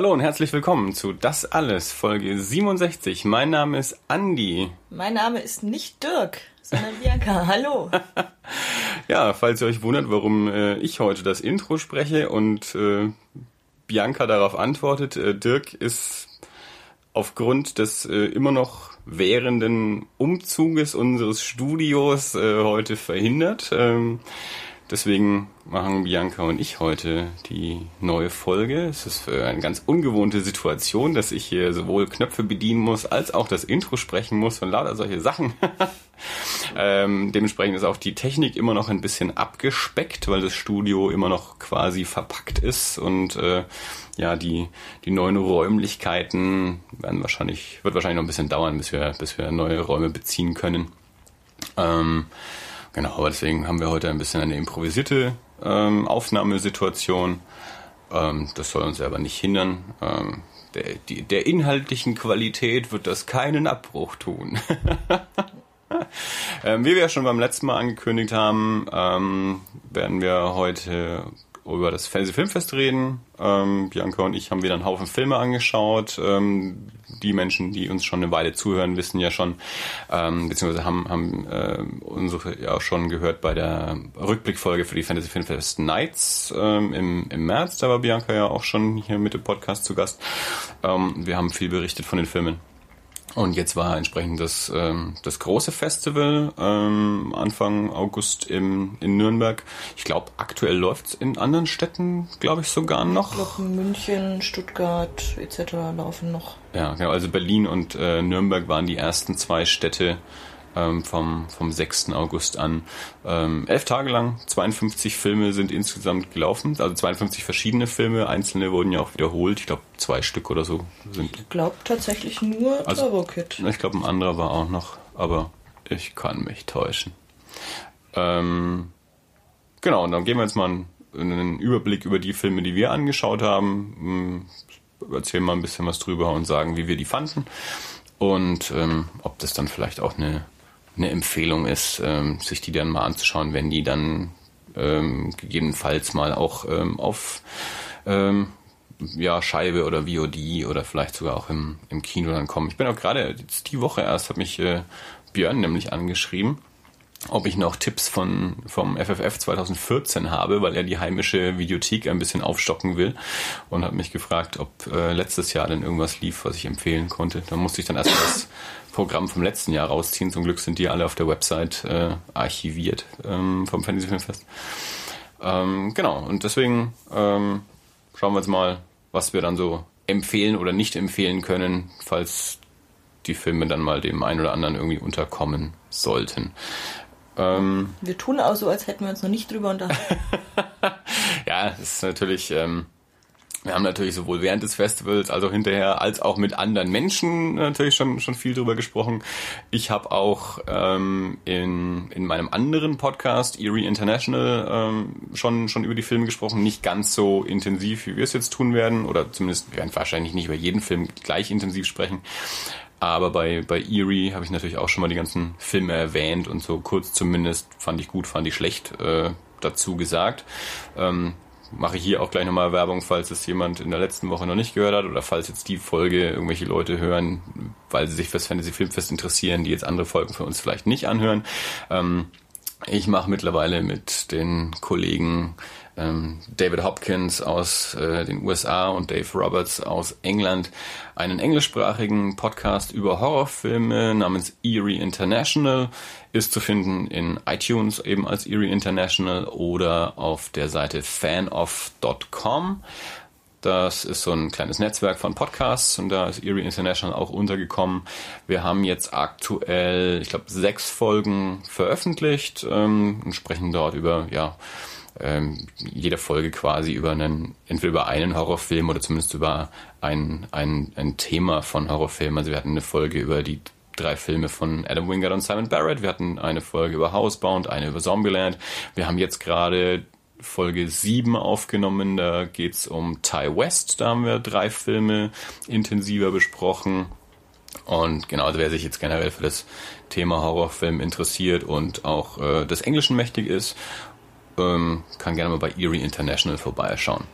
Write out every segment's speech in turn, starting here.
Hallo und herzlich willkommen zu Das Alles, Folge 67. Mein Name ist Andi. Mein Name ist nicht Dirk, sondern Bianca. Hallo. ja, falls ihr euch wundert, warum äh, ich heute das Intro spreche und äh, Bianca darauf antwortet, äh, Dirk ist aufgrund des äh, immer noch währenden Umzuges unseres Studios äh, heute verhindert. Ähm, Deswegen machen Bianca und ich heute die neue Folge. Es ist eine ganz ungewohnte Situation, dass ich hier sowohl Knöpfe bedienen muss, als auch das Intro sprechen muss und lauter solche Sachen. ähm, dementsprechend ist auch die Technik immer noch ein bisschen abgespeckt, weil das Studio immer noch quasi verpackt ist und äh, ja, die, die neuen Räumlichkeiten werden wahrscheinlich, wird wahrscheinlich noch ein bisschen dauern, bis wir, bis wir neue Räume beziehen können. Ähm, Genau, aber deswegen haben wir heute ein bisschen eine improvisierte ähm, Aufnahmesituation. Ähm, das soll uns aber nicht hindern. Ähm, der, die, der inhaltlichen Qualität wird das keinen Abbruch tun. ähm, wie wir ja schon beim letzten Mal angekündigt haben, ähm, werden wir heute über das Fantasy Filmfest reden. Ähm, Bianca und ich haben wieder einen Haufen Filme angeschaut. Ähm, die Menschen, die uns schon eine Weile zuhören, wissen ja schon, ähm, beziehungsweise haben, haben äh, unsere ja auch schon gehört bei der Rückblickfolge für die Fantasy Filmfest Nights ähm, im, im März. Da war Bianca ja auch schon hier mit dem Podcast zu Gast. Ähm, wir haben viel berichtet von den Filmen. Und jetzt war entsprechend das, ähm, das große Festival ähm, Anfang August im, in Nürnberg. Ich glaube, aktuell läuft's in anderen Städten, glaube ich, sogar noch. Ich glaube, München, Stuttgart etc. laufen noch. Ja, genau. Also Berlin und äh, Nürnberg waren die ersten zwei Städte, ähm, vom, vom 6. August an. Ähm, elf Tage lang, 52 Filme sind insgesamt gelaufen, also 52 verschiedene Filme, einzelne wurden ja auch wiederholt, ich glaube zwei Stück oder so sind. Ich glaube tatsächlich nur also, Turbo Kid. Ich glaube ein anderer war auch noch, aber ich kann mich täuschen. Ähm, genau, und dann gehen wir jetzt mal einen, einen Überblick über die Filme, die wir angeschaut haben, hm, erzählen mal ein bisschen was drüber und sagen, wie wir die fanden und ähm, ob das dann vielleicht auch eine eine Empfehlung ist, ähm, sich die dann mal anzuschauen, wenn die dann ähm, gegebenenfalls mal auch ähm, auf ähm, ja, Scheibe oder VOD oder vielleicht sogar auch im, im Kino dann kommen. Ich bin auch gerade die Woche erst, hat mich äh, Björn nämlich angeschrieben ob ich noch Tipps von vom FFF 2014 habe, weil er die heimische Videothek ein bisschen aufstocken will und hat mich gefragt, ob äh, letztes Jahr denn irgendwas lief, was ich empfehlen konnte. Da musste ich dann erstmal das Programm vom letzten Jahr rausziehen. Zum Glück sind die alle auf der Website äh, archiviert ähm, vom Fantasy Filmfest. Ähm, genau, und deswegen ähm, schauen wir jetzt mal, was wir dann so empfehlen oder nicht empfehlen können, falls die Filme dann mal dem einen oder anderen irgendwie unterkommen sollten. Ähm, wir tun auch so, als hätten wir uns noch nicht drüber unterhalten. ja, das ist natürlich. Ähm, wir haben natürlich sowohl während des Festivals, also hinterher, als auch mit anderen Menschen natürlich schon, schon viel drüber gesprochen. Ich habe auch ähm, in, in meinem anderen Podcast, Erie International, ähm, schon, schon über die Filme gesprochen. Nicht ganz so intensiv, wie wir es jetzt tun werden. Oder zumindest, wir werden wahrscheinlich nicht über jeden Film gleich intensiv sprechen. Aber bei, bei Eerie habe ich natürlich auch schon mal die ganzen Filme erwähnt und so kurz zumindest fand ich gut, fand ich schlecht äh, dazu gesagt. Ähm, mache ich hier auch gleich nochmal Werbung, falls es jemand in der letzten Woche noch nicht gehört hat oder falls jetzt die Folge irgendwelche Leute hören, weil sie sich fürs Fantasy Filmfest interessieren, die jetzt andere Folgen für uns vielleicht nicht anhören. Ähm, ich mache mittlerweile mit den Kollegen David Hopkins aus äh, den USA und Dave Roberts aus England einen englischsprachigen Podcast über Horrorfilme namens Eerie International. Ist zu finden in iTunes eben als Eerie International oder auf der Seite fanoff.com. Das ist so ein kleines Netzwerk von Podcasts und da ist Eerie International auch untergekommen. Wir haben jetzt aktuell, ich glaube, sechs Folgen veröffentlicht ähm, und sprechen dort über ja ähm, jede Folge quasi über einen, entweder über einen Horrorfilm oder zumindest über ein, ein, ein Thema von Horrorfilmen. Also wir hatten eine Folge über die drei Filme von Adam Wingard und Simon Barrett. Wir hatten eine Folge über Housebound, eine über Zombieland. Wir haben jetzt gerade Folge 7 aufgenommen. Da geht's um Ty West. Da haben wir drei Filme intensiver besprochen. Und genau, also wer sich jetzt generell für das Thema Horrorfilm interessiert und auch äh, des Englischen mächtig ist ähm, kann gerne mal bei Erie International vorbeischauen.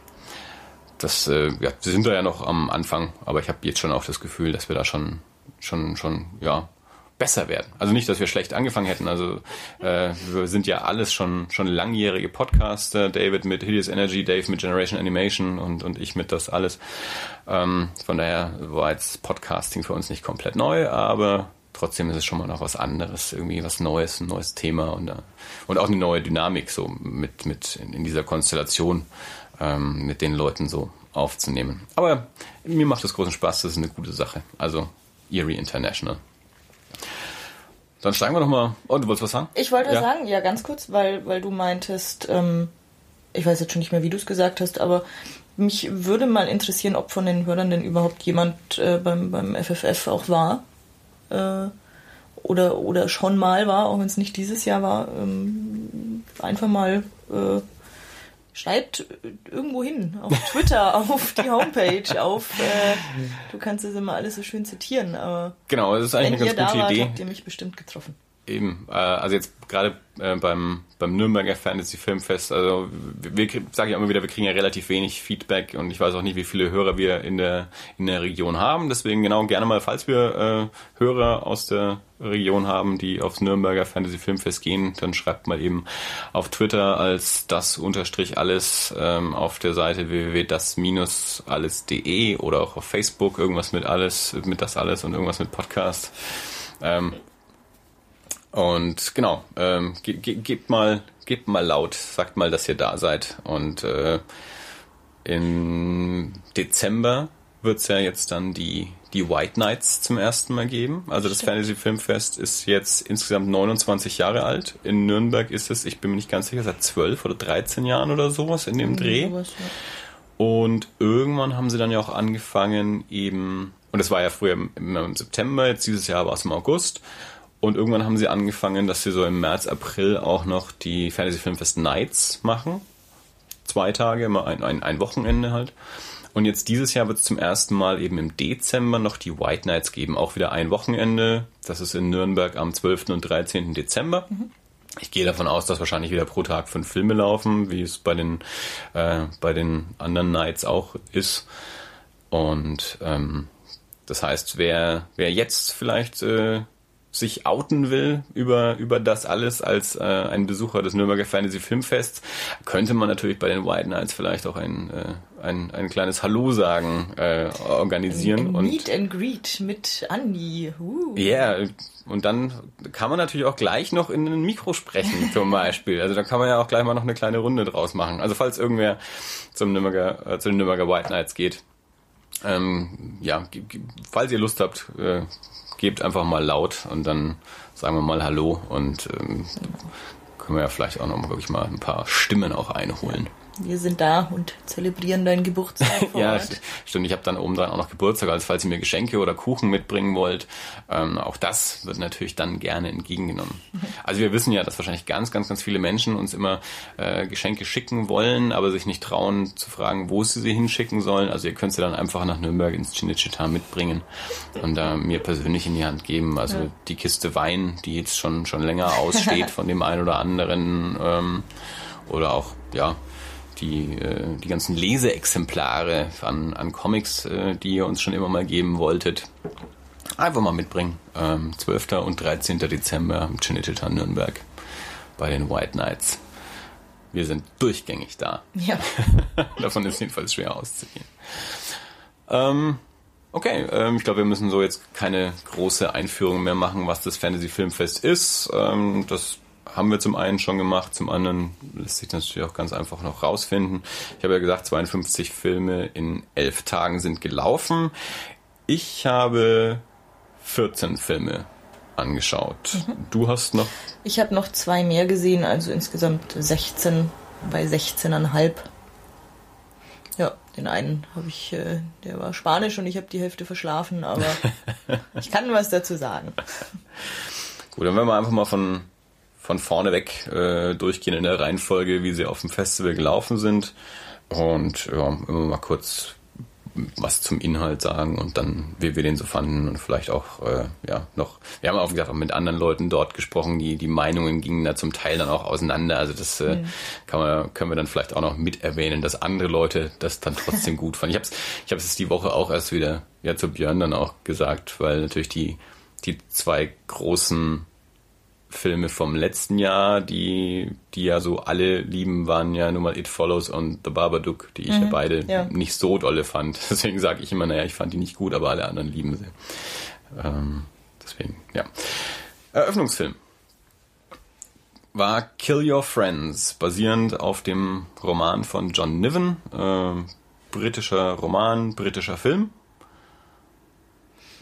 das, äh, ja, wir sind da ja noch am Anfang, aber ich habe jetzt schon auch das Gefühl, dass wir da schon, schon, schon, ja, besser werden. Also nicht, dass wir schlecht angefangen hätten. Also äh, wir sind ja alles schon schon langjährige Podcaster. David mit Hideous Energy, Dave mit Generation Animation und und ich mit das alles. Ähm, von daher war jetzt Podcasting für uns nicht komplett neu, aber trotzdem ist es schon mal noch was anderes, irgendwie was Neues, ein neues Thema und, äh, und auch eine neue Dynamik so mit, mit in dieser Konstellation ähm, mit den Leuten so aufzunehmen. Aber mir macht das großen Spaß, das ist eine gute Sache. Also Erie International. Dann steigen wir doch mal. Oh, du wolltest was sagen? Ich wollte ja. sagen, ja, ganz kurz, weil, weil du meintest, ähm, ich weiß jetzt schon nicht mehr, wie du es gesagt hast, aber mich würde mal interessieren, ob von den Hörern denn überhaupt jemand äh, beim, beim FFF auch war. Äh, oder, oder schon mal war, auch wenn es nicht dieses Jahr war. Ähm, einfach mal äh, schreibt irgendwo hin, auf Twitter, auf die Homepage, auf, äh, du kannst es immer alles so schön zitieren, aber genau, das ist eigentlich eine ganz gute wart, Idee. habt ihr mich bestimmt getroffen. Eben, äh, also jetzt gerade äh, beim, beim Nürnberger Fantasy Filmfest, also wir, wir sage ich immer wieder, wir kriegen ja relativ wenig Feedback und ich weiß auch nicht, wie viele Hörer wir in der in der Region haben. Deswegen genau gerne mal, falls wir äh, Hörer aus der Region haben, die aufs Nürnberger Fantasy Filmfest gehen, dann schreibt mal eben auf Twitter als das unterstrich alles ähm, auf der Seite www.das-alles.de oder auch auf Facebook irgendwas mit alles, mit das alles und irgendwas mit Podcast. Ähm, und genau, ähm, ge ge gebt mal, gebt mal laut, sagt mal, dass ihr da seid. Und äh, im Dezember wird's ja jetzt dann die, die White Nights zum ersten Mal geben. Also das Fantasy Filmfest ist jetzt insgesamt 29 Jahre alt. In Nürnberg ist es, ich bin mir nicht ganz sicher, seit 12 oder 13 Jahren oder sowas in dem Dreh. Sowas, ja. Und irgendwann haben sie dann ja auch angefangen, eben, und das war ja früher immer im September, jetzt dieses Jahr war es im August, und irgendwann haben sie angefangen, dass sie so im März, April auch noch die Fantasy Filmfest Nights machen. Zwei Tage, immer ein, ein, ein Wochenende halt. Und jetzt dieses Jahr wird es zum ersten Mal eben im Dezember noch die White Nights geben. Auch wieder ein Wochenende. Das ist in Nürnberg am 12. und 13. Dezember. Mhm. Ich gehe davon aus, dass wahrscheinlich wieder pro Tag fünf Filme laufen, wie es bei den, äh, bei den anderen Nights auch ist. Und ähm, das heißt, wer, wer jetzt vielleicht äh, sich outen will über, über das alles als äh, ein Besucher des Nürnberger Fantasy Filmfests, könnte man natürlich bei den White Nights vielleicht auch ein, äh, ein, ein kleines Hallo sagen äh, organisieren. Ein, ein Meet and Greet mit Andi. Ja, uh. yeah, und dann kann man natürlich auch gleich noch in ein Mikro sprechen, zum Beispiel. Also da kann man ja auch gleich mal noch eine kleine Runde draus machen. Also falls irgendwer zum Nürnberger, äh, zu den Nürnberger White Nights geht, ähm, ja, falls ihr Lust habt, äh, gebt einfach mal laut und dann sagen wir mal Hallo und ähm, können wir ja vielleicht auch noch wirklich mal ein paar Stimmen auch einholen wir sind da und zelebrieren deinen Geburtstag. ja, stimmt. Ich habe dann oben dann auch noch Geburtstag, als falls ihr mir Geschenke oder Kuchen mitbringen wollt. Ähm, auch das wird natürlich dann gerne entgegengenommen. Also wir wissen ja, dass wahrscheinlich ganz, ganz, ganz viele Menschen uns immer äh, Geschenke schicken wollen, aber sich nicht trauen zu fragen, wo sie sie hinschicken sollen. Also ihr könnt sie dann einfach nach Nürnberg ins Cinecittà mitbringen und äh, mir persönlich in die Hand geben. Also ja. die Kiste Wein, die jetzt schon schon länger aussteht von dem einen oder anderen ähm, oder auch ja die, äh, die ganzen Leseexemplare an, an Comics, äh, die ihr uns schon immer mal geben wolltet, einfach mal mitbringen. Ähm, 12. und 13. Dezember im Chinitita Nürnberg bei den White Knights. Wir sind durchgängig da. Ja. Davon ist jedenfalls schwer auszugehen. Ähm, okay, ähm, ich glaube, wir müssen so jetzt keine große Einführung mehr machen, was das Fantasy Filmfest ist. Ähm, das haben wir zum einen schon gemacht, zum anderen lässt sich natürlich auch ganz einfach noch rausfinden. Ich habe ja gesagt, 52 Filme in elf Tagen sind gelaufen. Ich habe 14 Filme angeschaut. Mhm. Du hast noch? Ich habe noch zwei mehr gesehen, also insgesamt 16 bei 16,5. Ja, den einen habe ich, äh, der war Spanisch und ich habe die Hälfte verschlafen, aber ich kann was dazu sagen. Gut, dann werden wir einfach mal von von vorne weg äh, durchgehen in der Reihenfolge, wie sie auf dem Festival gelaufen sind. Und ja, immer mal kurz was zum Inhalt sagen und dann, wie wir den so fanden und vielleicht auch, äh, ja, noch, wir haben auch gesagt, auch mit anderen Leuten dort gesprochen, die, die Meinungen gingen da zum Teil dann auch auseinander. Also das äh, kann man, können wir dann vielleicht auch noch mit erwähnen, dass andere Leute das dann trotzdem gut fanden. Ich habe es ich hab's jetzt die Woche auch erst wieder ja, zu Björn dann auch gesagt, weil natürlich die, die zwei großen Filme vom letzten Jahr, die, die ja so alle lieben, waren ja nun mal It Follows und The Babadook, die ich mhm, ja beide ja. nicht so dolle fand. Deswegen sage ich immer, naja, ich fand die nicht gut, aber alle anderen lieben sie. Ähm, deswegen, ja. Eröffnungsfilm war Kill Your Friends, basierend auf dem Roman von John Niven. Äh, britischer Roman, britischer Film.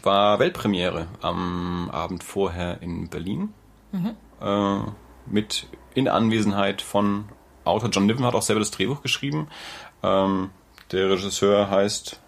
War Weltpremiere am Abend vorher in Berlin. Mhm. Äh, mit in Anwesenheit von Autor John Niven hat auch selber das Drehbuch geschrieben. Ähm, der Regisseur heißt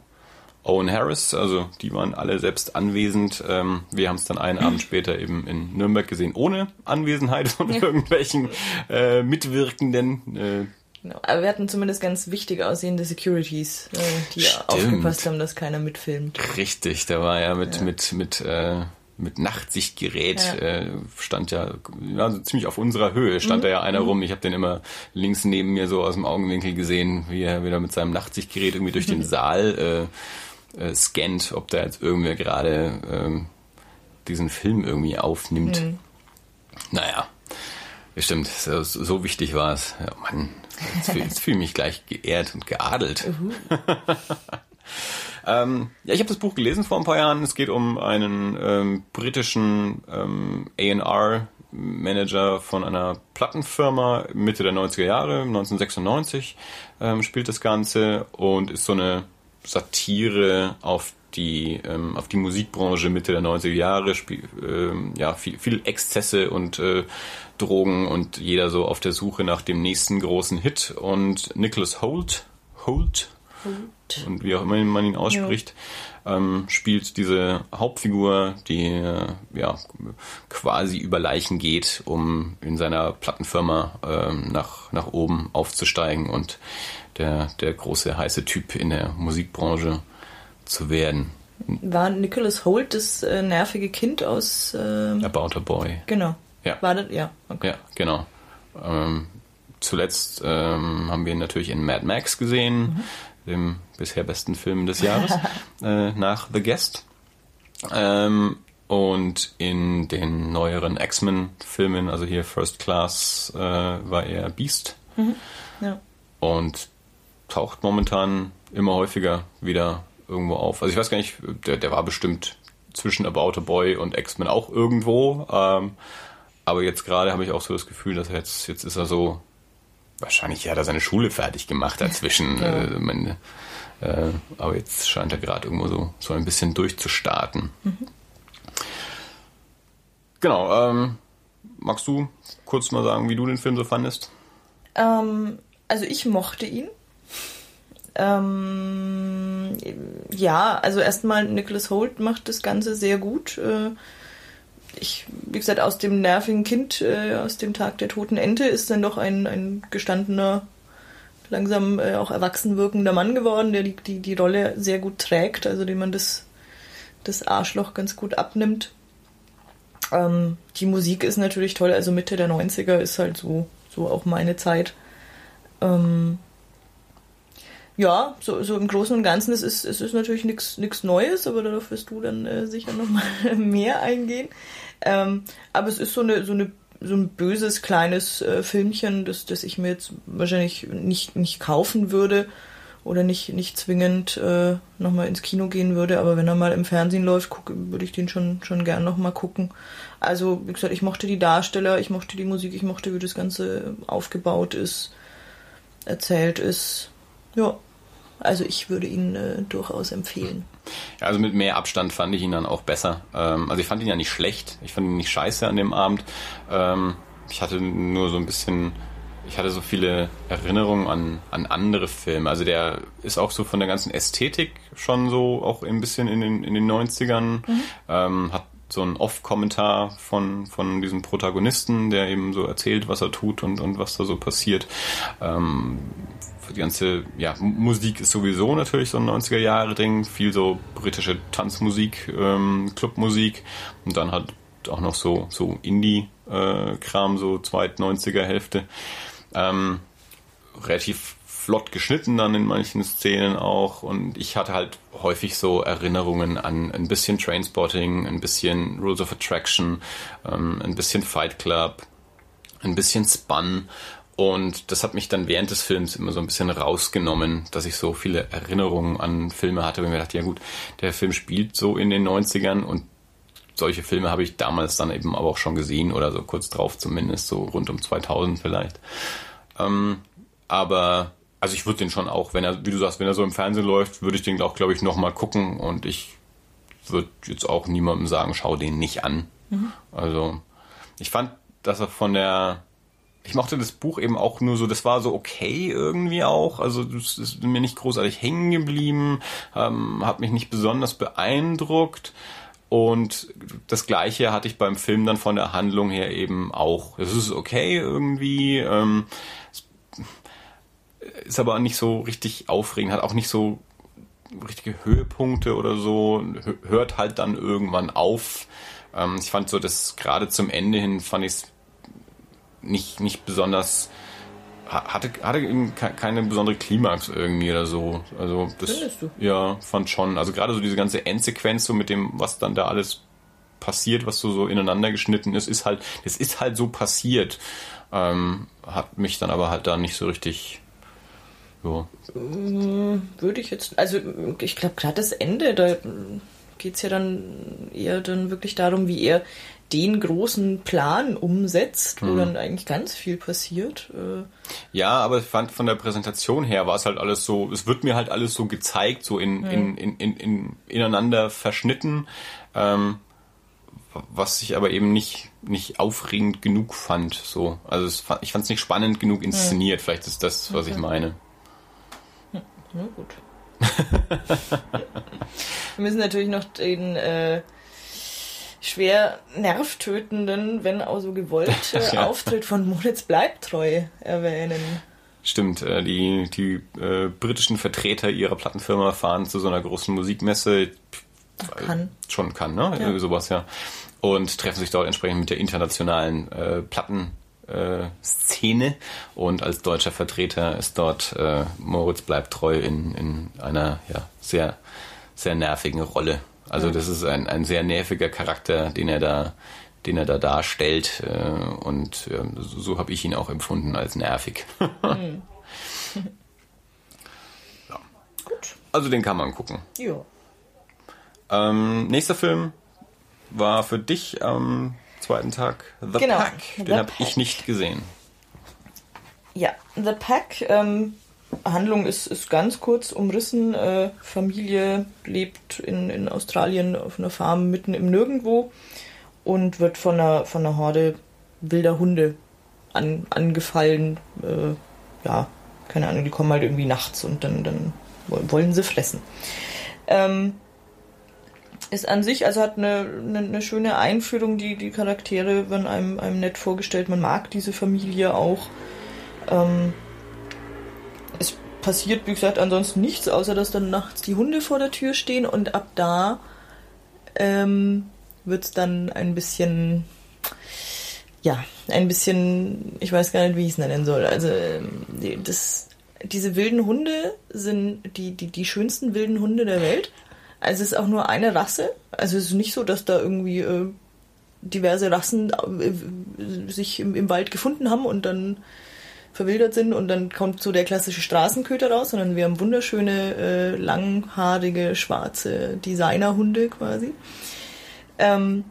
Owen Harris, also die waren alle selbst anwesend. Ähm, wir haben es dann einen Abend später eben in Nürnberg gesehen, ohne Anwesenheit von irgendwelchen äh, Mitwirkenden. Äh, Genau. Aber wir hatten zumindest ganz wichtig aussehende Securities, äh, die Stimmt. aufgepasst haben, dass keiner mitfilmt. Richtig, da war ja mit, ja. mit, mit äh, mit Nachtsichtgerät ja. äh, stand ja, ja so ziemlich auf unserer Höhe stand mhm. da ja einer mhm. rum. Ich habe den immer links neben mir so aus dem Augenwinkel gesehen, wie er wieder mit seinem Nachtsichtgerät irgendwie durch den Saal äh, äh, scannt, ob da jetzt irgendwer gerade äh, diesen Film irgendwie aufnimmt. Mhm. Naja, stimmt, so, so wichtig war es. Ja, Mann, jetzt fühle fühl ich mich gleich geehrt und geadelt. Ähm, ja, ich habe das Buch gelesen vor ein paar Jahren. Es geht um einen ähm, britischen ähm, A&R Manager von einer Plattenfirma Mitte der 90er Jahre, 1996 ähm, spielt das Ganze und ist so eine Satire auf die ähm, auf die Musikbranche Mitte der 90er Jahre, spiel, ähm, ja viel, viel Exzesse und äh, Drogen und jeder so auf der Suche nach dem nächsten großen Hit und Nicholas Holt Holt Holt. Und wie auch immer man ihn ausspricht, ähm, spielt diese Hauptfigur, die äh, ja quasi über Leichen geht, um in seiner Plattenfirma ähm, nach, nach oben aufzusteigen und der, der große heiße Typ in der Musikbranche zu werden. War Nicholas Holt das äh, nervige Kind aus äh, About a Boy? Genau. Ja. War das? Ja. Okay. Ja, genau. Ähm, zuletzt ähm, haben wir ihn natürlich in Mad Max gesehen. Mhm dem bisher besten Film des Jahres, äh, nach The Guest. Ähm, und in den neueren X-Men-Filmen, also hier First Class, äh, war er Beast. Mhm. Ja. Und taucht momentan immer häufiger wieder irgendwo auf. Also ich weiß gar nicht, der, der war bestimmt zwischen About a Boy und X-Men auch irgendwo. Ähm, aber jetzt gerade habe ich auch so das Gefühl, dass er jetzt, jetzt ist er so wahrscheinlich hat er seine Schule fertig gemacht dazwischen. Ja. Äh, meine, äh, aber jetzt scheint er gerade irgendwo so, so ein bisschen durchzustarten. Mhm. Genau. Ähm, magst du kurz mal sagen, wie du den Film so fandest? Ähm, also ich mochte ihn. Ähm, ja, also erstmal Nicholas Holt macht das Ganze sehr gut. Äh, ich, wie gesagt, aus dem nervigen Kind, äh, aus dem Tag der toten Ente, ist dann doch ein, ein gestandener, langsam äh, auch erwachsen wirkender Mann geworden, der die, die, die Rolle sehr gut trägt, also dem man das, das Arschloch ganz gut abnimmt. Ähm, die Musik ist natürlich toll, also Mitte der 90er ist halt so, so auch meine Zeit. Ähm, ja, so, so im Großen und Ganzen, es ist, es ist natürlich nichts Neues, aber darauf wirst du dann äh, sicher nochmal mehr eingehen. Ähm, aber es ist so eine, so eine so ein böses kleines äh, Filmchen, das, das ich mir jetzt wahrscheinlich nicht, nicht kaufen würde oder nicht, nicht zwingend äh, nochmal ins Kino gehen würde, aber wenn er mal im Fernsehen läuft, guck, würde ich den schon, schon gern nochmal gucken. Also, wie gesagt, ich mochte die Darsteller, ich mochte die Musik, ich mochte, wie das Ganze aufgebaut ist, erzählt ist. Ja, also ich würde ihn äh, durchaus empfehlen. Ja, also mit mehr Abstand fand ich ihn dann auch besser. Ähm, also ich fand ihn ja nicht schlecht, ich fand ihn nicht scheiße an dem Abend. Ähm, ich hatte nur so ein bisschen, ich hatte so viele Erinnerungen an, an andere Filme. Also der ist auch so von der ganzen Ästhetik schon so auch ein bisschen in den, in den 90ern. Mhm. Ähm, hat so ein Off-Kommentar von, von diesem Protagonisten, der eben so erzählt, was er tut und, und was da so passiert. Ähm, die ganze, ja, Musik ist sowieso natürlich so ein 90er-Jahre-Ding, viel so britische Tanzmusik, ähm, Clubmusik und dann halt auch noch so, so Indie-Kram, äh, so zweit 90er-Hälfte. Ähm, relativ flott geschnitten dann in manchen Szenen auch und ich hatte halt häufig so Erinnerungen an ein bisschen Trainspotting, ein bisschen Rules of Attraction, ähm, ein bisschen Fight Club, ein bisschen Spun und das hat mich dann während des Films immer so ein bisschen rausgenommen, dass ich so viele Erinnerungen an Filme hatte, wenn mir dachte, ja gut, der Film spielt so in den 90ern und solche Filme habe ich damals dann eben aber auch schon gesehen oder so kurz drauf zumindest, so rund um 2000 vielleicht. Ähm, aber also ich würde den schon auch, wenn er, wie du sagst, wenn er so im Fernsehen läuft, würde ich den auch, glaube ich, nochmal gucken und ich würde jetzt auch niemandem sagen, schau den nicht an. Mhm. Also ich fand, dass er von der ich mochte das Buch eben auch nur so, das war so okay irgendwie auch. Also das ist mir nicht großartig hängen geblieben, ähm, hat mich nicht besonders beeindruckt. Und das gleiche hatte ich beim Film dann von der Handlung her eben auch. Es ist okay irgendwie. Ähm, ist aber nicht so richtig aufregend, hat auch nicht so richtige Höhepunkte oder so, hört halt dann irgendwann auf. Ähm, ich fand so, dass gerade zum Ende hin fand ich es nicht, nicht besonders, hatte, hatte eben keine besondere Klimax irgendwie oder so. Also das, ja, fand schon. Also gerade so diese ganze Endsequenz so mit dem, was dann da alles passiert, was so, so ineinander geschnitten ist, ist halt, das ist halt so passiert. Ähm, hat mich dann aber halt da nicht so richtig ja. Würde ich jetzt, also ich glaube gerade das Ende, da geht es ja dann eher dann wirklich darum, wie er den großen Plan umsetzt, wo mhm. dann eigentlich ganz viel passiert. Äh. Ja, aber ich fand von der Präsentation her war es halt alles so, es wird mir halt alles so gezeigt, so in, ja. in, in, in, in, ineinander verschnitten, ähm, was ich aber eben nicht, nicht aufregend genug fand. So. Also es, ich fand es nicht spannend genug inszeniert, ja. vielleicht ist das, was okay. ich meine. Na gut. Wir müssen natürlich noch den äh, schwer nervtötenden, wenn auch so gewollt, äh, ja. Auftritt von Moritz Bleibtreu erwähnen. Stimmt, äh, die, die äh, britischen Vertreter ihrer Plattenfirma fahren zu so einer großen Musikmesse. Kann. Schon kann, ne? Ja. Irgendwie sowas, ja. Und treffen sich dort entsprechend mit der internationalen äh, Platten äh, Szene und als deutscher Vertreter ist dort äh, Moritz bleibt treu in, in einer ja, sehr, sehr nervigen Rolle. Also das ist ein, ein sehr nerviger Charakter, den er da, den er da darstellt äh, und ja, so, so habe ich ihn auch empfunden als nervig. mhm. ja. Gut. Also den kann man gucken. Ja. Ähm, nächster Film war für dich am zweiten Tag The genau, Pack. Den habe ich nicht gesehen. Ja, The Pack. Ähm, Handlung ist, ist ganz kurz umrissen. Äh, Familie lebt in, in Australien auf einer Farm mitten im Nirgendwo und wird von einer, von einer Horde wilder Hunde an, angefallen. Äh, ja, keine Ahnung, die kommen halt irgendwie nachts und dann, dann wollen sie fressen. Ähm, ist an sich, also hat eine, eine, eine, schöne Einführung, die, die Charaktere werden einem, einem nett vorgestellt, man mag diese Familie auch. Ähm, es passiert, wie gesagt, ansonsten nichts, außer dass dann nachts die Hunde vor der Tür stehen und ab da ähm, wird es dann ein bisschen, ja, ein bisschen, ich weiß gar nicht, wie ich es nennen soll. Also ähm, das, diese wilden Hunde sind die, die, die schönsten wilden Hunde der Welt. Also es ist auch nur eine Rasse. Also es ist nicht so, dass da irgendwie äh, diverse Rassen äh, sich im, im, Wald gefunden haben und dann verwildert sind und dann kommt so der klassische Straßenköter raus, sondern wir haben wunderschöne, äh, langhaarige, schwarze Designerhunde quasi. Ähm,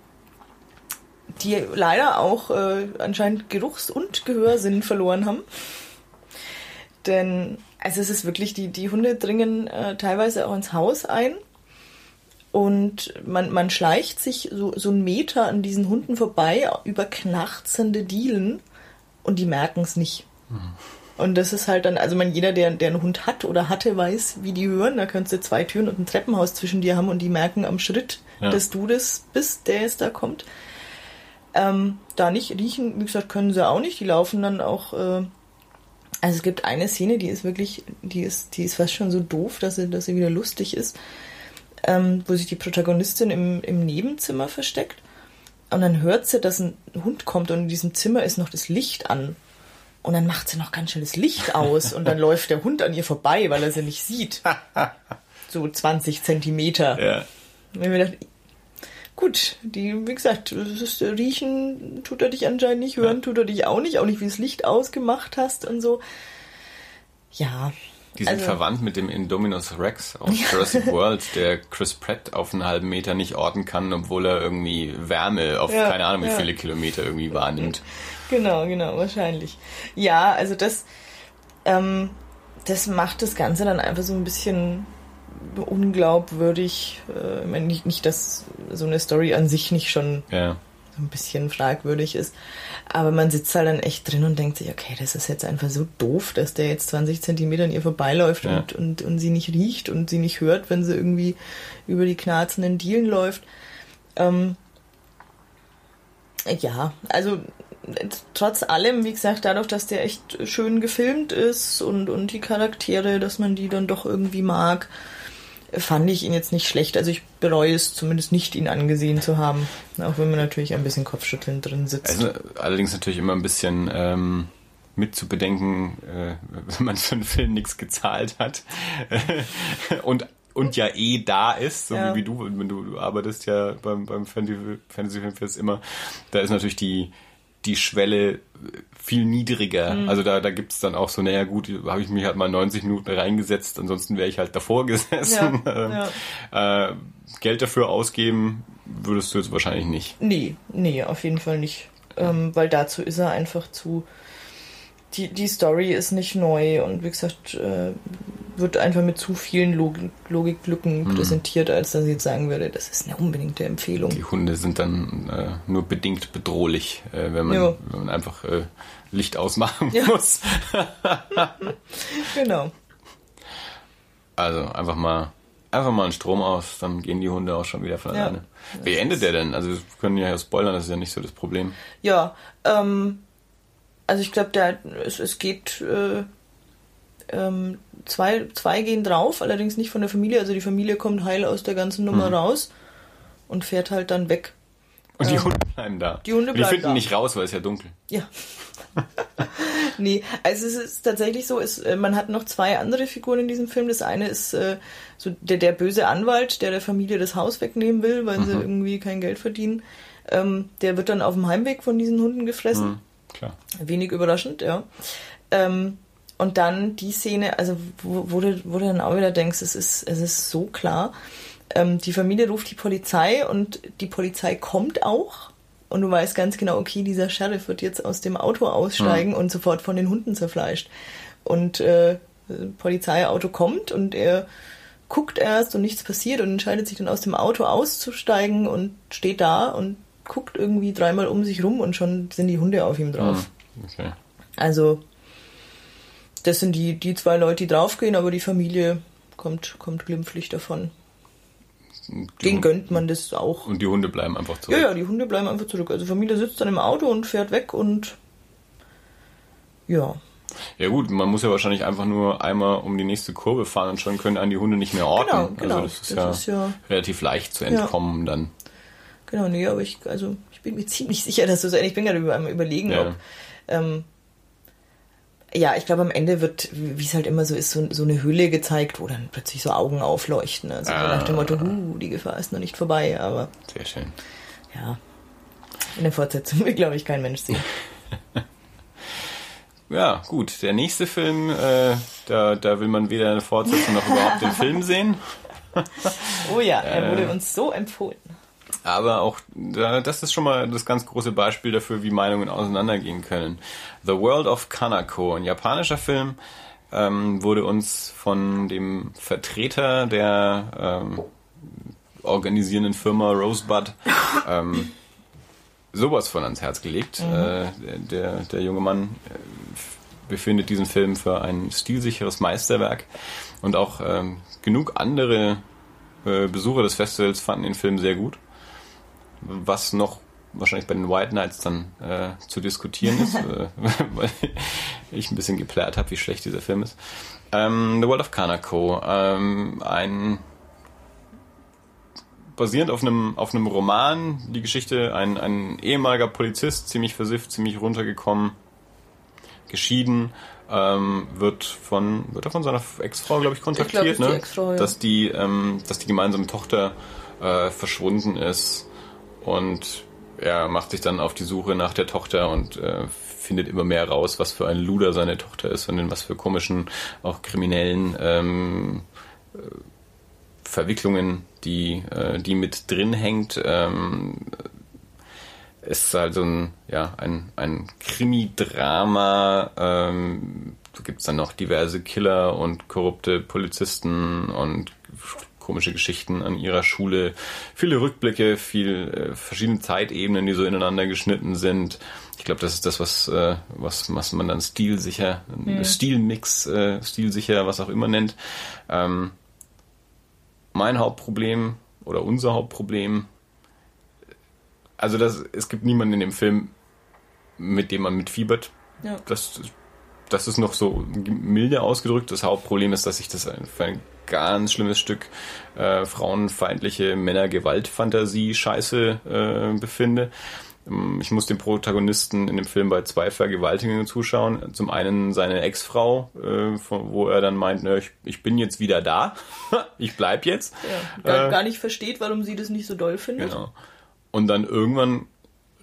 die leider auch äh, anscheinend Geruchs- und Gehörsinn verloren haben. Denn also es ist wirklich, die, die Hunde dringen äh, teilweise auch ins Haus ein und man, man schleicht sich so, so einen Meter an diesen Hunden vorbei über knarzende Dielen und die merken es nicht. Mhm. Und das ist halt dann, also man, jeder, der, der einen Hund hat oder hatte, weiß, wie die hören. Da kannst du zwei Türen und ein Treppenhaus zwischen dir haben und die merken am Schritt, Ja. dass du das bist, der jetzt da kommt. Ähm, da nicht riechen, wie gesagt, können sie auch nicht. Die laufen dann auch. Äh, also es gibt eine Szene, die ist wirklich, die ist, die ist fast schon so doof, dass sie, dass sie wieder lustig ist, ähm, wo sich die Protagonistin im, im Nebenzimmer versteckt. Und dann hört sie, dass ein Hund kommt und in diesem Zimmer ist noch das Licht an. Und dann macht sie noch ganz schnell das Licht aus und dann läuft der Hund an ihr vorbei, weil er sie nicht sieht. So 20 Zentimeter. Ja. Und ich mir gedacht, gut, die, wie gesagt, das ist, riechen tut er dich anscheinend nicht, hören tut er dich auch nicht, auch nicht, wie du das Licht ausgemacht hast und so. Ja. Die sind Also- verwandt mit dem Indominus Rex aus Jurassic World, der Chris Pratt auf einen halben Meter nicht orten kann, obwohl er irgendwie Wärme auf Ja, keine Ahnung wie ja. viele Kilometer irgendwie wahrnimmt. Genau, genau, wahrscheinlich. Ja, also das, ähm, das macht das Ganze dann einfach so ein bisschen unglaubwürdig. Äh, ich meine, nicht, nicht, dass so eine Story an sich nicht schon so ein bisschen fragwürdig ist. Aber man sitzt halt dann echt drin und denkt sich, okay, das ist jetzt einfach so doof, dass der jetzt 20 Zentimeter an ihr vorbeiläuft Ja. und, und, und sie nicht riecht und sie nicht hört, wenn sie irgendwie über die knarzenden Dielen läuft. Ähm, ja, also trotz allem, wie gesagt, dadurch, dass der echt schön gefilmt ist und, und die Charaktere, dass man die dann doch irgendwie mag, fand ich ihn jetzt nicht schlecht. Also ich bereue es zumindest nicht, ihn angesehen zu haben. Auch wenn man natürlich ein bisschen Kopfschütteln drin sitzt. Also allerdings natürlich immer ein bisschen ähm, mit zu bedenken, äh, wenn man für einen Film nichts gezahlt hat und und ja eh da ist, so Ja. wie, wie du, wenn du, du arbeitest ja beim, beim Fantasy, Fantasy Filmfest immer, da ist natürlich die, die Schwelle viel niedriger. Mhm. Also da, da gibt's dann auch so, naja gut, habe ich mich halt mal 90 Minuten reingesetzt, ansonsten wäre ich halt davor gesessen. Ja, Ähm, Äh, Geld dafür ausgeben würdest du jetzt wahrscheinlich nicht. Nee, nee, auf jeden Fall nicht. Ähm, weil dazu ist er einfach zu. Die, die Story ist nicht neu und wie gesagt, äh, wird einfach mit zu vielen Logik, Logiklücken präsentiert, als dass ich jetzt sagen würde, das ist eine unbedingte Empfehlung. Die Hunde sind dann äh, nur bedingt bedrohlich, äh, wenn, man, Ja. wenn man einfach äh, Licht ausmachen Ja. muss. Genau. Also einfach mal einfach mal einen Strom aus, dann gehen die Hunde auch schon wieder von Ja. alleine. Wie endet der denn? Also wir können ja spoilern, das ist ja nicht so das Problem. Ja, ähm, also ich glaube, es, es geht äh, ähm, zwei, zwei gehen drauf, allerdings nicht von der Familie. Also die Familie kommt heil aus der ganzen Nummer raus und fährt halt dann weg. Und die Hunde bleiben da. die Hunde Und die bleiben finden da. nicht raus, weil es ja dunkel. Ja. nee, also es ist tatsächlich so, es, äh, man hat noch zwei andere Figuren in diesem Film. Das eine ist äh, so der, der böse Anwalt, der der Familie das Haus wegnehmen will, weil sie irgendwie kein Geld verdienen. Ähm, der wird dann auf dem Heimweg von diesen Hunden gefressen. Hm, klar. Wenig überraschend, ja. Ähm, und dann die Szene, also wo, wo, du, wo du dann auch wieder denkst, es ist, es ist so klar. Ähm, die Familie ruft die Polizei und die Polizei kommt auch. Und du weißt ganz genau, okay, dieser Sheriff wird jetzt aus dem Auto aussteigen und sofort von den Hunden zerfleischt. Und äh, Polizeiauto kommt und er guckt erst und nichts passiert und entscheidet sich dann aus dem Auto auszusteigen und steht da und guckt irgendwie dreimal um sich rum und schon sind die Hunde auf ihm drauf. Hm, Okay. Also, das sind die, die zwei Leute, die draufgehen, aber die Familie kommt, kommt glimpflich davon. Den gönnt man das auch. Und die Hunde bleiben einfach zurück. Ja, ja, die Hunde bleiben einfach zurück. Also, Familie sitzt dann im Auto und fährt weg und. Ja. Ja gut, man muss ja wahrscheinlich einfach nur einmal um die nächste Kurve fahren und schon können einen die Hunde nicht mehr orten. Genau, genau. Also das ist, Das ja, ist ja- relativ leicht zu entkommen dann. Genau, nee, aber ich, also, ich bin mir ziemlich sicher, dass du so Ich bin gerade über, am überlegen, Ja. ob. Ähm, ja, ich glaube, am Ende wird, wie es halt immer so ist, so, so eine Höhle gezeigt, wo dann plötzlich so Augen aufleuchten. Also so nach dem Ah. Motto, huh, die Gefahr ist noch nicht vorbei, aber Sehr schön. ja. In der Fortsetzung will, glaube ich, kein Mensch sehen. Ja, gut. Der nächste Film, äh, da, da will man weder eine Fortsetzung noch überhaupt den Film sehen. Oh ja, er Äh. wurde uns so empfohlen. Aber auch, da- das ist schon mal das ganz große Beispiel dafür, wie Meinungen auseinandergehen können. The World of Kanako, ein japanischer Film, ähm, wurde uns von dem Vertreter der ähm, organisierenden Firma Rosebud ähm, sowas von ans Herz gelegt. Äh, der, der junge Mann befindet diesen Film für ein stilsicheres Meisterwerk und auch ähm, genug andere äh, Besucher des Festivals fanden den Film sehr gut. Was noch wahrscheinlich bei den White Knights dann äh, zu diskutieren ist, äh, weil ich ein bisschen geplärt habe, wie schlecht dieser Film ist. Ähm, The World of Kanako, ähm, ein basierend auf einem auf einem Roman, die Geschichte ein ein ehemaliger Polizist, ziemlich versifft, ziemlich runtergekommen, geschieden, ähm, wird von wird er von seiner Ex-Frau, glaube ich, kontaktiert, ich glaub, ne? Die ja. dass die ähm, dass die gemeinsame Tochter äh, verschwunden ist und er macht sich dann auf die Suche nach der Tochter und äh, findet immer mehr raus, was für ein Luder seine Tochter ist und in was für komischen, auch kriminellen ähm, äh, Verwicklungen, die, äh, die mit drin hängt. Ähm, es ist also ein, ja, ein, ein Krimi-Drama. Ähm, da gibt es dann noch diverse Killer und korrupte Polizisten und komische Geschichten an ihrer Schule, viele Rückblicke, viel äh, verschiedene Zeitebenen, die so ineinander geschnitten sind. Ich glaube, das ist das, was, äh, was, was man dann stilsicher, mhm. Stilmix, äh, stilsicher, was auch immer nennt. Ähm, mein Hauptproblem oder unser Hauptproblem, also das, es gibt niemanden in dem Film, mit dem man mitfiebert. Ja. Das, das ist noch so milde ausgedrückt. Das Hauptproblem ist, dass ich das für ein ganz schlimmes Stück äh, frauenfeindliche Männergewaltfantasie-Scheiße äh, befinde. Ähm, ich muss dem Protagonisten in dem Film bei zwei Vergewaltigungen zuschauen. Zum einen seine Ex-Frau, äh, wo er dann meint, ne, ich, ich bin jetzt wieder da, ich bleib jetzt. Ja, gar, äh, gar nicht versteht, warum sie das nicht so doll findet. Genau. Und dann irgendwann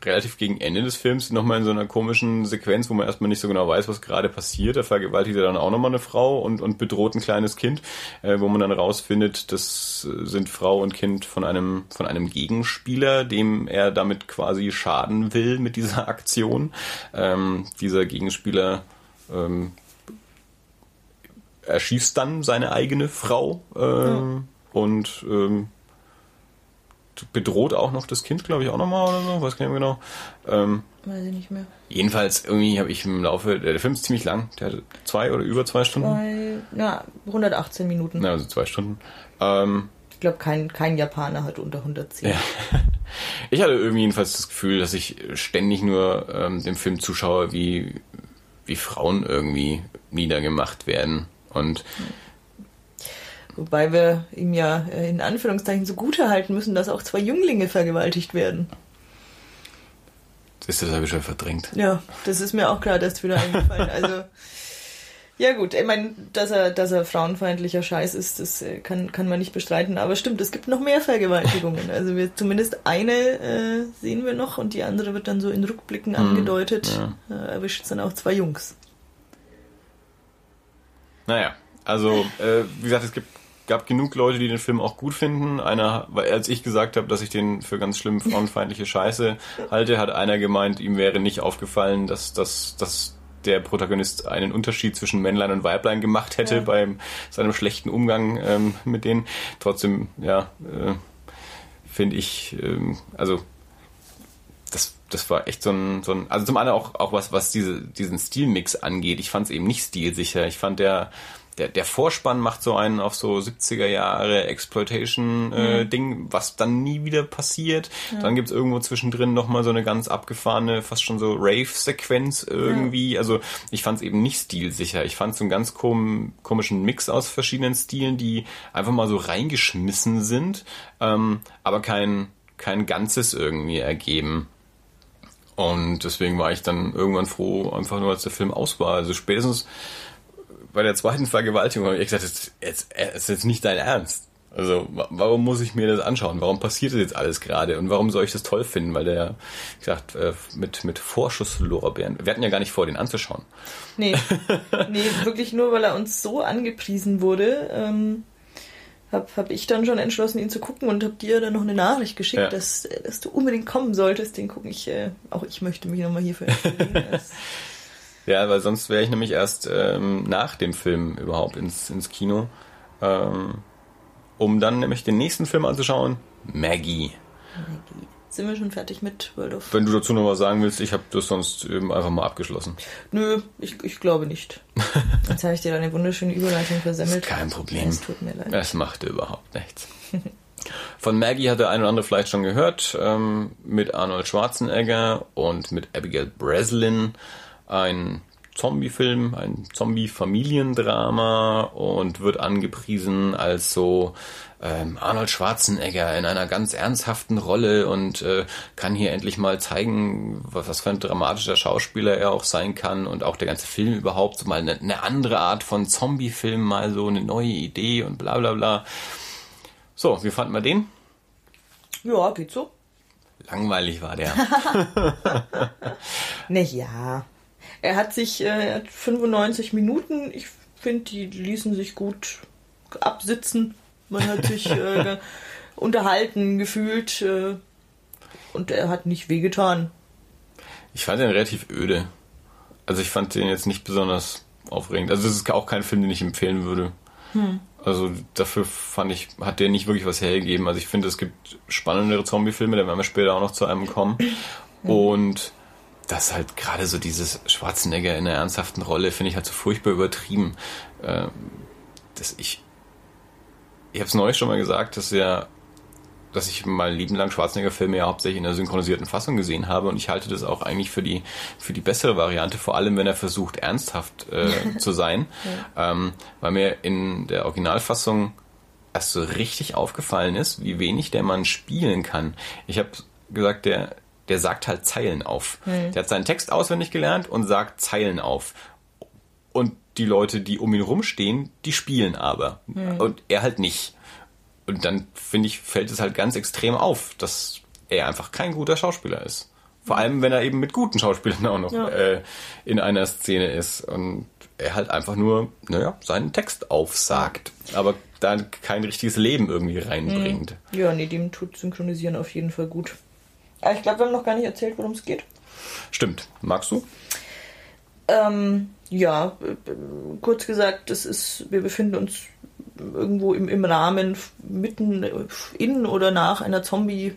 relativ gegen Ende des Films nochmal in so einer komischen Sequenz, wo man erstmal nicht so genau weiß, was gerade passiert. Da vergewaltigt er dann auch nochmal eine Frau und, und bedroht ein kleines Kind, äh, wo man dann rausfindet, das sind Frau und Kind von einem, von einem Gegenspieler, dem er damit quasi schaden will mit dieser Aktion. Ähm, dieser Gegenspieler ähm, erschießt dann seine eigene Frau äh, ja. und ähm, bedroht auch noch das Kind, glaube ich, auch nochmal oder so, weiß gar nicht mehr genau. Ähm, weiß ich nicht mehr. Jedenfalls, irgendwie habe ich im Laufe, der Film ist ziemlich lang, der hat zwei oder über zwei Stunden. Zwei, ja, 118 Minuten. Ja, also zwei Stunden. Ähm, ich glaube, kein, kein Japaner hat unter 110. Ja. Ich hatte irgendwie jedenfalls das Gefühl, dass ich ständig nur ähm, dem Film zuschaue, wie, wie Frauen irgendwie niedergemacht werden. Und mhm Wobei wir ihm ja äh, in Anführungszeichen so gut erhalten müssen, dass auch zwei Jünglinge vergewaltigt werden. Das ist das habe ich schon verdrängt. Ja, das ist mir auch klar, das ist wieder eingefallen. Also, ja gut, ich meine, dass er, dass er frauenfeindlicher Scheiß ist, das äh, kann, kann man nicht bestreiten. Aber stimmt, es gibt noch mehr Vergewaltigungen. Also wir zumindest eine äh, sehen wir noch und die andere wird dann so in Rückblicken hm, angedeutet. Ja. Äh, erwischt dann auch zwei Jungs. Naja, also äh, wie gesagt, es gibt gab genug Leute, die den Film auch gut finden. Einer, weil als ich gesagt habe, dass ich den für ganz schlimm frauenfeindliche Scheiße halte, hat einer gemeint, ihm wäre nicht aufgefallen, dass, dass, dass der Protagonist einen Unterschied zwischen Männlein und Weiblein gemacht hätte ja. bei seinem schlechten Umgang ähm, mit denen. Trotzdem, ja, äh, finde ich, ähm, also das, das war echt so ein, so ein, also zum anderen auch, auch was, was diese, diesen Stilmix angeht. Ich fand es eben nicht stilsicher. Ich fand der, der, der Vorspann macht so einen auf so 70er Jahre Exploitation-Ding, äh, mhm. was dann nie wieder passiert. Ja. Dann gibt's irgendwo zwischendrin nochmal so eine ganz abgefahrene, fast schon so Rave-Sequenz irgendwie. Ja. Also ich fand es eben nicht stilsicher. Ich fand so einen ganz kom komischen Mix aus verschiedenen Stilen, die einfach mal so reingeschmissen sind, ähm, aber kein, kein Ganzes irgendwie ergeben. Und deswegen war ich dann irgendwann froh, einfach nur als der Film aus war. Also spätestens bei der zweiten Vergewaltigung habe ich gesagt, es ist, ist jetzt nicht dein Ernst. Also warum muss ich mir das anschauen? Warum passiert das jetzt alles gerade? Und warum soll ich das toll finden? Weil der, wie gesagt, äh, mit, mit Vorschusslorbeeren, wir hatten ja gar nicht vor, den anzuschauen. Nee, nee, wirklich nur, weil er uns so angepriesen wurde, ähm, habe hab ich dann schon entschlossen, ihn zu gucken und habe dir dann noch eine Nachricht geschickt, ja. dass, dass du unbedingt kommen solltest. Den gucken ich, äh, auch ich möchte mich nochmal hierfür entschuldigen. Ja, weil sonst wäre ich nämlich erst ähm, nach dem Film überhaupt ins, ins Kino, ähm, um dann nämlich den nächsten Film anzuschauen, Maggie. Maggie. sind wir schon fertig mit World of. Wenn du dazu noch was sagen willst, ich habe das sonst eben einfach mal abgeschlossen. Nö, ich, ich glaube nicht. Jetzt habe ich dir eine wunderschöne Überleitung versemmelt. Kein Problem. Es tut mir leid. Es machte überhaupt nichts. Von Maggie hat der eine oder andere vielleicht schon gehört, ähm, mit Arnold Schwarzenegger und mit Abigail Breslin. Ein Zombie-Film, ein Zombie-Familiendrama und wird angepriesen als so ähm, Arnold Schwarzenegger in einer ganz ernsthaften Rolle und äh, kann hier endlich mal zeigen, was, was für ein dramatischer Schauspieler er auch sein kann und auch der ganze Film überhaupt so mal eine, eine andere Art von Zombie-Film, mal so eine neue Idee und bla bla bla. So, wie fanden wir den? Ja, geht so. Langweilig war der. Na ja. Er hat sich äh, er hat 95 Minuten. Ich finde, die ließen sich gut absitzen. Man hat sich äh, unterhalten gefühlt äh, und er hat nicht wehgetan. Ich fand den relativ öde. Also ich fand den jetzt nicht besonders aufregend. Also das ist auch kein Film, den ich empfehlen würde. Hm. Also dafür fand ich, hat der nicht wirklich was hergegeben. Also ich finde, es gibt spannendere Zombie-Filme, da werden wir später auch noch zu einem kommen. Und das halt gerade so dieses Schwarzenegger in einer ernsthaften Rolle finde ich halt so furchtbar übertrieben. Ähm, dass ich, ich habe es neulich schon mal gesagt, dass ja, dass ich mein Leben lang Schwarzenegger-Filme ja hauptsächlich in der synchronisierten Fassung gesehen habe und ich halte das auch eigentlich für die für die bessere Variante, vor allem wenn er versucht ernsthaft äh, zu sein, ja. ähm, weil mir in der Originalfassung erst so richtig aufgefallen ist, wie wenig der Mann spielen kann. Ich habe gesagt, der der sagt halt Zeilen auf. Hm. Der hat seinen Text auswendig gelernt und sagt Zeilen auf. Und die Leute, die um ihn rumstehen, die spielen aber. Hm. Und er halt nicht. Und dann, finde ich, fällt es halt ganz extrem auf, dass er einfach kein guter Schauspieler ist. Vor allem, wenn er eben mit guten Schauspielern auch noch ja. äh, in einer Szene ist. Und er halt einfach nur, naja, seinen Text aufsagt. Aber da kein richtiges Leben irgendwie reinbringt. Hm. Ja, nee, dem tut Synchronisieren auf jeden Fall gut. Aber ich glaube, wir haben noch gar nicht erzählt, worum es geht. Stimmt. Magst du? Ähm, ja, kurz gesagt, das ist, wir befinden uns irgendwo im, im Rahmen mitten in oder nach einer Zombie-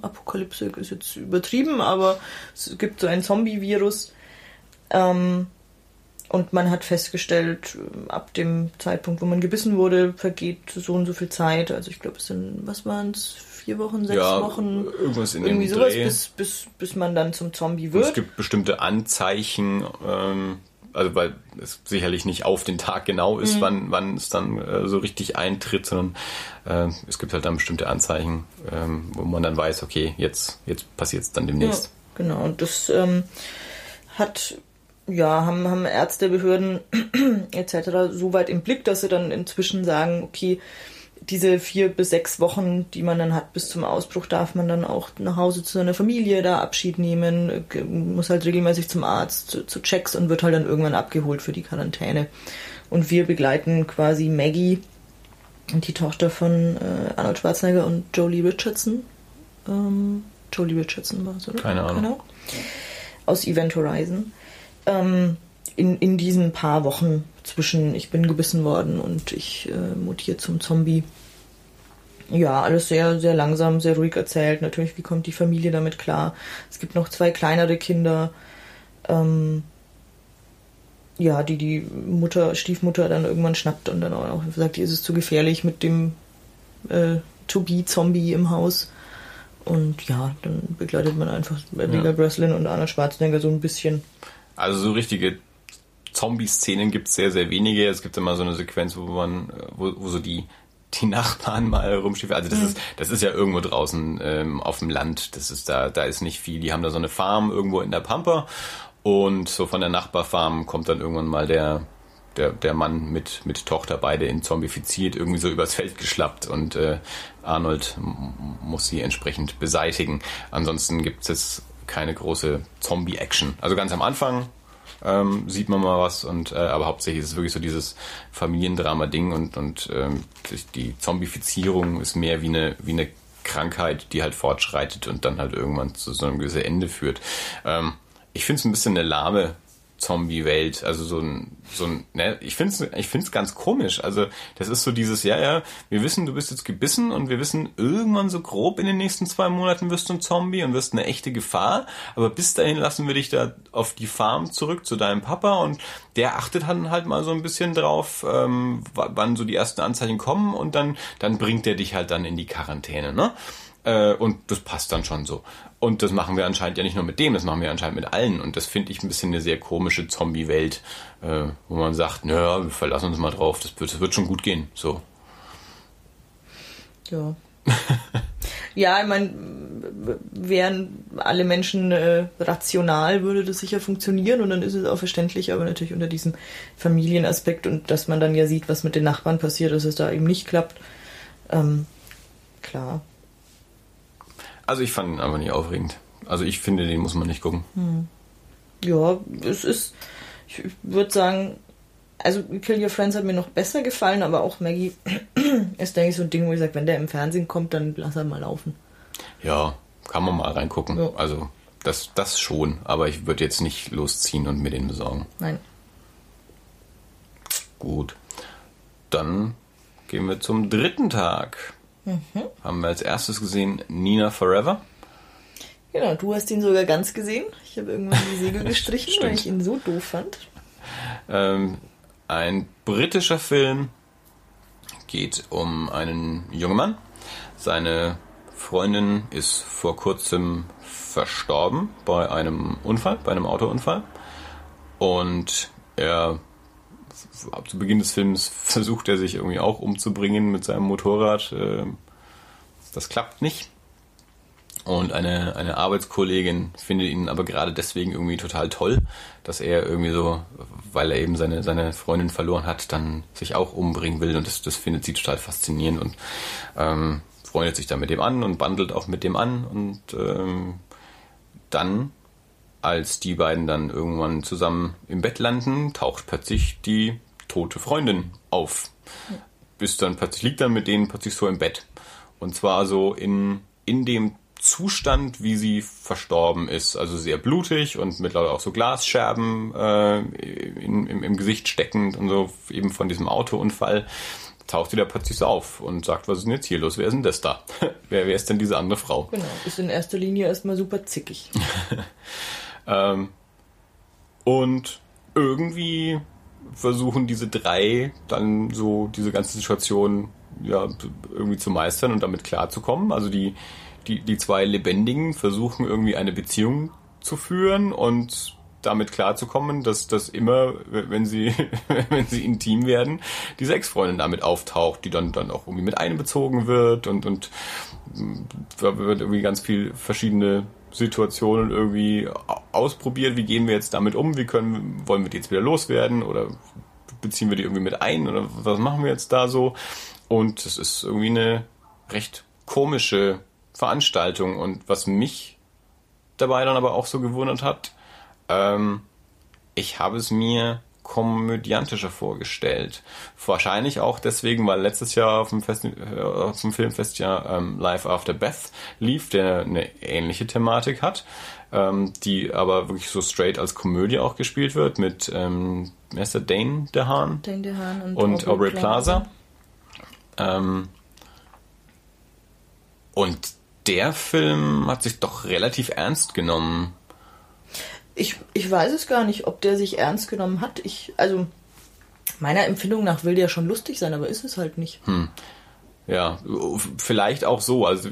Apokalypse ist jetzt übertrieben, aber es gibt so ein Zombie-Virus. Ähm, und man hat festgestellt, ab dem Zeitpunkt, wo man gebissen wurde, vergeht so und so viel Zeit. Also ich glaube, es sind, was waren es, vier Wochen, sechs ja, Wochen. Irgendwas in irgendwie sowas, bis, bis, bis man dann zum Zombie wird. Und es gibt bestimmte Anzeichen, ähm, also weil es sicherlich nicht auf den Tag genau ist, mhm. wann, wann es dann äh, so richtig eintritt, sondern äh, es gibt halt dann bestimmte Anzeichen, ähm, wo man dann weiß, okay, jetzt, jetzt passiert es dann demnächst. Ja, genau, und das ähm, hat ja, haben, haben Ärzte, Behörden etc. so weit im Blick, dass sie dann inzwischen sagen, okay, diese vier bis sechs Wochen, die man dann hat bis zum Ausbruch, darf man dann auch nach Hause zu seiner Familie da Abschied nehmen, muss halt regelmäßig zum Arzt, zu, zu Checks und wird halt dann irgendwann abgeholt für die Quarantäne. Und wir begleiten quasi Maggie, die Tochter von äh, Arnold Schwarzenegger und Jolie Richardson. Ähm, Jolie Richardson war es, oder? Keine Ahnung. Genau. Aus Event Horizon. Ähm, in, in diesen paar Wochen zwischen ich bin gebissen worden und ich äh, mutiere zum Zombie. Ja, alles sehr, sehr langsam, sehr ruhig erzählt. Natürlich, wie kommt die Familie damit klar? Es gibt noch zwei kleinere Kinder. Ähm, ja, die die Mutter, Stiefmutter dann irgendwann schnappt und dann auch sagt, ist es zu gefährlich mit dem äh, To-Be-Zombie im Haus. Und ja, dann begleitet man einfach Abigail ja. Breslin und Arnold Schwarzenegger so ein bisschen. Also so richtige Zombie-Szenen gibt es sehr, sehr wenige. Es gibt immer so eine Sequenz, wo man, wo, wo so die die Nachbarn mal rumstiefeln. Also das mhm. ist das ist ja irgendwo draußen ähm, auf dem Land. Das ist da da ist nicht viel. Die haben da so eine Farm irgendwo in der Pampa und so von der Nachbarfarm kommt dann irgendwann mal der der, der Mann mit, mit Tochter, beide in zombifiziert, irgendwie so übers Feld geschlappt und äh, Arnold muss sie entsprechend beseitigen. Ansonsten gibt es keine große Zombie-Action. Also ganz am Anfang ähm, sieht man mal was und äh, aber hauptsächlich ist es wirklich so dieses Familiendrama-Ding und, und ähm, die Zombifizierung ist mehr wie eine, wie eine Krankheit, die halt fortschreitet und dann halt irgendwann zu so einem gewissen Ende führt. Ähm, ich finde es ein bisschen eine lahme Zombie-Welt. Also so ein, so ein, ne, ich find's, ich find's ganz komisch. Also das ist so dieses, ja, ja, wir wissen, du bist jetzt gebissen und wir wissen, irgendwann so grob in den nächsten zwei Monaten wirst du ein Zombie und wirst eine echte Gefahr. Aber bis dahin lassen wir dich da auf die Farm zurück zu deinem Papa und der achtet dann halt mal so ein bisschen drauf, ähm, wann so die ersten Anzeichen kommen und dann, dann bringt er dich halt dann in die Quarantäne, ne? Äh, und das passt dann schon so. Und das machen wir anscheinend ja nicht nur mit dem, das machen wir anscheinend mit allen. Und das finde ich ein bisschen eine sehr komische Zombie-Welt, äh, wo man sagt, naja, wir verlassen uns mal drauf, das wird, das wird schon gut gehen. So. Ja. ja, ich meine, wären alle Menschen äh, rational, würde das sicher funktionieren und dann ist es auch verständlich, aber natürlich unter diesem Familienaspekt und dass man dann ja sieht, was mit den Nachbarn passiert, dass es da eben nicht klappt. Ähm, klar. Also ich fand ihn einfach nicht aufregend. Also ich finde, den muss man nicht gucken. Hm. Ja, es ist, ich würde sagen, also Kill Your Friends hat mir noch besser gefallen, aber auch Maggie ist, denke ich, so ein Ding, wo ich sage, wenn der im Fernsehen kommt, dann lass er mal laufen. Ja, kann man mal reingucken. Ja. Also das, das schon, aber ich würde jetzt nicht losziehen und mir den besorgen. Nein. Gut. Dann gehen wir zum dritten Tag. Mhm. Haben wir als erstes gesehen Nina Forever. Genau, du hast ihn sogar ganz gesehen. Ich habe irgendwann die Segel gestrichen, weil ich ihn so doof fand. Ähm, ein britischer Film geht um einen jungen Mann. Seine Freundin ist vor kurzem verstorben bei einem Unfall, bei einem Autounfall. Und er ab zu Beginn des Films versucht er sich irgendwie auch umzubringen mit seinem Motorrad. Ähm, das klappt nicht. Und eine, eine Arbeitskollegin findet ihn aber gerade deswegen irgendwie total toll, dass er irgendwie so, weil er eben seine, seine Freundin verloren hat, dann sich auch umbringen will. Und das, das findet sie total faszinierend und ähm, freundet sich dann mit dem an und bandelt auch mit dem an. Und ähm, dann als die beiden dann irgendwann zusammen im Bett landen, taucht plötzlich die tote Freundin auf. Bis dann plötzlich liegt dann mit denen plötzlich so im Bett. Und zwar so in, in dem Zustand, wie sie verstorben ist. Also sehr blutig und mittlerweile auch so Glasscherben äh, in, im, im Gesicht steckend und so, eben von diesem Autounfall taucht sie da plötzlich so auf und sagt, was ist denn jetzt hier los? Wer ist denn das da? wer, wer ist denn diese andere Frau? Genau, ist in erster Linie erstmal super zickig. Ähm, und irgendwie versuchen diese drei dann so diese ganze Situation ja irgendwie zu meistern und damit klarzukommen. Also die, die, die zwei Lebendigen versuchen irgendwie eine Beziehung zu führen und damit klarzukommen, dass das immer, wenn sie, wenn sie intim werden, die Sexfreundin damit auftaucht, die dann, dann auch irgendwie mit einbezogen wird und, und da wird irgendwie ganz viel verschiedene Situationen irgendwie ausprobiert. Wie gehen wir jetzt damit um? Wie können, wollen wir die jetzt wieder loswerden? Oder beziehen wir die irgendwie mit ein? Oder was machen wir jetzt da so? Und es ist irgendwie eine recht komische Veranstaltung. Und was mich dabei dann aber auch so gewundert hat, ähm, ich habe es mir komödiantischer vorgestellt. Wahrscheinlich auch deswegen, weil letztes Jahr auf dem, Fest, äh, dem Filmfest ja ähm, Live After Beth lief, der eine ähnliche Thematik hat, ähm, die aber wirklich so straight als Komödie auch gespielt wird mit, ähm, der, Dane DeHaan? Dane DeHaan und, und Aubrey Plaza. Plaza. Ähm, und der Film hat sich doch relativ ernst genommen. Ich, ich weiß es gar nicht, ob der sich ernst genommen hat. Ich, also meiner Empfindung nach will der schon lustig sein, aber ist es halt nicht. Hm. Ja, vielleicht auch so. Also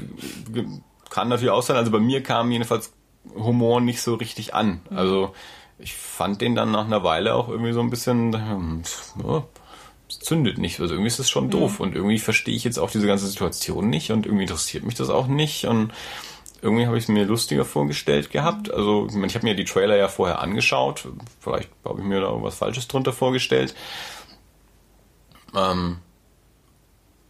kann natürlich auch sein. Also bei mir kam jedenfalls Humor nicht so richtig an. Mhm. Also ich fand den dann nach einer Weile auch irgendwie so ein bisschen, hm, ja, es zündet nicht. Also irgendwie ist das schon doof. Mhm. Und irgendwie verstehe ich jetzt auch diese ganze Situation nicht und irgendwie interessiert mich das auch nicht. Und irgendwie habe ich es mir lustiger vorgestellt gehabt. Also, ich, mein, ich habe mir die Trailer ja vorher angeschaut. Vielleicht habe ich mir da irgendwas Falsches drunter vorgestellt. Ähm,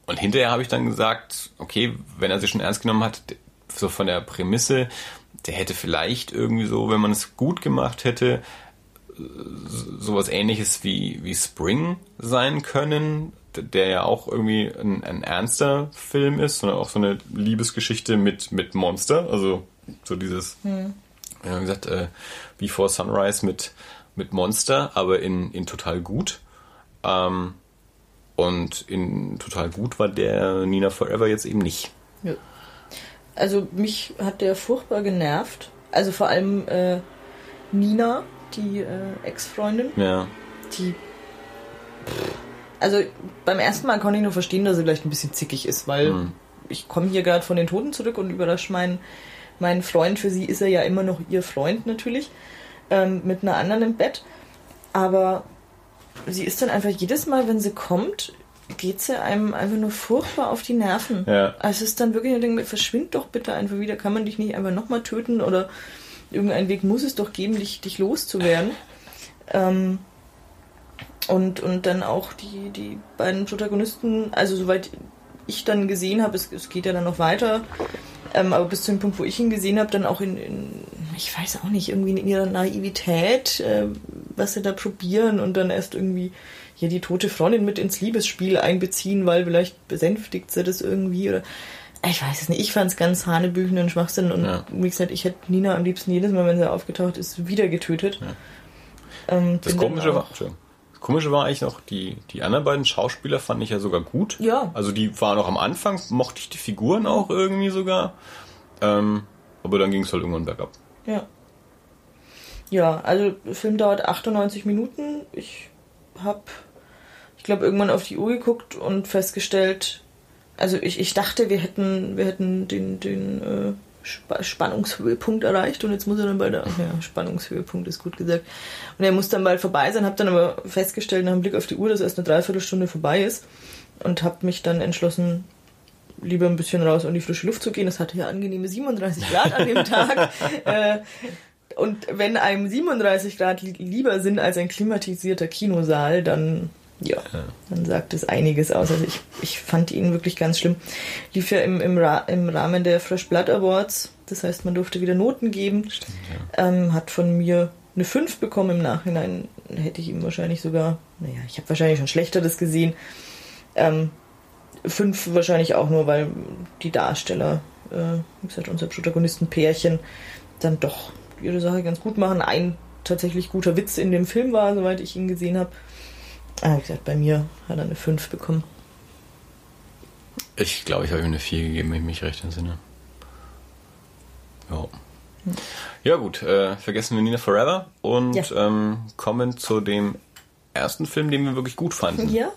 und hinterher habe ich dann gesagt, okay, wenn er sich schon ernst genommen hat, so von der Prämisse, der hätte vielleicht irgendwie so, wenn man es gut gemacht hätte, sowas ähnliches wie, wie Spring sein können der ja auch irgendwie ein, ein ernster Film ist, sondern auch so eine Liebesgeschichte mit, mit Monster. Also so dieses, hm. ja, wie gesagt, äh, Before Sunrise mit mit Monster, aber in, in total gut. Ähm, und in total gut war der Nina Forever jetzt eben nicht. Ja. Also mich hat der furchtbar genervt. Also vor allem äh, Nina, die äh, Ex-Freundin. Ja. Die. Also beim ersten Mal konnte ich nur verstehen, dass sie vielleicht ein bisschen zickig ist, weil mhm. ich komme hier gerade von den Toten zurück und überrasche meinen, meinen Freund. Für sie ist er ja immer noch ihr Freund natürlich. Ähm, mit einer anderen im Bett. Aber sie ist dann einfach jedes Mal, wenn sie kommt, geht sie einem einfach nur furchtbar auf die Nerven. Ja. Also es ist dann wirklich ein Ding, verschwind doch bitte einfach wieder, kann man dich nicht einfach nochmal töten oder irgendeinen Weg muss es doch geben, dich, dich loszuwerden. Ähm, und, und dann auch die, die beiden Protagonisten, also soweit ich dann gesehen habe, es, es geht ja dann noch weiter, ähm, aber bis zu dem Punkt, wo ich ihn gesehen habe, dann auch in, in ich weiß auch nicht, irgendwie in ihrer Naivität, äh, was sie da probieren und dann erst irgendwie hier die tote Freundin mit ins Liebesspiel einbeziehen, weil vielleicht besänftigt sie das irgendwie oder ich weiß es nicht. Ich fand es ganz hanebüchenden Schwachsinn und ja. wie gesagt, ich hätte Nina am liebsten jedes Mal, wenn sie aufgetaucht ist, wieder getötet. Ja. Ähm, das Komische war, Komische war eigentlich noch, die, die anderen beiden Schauspieler fand ich ja sogar gut. Ja. Also die waren noch am Anfang, mochte ich die Figuren auch irgendwie sogar. Ähm, aber dann ging es halt irgendwann bergab. Ja. Ja, also der Film dauert 98 Minuten. Ich habe glaube, irgendwann auf die Uhr geguckt und festgestellt, also ich, ich dachte, wir hätten, wir hätten den, den äh, Sp Spannungshöhepunkt erreicht und jetzt muss er dann bei der, ja, Spannungshöhepunkt ist gut gesagt. Und er muss dann bald vorbei sein, habe dann aber festgestellt nach dem Blick auf die Uhr, dass erst eine Dreiviertelstunde vorbei ist und habe mich dann entschlossen, lieber ein bisschen raus in die frische Luft zu gehen. Es hatte ja angenehme 37 Grad an dem Tag. äh, und wenn einem 37 Grad lieber sind als ein klimatisierter Kinosaal, dann ja, dann sagt es einiges aus. Also ich, ich fand ihn wirklich ganz schlimm. Lief ja im, im, Ra im Rahmen der Fresh Blood Awards, das heißt, man durfte wieder Noten geben. Stimmt, ja. ähm, hat von mir eine 5 bekommen. Im Nachhinein hätte ich ihm wahrscheinlich sogar, naja, ich habe wahrscheinlich schon Schlechteres gesehen. Ähm, 5 wahrscheinlich auch nur, weil die Darsteller, äh, wie gesagt, unser Protagonistenpärchen, dann doch ihre Sache ganz gut machen. Ein tatsächlich guter Witz in dem Film war, soweit ich ihn gesehen habe. Ah, wie gesagt, bei mir hat er eine 5 bekommen. Ich glaube, ich habe ihm eine 4 gegeben, wenn ich mich recht entsinne. Ja. Hm. Ja, gut, äh, vergessen wir Nina Forever und ja. ähm, kommen zu dem ersten Film, den wir wirklich gut fanden. Ja.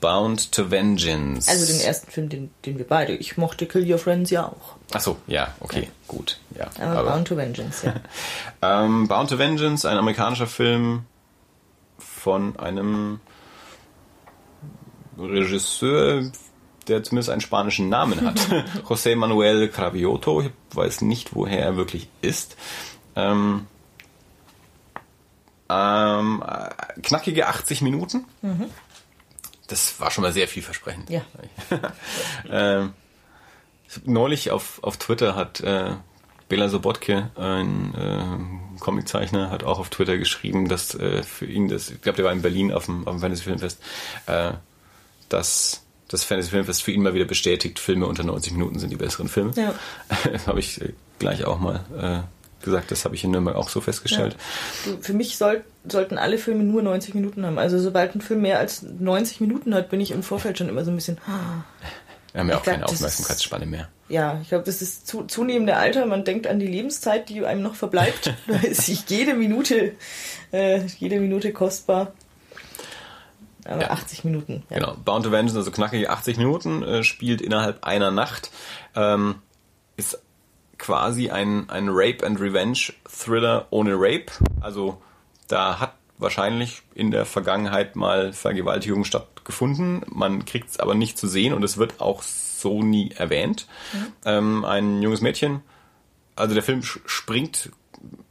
Bound to Vengeance. Also den ersten Film, den, den wir beide. Ich mochte Kill Your Friends ja auch. Ach so, ja, okay, ja. gut. Ja, aber, aber, Bound to Vengeance, ja. ähm, Bound to Vengeance, ein amerikanischer Film von einem Regisseur, der zumindest einen spanischen Namen hat. José Manuel Cravioto. Ich weiß nicht, woher er wirklich ist. Ähm, ähm, knackige 80 Minuten. Mhm. Das war schon mal sehr vielversprechend. Ja. ähm, neulich auf, auf Twitter hat äh, Bela Sobotke, ein äh, Comiczeichner, hat auch auf Twitter geschrieben, dass äh, für ihn das, ich glaube, der war in Berlin auf dem, auf dem Fantasy Filmfest, äh, dass das Fantasy Filmfest für ihn mal wieder bestätigt, Filme unter 90 Minuten sind die besseren Filme. Ja. Das habe ich äh, gleich auch mal äh, gesagt, das habe ich in Nürnberg auch so festgestellt. Ja. Für mich soll, sollten alle Filme nur 90 Minuten haben. Also sobald ein Film mehr als 90 Minuten hat, bin ich im Vorfeld schon immer so ein bisschen... Wir haben ja auch glaub, keine Aufmerksamkeitsspanne mehr. Ja, ich glaube, das ist zu, zunehmende Alter. Man denkt an die Lebenszeit, die einem noch verbleibt. da ist jede Minute, äh, jede Minute kostbar. Aber ja. 80 Minuten. Ja. Genau. Bound to Vengeance, also knackige 80 Minuten, äh, spielt innerhalb einer Nacht. Ähm, ist quasi ein, ein Rape and Revenge Thriller ohne Rape. Also da hat wahrscheinlich in der Vergangenheit mal Vergewaltigung stattgefunden. Man kriegt es aber nicht zu sehen und es wird auch so nie erwähnt. Mhm. Ähm, ein junges Mädchen, also der Film springt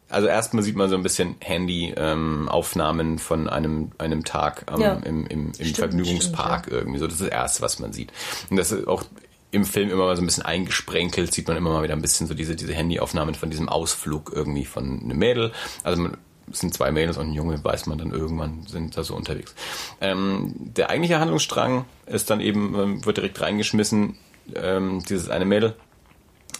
also erstmal sieht man so ein bisschen Handy-Aufnahmen ähm, von einem, einem Tag ähm, ja. im, im, im stimmt, Vergnügungspark stimmt, ja. irgendwie. So, das ist das Erste, was man sieht. Und das ist auch im Film immer mal so ein bisschen eingesprenkelt, sieht man immer mal wieder ein bisschen so diese, diese Handyaufnahmen von diesem Ausflug irgendwie von einem Mädel. Also man, es sind zwei Mädels und ein Junge, weiß man dann irgendwann, sind da so unterwegs. Ähm, der eigentliche Handlungsstrang ist dann eben, ähm, wird direkt reingeschmissen, ähm, dieses eine Mädel,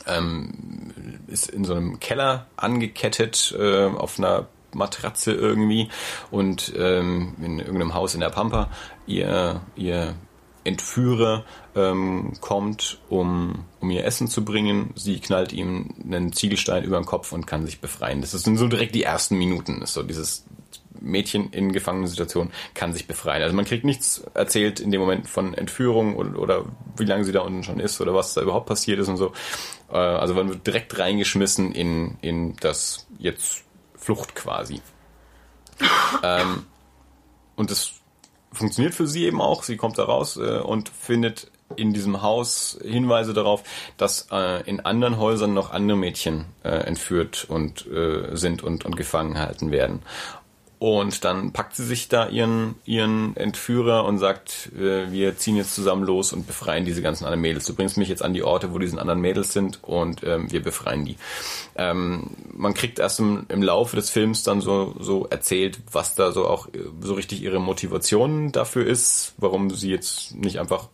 ähm, ist in so einem Keller angekettet äh, auf einer Matratze irgendwie und ähm, in irgendeinem Haus in der Pampa ihr, ihr Entführer ähm, kommt, um, um ihr Essen zu bringen. Sie knallt ihm einen Ziegelstein über den Kopf und kann sich befreien. Das sind so direkt die ersten Minuten. Ist so dieses Mädchen in Gefangenensituation kann sich befreien. Also man kriegt nichts erzählt in dem Moment von Entführung oder, oder wie lange sie da unten schon ist oder was da überhaupt passiert ist und so. Äh, also man wird direkt reingeschmissen in, in das jetzt Flucht quasi. ähm, und das funktioniert für sie eben auch. Sie kommt da raus äh, und findet in diesem Haus Hinweise darauf, dass äh, in anderen Häusern noch andere Mädchen äh, entführt und äh, sind und, und gefangen gehalten werden. Und dann packt sie sich da ihren, ihren Entführer und sagt, äh, wir ziehen jetzt zusammen los und befreien diese ganzen anderen Mädels. Du bringst mich jetzt an die Orte, wo diese anderen Mädels sind und ähm, wir befreien die. Ähm, man kriegt erst im, im Laufe des Films dann so, so erzählt, was da so auch äh, so richtig ihre Motivation dafür ist, warum sie jetzt nicht einfach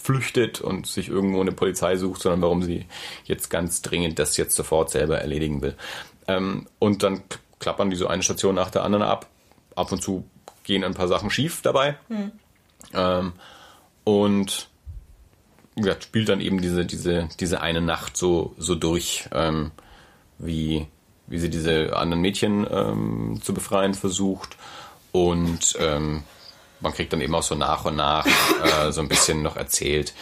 flüchtet und sich irgendwo eine Polizei sucht, sondern warum sie jetzt ganz dringend das jetzt sofort selber erledigen will. Ähm, und dann klappern die so eine Station nach der anderen ab. Ab und zu gehen ein paar Sachen schief dabei. Hm. Ähm, und wie gesagt, spielt dann eben diese, diese, diese eine Nacht so, so durch, ähm, wie, wie sie diese anderen Mädchen ähm, zu befreien versucht. Und ähm, man kriegt dann eben auch so nach und nach äh, so ein bisschen noch erzählt,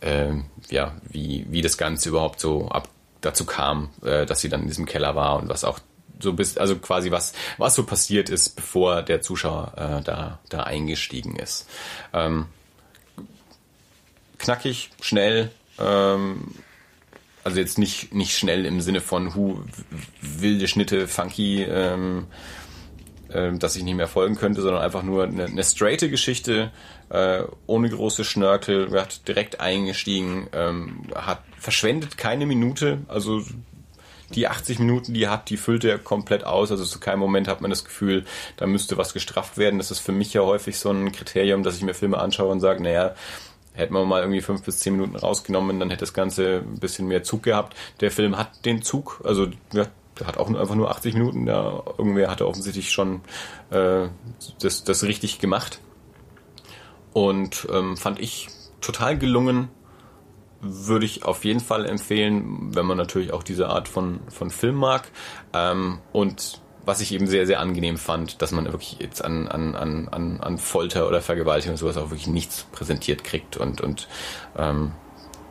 äh, ja, wie, wie das Ganze überhaupt so ab dazu kam, äh, dass sie dann in diesem Keller war und was auch so bis, also quasi was, was so passiert ist, bevor der Zuschauer äh, da, da eingestiegen ist. Ähm, knackig, schnell, ähm, also jetzt nicht, nicht schnell im Sinne von hu, wilde Schnitte, funky, ähm, äh, dass ich nicht mehr folgen könnte, sondern einfach nur eine, eine straighte Geschichte, äh, ohne große Schnörkel, wird direkt eingestiegen, ähm, hat verschwendet keine Minute, also die 80 Minuten, die ihr habt, die füllt ihr komplett aus. Also zu keinem Moment hat man das Gefühl, da müsste was gestrafft werden. Das ist für mich ja häufig so ein Kriterium, dass ich mir Filme anschaue und sage, naja, hätten wir mal irgendwie fünf bis zehn Minuten rausgenommen, dann hätte das Ganze ein bisschen mehr Zug gehabt. Der Film hat den Zug, also ja, der hat auch einfach nur 80 Minuten, da irgendwer hatte offensichtlich schon äh, das, das richtig gemacht. Und ähm, fand ich total gelungen, würde ich auf jeden Fall empfehlen, wenn man natürlich auch diese Art von, von Film mag. Ähm, und was ich eben sehr, sehr angenehm fand, dass man wirklich jetzt an, an, an, an Folter oder Vergewaltigung und sowas auch wirklich nichts präsentiert kriegt und, und ähm,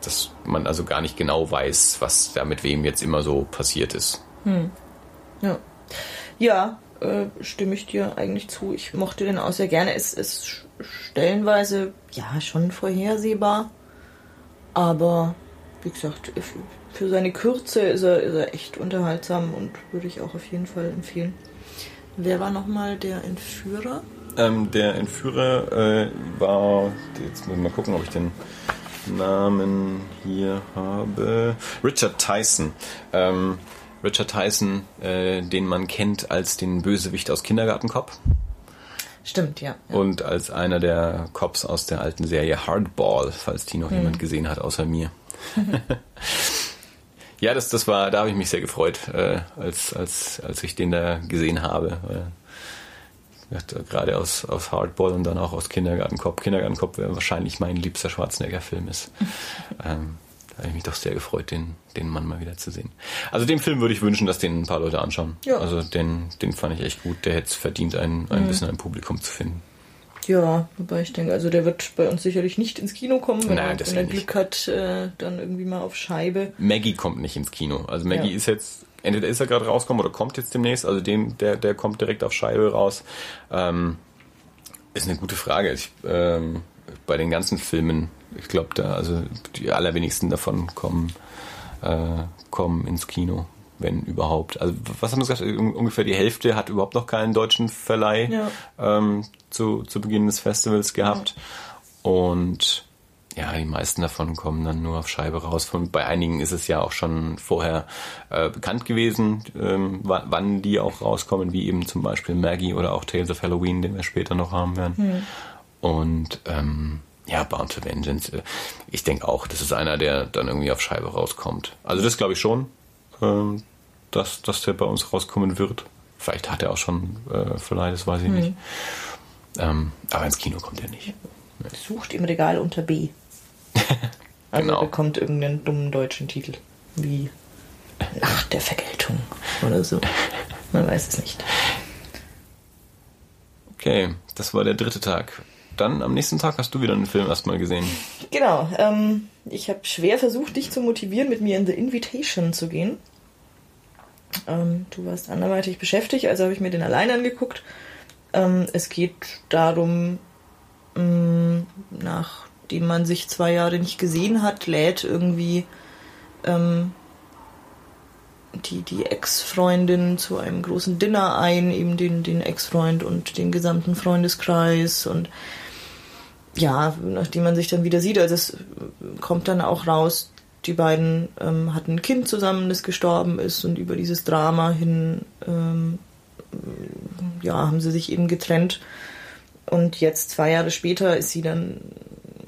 dass man also gar nicht genau weiß, was da mit wem jetzt immer so passiert ist. Hm. Ja, ja äh, stimme ich dir eigentlich zu. Ich mochte den auch sehr gerne. Es ist stellenweise ja schon vorhersehbar aber wie gesagt, für seine Kürze ist er, ist er echt unterhaltsam und würde ich auch auf jeden Fall empfehlen. Wer war nochmal der Entführer? Ähm, der Entführer äh, war, jetzt muss ich mal gucken, ob ich den Namen hier habe. Richard Tyson. Ähm, Richard Tyson, äh, den man kennt als den Bösewicht aus Kindergartenkopf. Stimmt, ja, ja, Und als einer der Cops aus der alten Serie Hardball, falls die noch hm. jemand gesehen hat, außer mir. ja, das, das war, da habe ich mich sehr gefreut, äh, als, als, als ich den da gesehen habe. Äh, gerade aus, aus Hardball und dann auch aus Kindergartenkopf. Kindergartenkopf wäre wahrscheinlich mein liebster Schwarzenegger-Film ist. ähm, da habe ich mich doch sehr gefreut, den, den Mann mal wieder zu sehen. Also den Film würde ich wünschen, dass den ein paar Leute anschauen. Ja. Also den, den fand ich echt gut. Der hätte es verdient, ein, ein mhm. bisschen ein Publikum zu finden. Ja, wobei ich denke, also der wird bei uns sicherlich nicht ins Kino kommen, wenn, Nein, er, wenn er Glück hat, äh, dann irgendwie mal auf Scheibe. Maggie kommt nicht ins Kino. Also Maggie ja. ist jetzt, entweder ist er gerade rausgekommen oder kommt jetzt demnächst. Also den, der, der kommt direkt auf Scheibe raus. Ähm, ist eine gute Frage. Ich, ähm, bei den ganzen Filmen ich glaube, da, also die allerwenigsten davon kommen, äh, kommen ins Kino, wenn überhaupt. Also was haben wir gesagt? Ungefähr die Hälfte hat überhaupt noch keinen deutschen Verleih ja. ähm, zu, zu Beginn des Festivals gehabt. Ja. Und ja, die meisten davon kommen dann nur auf Scheibe raus. Von, bei einigen ist es ja auch schon vorher äh, bekannt gewesen, ähm, wann die auch rauskommen, wie eben zum Beispiel Maggie oder auch Tales of Halloween, den wir später noch haben werden. Hm. Und ähm, ja, Bound to Vengeance. Ich denke auch, das ist einer, der dann irgendwie auf Scheibe rauskommt. Also das glaube ich schon, ähm, dass, dass der bei uns rauskommen wird. Vielleicht hat er auch schon äh, Verleih, das weiß ich Mhm. nicht. Ähm, aber ins Kino kommt er nicht. Sucht im Regal unter B. Also Genau. bekommt irgendeinen dummen deutschen Titel. Wie Nacht der Vergeltung oder so. Man weiß es nicht. Okay, das war der dritte Tag. Dann am nächsten Tag hast du wieder einen Film erstmal gesehen. Genau. Ähm, ich habe schwer versucht, dich zu motivieren, mit mir in The Invitation zu gehen. Ähm, du warst anderweitig beschäftigt, also habe ich mir den allein angeguckt. Ähm, es geht darum, mh, nachdem man sich zwei Jahre nicht gesehen hat, lädt irgendwie ähm, die, die Ex-Freundin zu einem großen Dinner ein, eben den, den Ex-Freund und den gesamten Freundeskreis und ja, nachdem man sich dann wieder sieht, also es kommt dann auch raus, die beiden ähm, hatten ein Kind zusammen, das gestorben ist und über dieses Drama hin, ähm, ja, haben sie sich eben getrennt. Und jetzt zwei Jahre später ist sie dann,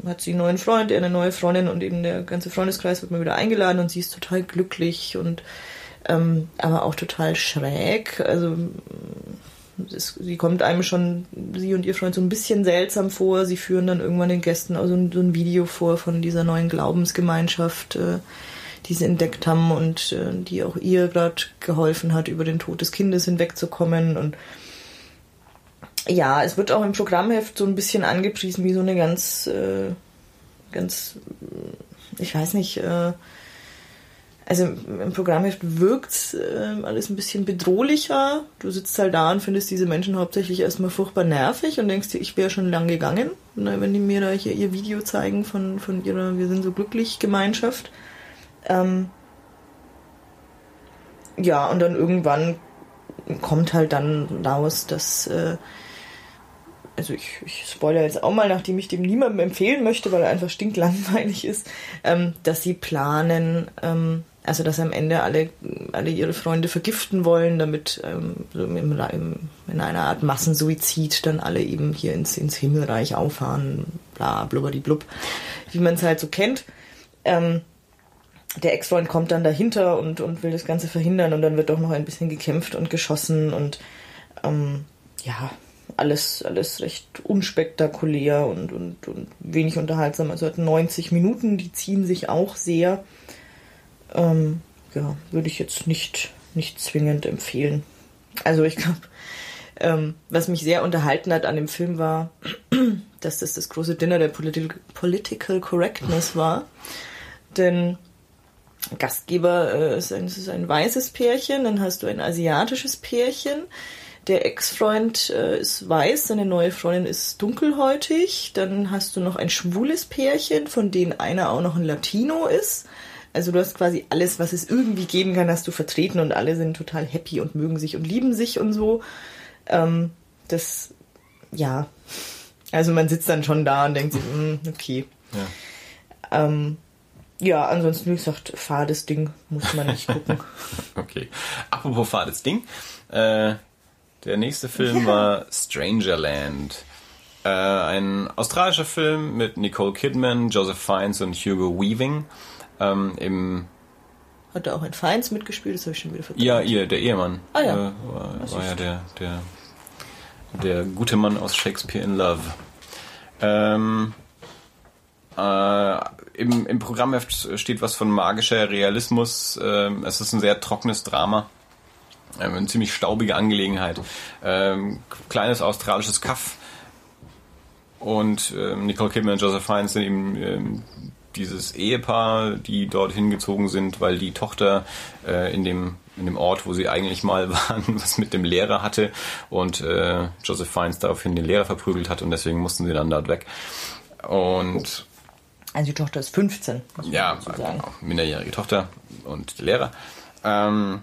hat sie einen neuen Freund, eine neue Freundin und eben der ganze Freundeskreis wird mal wieder eingeladen und sie ist total glücklich und ähm, aber auch total schräg, also es, sie kommt einem schon, sie und ihr Freund, so ein bisschen seltsam vor. Sie führen dann irgendwann den Gästen auch so ein, so ein Video vor von dieser neuen Glaubensgemeinschaft, äh, die sie entdeckt haben und äh, die auch ihr gerade geholfen hat, über den Tod des Kindes hinwegzukommen. Und ja, es wird auch im Programmheft so ein bisschen angepriesen wie so eine ganz, äh, ganz, ich weiß nicht, äh, also im Programmheft wirkt äh, alles ein bisschen bedrohlicher. Du sitzt halt da und findest diese Menschen hauptsächlich erstmal furchtbar nervig und denkst dir, ich wäre schon lang gegangen, ne, wenn die mir da hier ihr Video zeigen von, von ihrer Wir sind so glücklich Gemeinschaft. Ähm, ja, und dann irgendwann kommt halt dann raus, dass äh, also ich, ich spoilere jetzt auch mal, nachdem ich dem niemandem empfehlen möchte, weil er einfach stinklangweilig ist, ähm, dass sie planen, ähm, also dass am Ende alle, alle ihre Freunde vergiften wollen, damit ähm, im, im, in einer Art Massensuizid dann alle eben hier ins, ins Himmelreich auffahren, bla blubberdiblub, wie man es halt so kennt. Ähm, der Ex-Freund kommt dann dahinter und, und will das Ganze verhindern und dann wird doch noch ein bisschen gekämpft und geschossen und ähm, ja, alles, alles recht unspektakulär und, und, und wenig unterhaltsam. Also hat 90 Minuten, die ziehen sich auch sehr. Ähm, ja, würde ich jetzt nicht, nicht zwingend empfehlen. Also ich glaube, ähm, was mich sehr unterhalten hat an dem Film war, dass das das große Dinner der Politi Political Correctness war. Denn Gastgeber äh, ist, ein, ist ein weißes Pärchen, dann hast du ein asiatisches Pärchen. Der Ex-Freund äh, ist weiß, seine neue Freundin ist dunkelhäutig. Dann hast du noch ein schwules Pärchen, von denen einer auch noch ein Latino ist. Also du hast quasi alles, was es irgendwie geben kann, hast du vertreten und alle sind total happy und mögen sich und lieben sich und so. Ähm, das, ja. Also man sitzt dann schon da und denkt sich, mm, okay. Ja. Ähm, ja, ansonsten, wie gesagt, fades Ding muss man nicht gucken. Okay. Apropos fades Ding. Äh, der nächste Film war Strangerland. Äh, ein australischer Film mit Nicole Kidman, Joseph Fiennes und Hugo Weaving. Ähm, Im Hat da auch ein Feins mitgespielt, das habe ich schon wieder vergessen. Ja, ihr, der Ehemann. Ah, ja. Äh, war, war ja der, der, der gute Mann aus Shakespeare in Love. Ähm, äh, im, Im Programmheft steht was von magischer Realismus. Ähm, es ist ein sehr trockenes Drama. Ähm, eine ziemlich staubige Angelegenheit. Ähm, kleines australisches Kaff. Und ähm, Nicole Kidman und Joseph Fiennes sind eben ähm, dieses Ehepaar, die dorthin gezogen sind, weil die Tochter äh, in dem in dem Ort, wo sie eigentlich mal waren, was mit dem Lehrer hatte und äh, Joseph Fiennes daraufhin den Lehrer verprügelt hat und deswegen mussten sie dann dort weg. Und Also die Tochter ist 15, muss ja, dazu sagen. genau, minderjährige Tochter und der Lehrer. Ähm,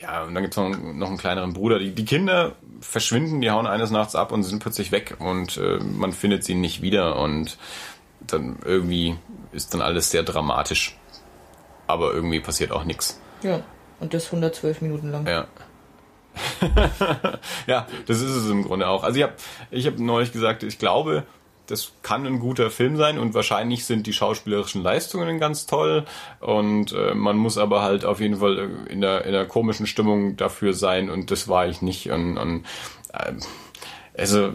ja, und dann gibt es noch, noch einen kleineren Bruder. Die, die Kinder verschwinden, die hauen eines Nachts ab und sind plötzlich weg und äh, man findet sie nicht wieder und dann irgendwie ist dann alles sehr dramatisch. Aber irgendwie passiert auch nichts. Ja, und das 112 Minuten lang. Ja. ja, das ist es im Grunde auch. Also ich habe ich hab neulich gesagt, ich glaube, das kann ein guter Film sein und wahrscheinlich sind die schauspielerischen Leistungen ganz toll und äh, man muss aber halt auf jeden Fall in der, in der komischen Stimmung dafür sein und das war ich nicht und, und äh, also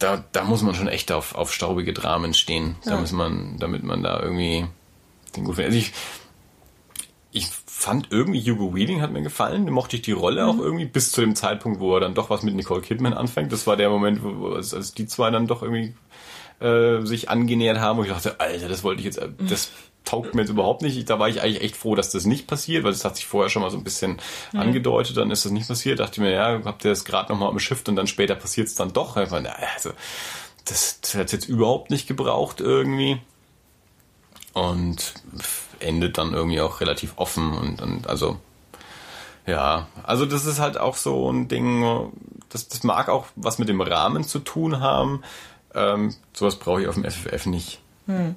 da, da muss man schon echt auf, auf staubige Dramen stehen, ja. damit man, damit man da irgendwie den gut findet. Also ich, ich fand irgendwie Hugo Weaving hat mir gefallen, da mochte ich die Rolle mhm. auch irgendwie bis zu dem Zeitpunkt, wo er dann doch was mit Nicole Kidman anfängt. Das war der Moment, wo als, die zwei dann doch irgendwie äh, sich angenähert haben und ich dachte, Alter, das wollte ich jetzt, mhm. das taugt mir jetzt überhaupt nicht. Da war ich eigentlich echt froh, dass das nicht passiert, weil das hat sich vorher schon mal so ein bisschen mhm. angedeutet, dann ist das nicht passiert. Dachte ich mir, ja, habt ihr das gerade nochmal umschifft und dann später passiert es dann doch. Einfach, also, das, das hat jetzt überhaupt nicht gebraucht irgendwie. Und endet dann irgendwie auch relativ offen und, und also ja, also das ist halt auch so ein Ding, das, das mag auch was mit dem Rahmen zu tun haben. Ähm, sowas brauche ich auf dem FFF nicht. Hm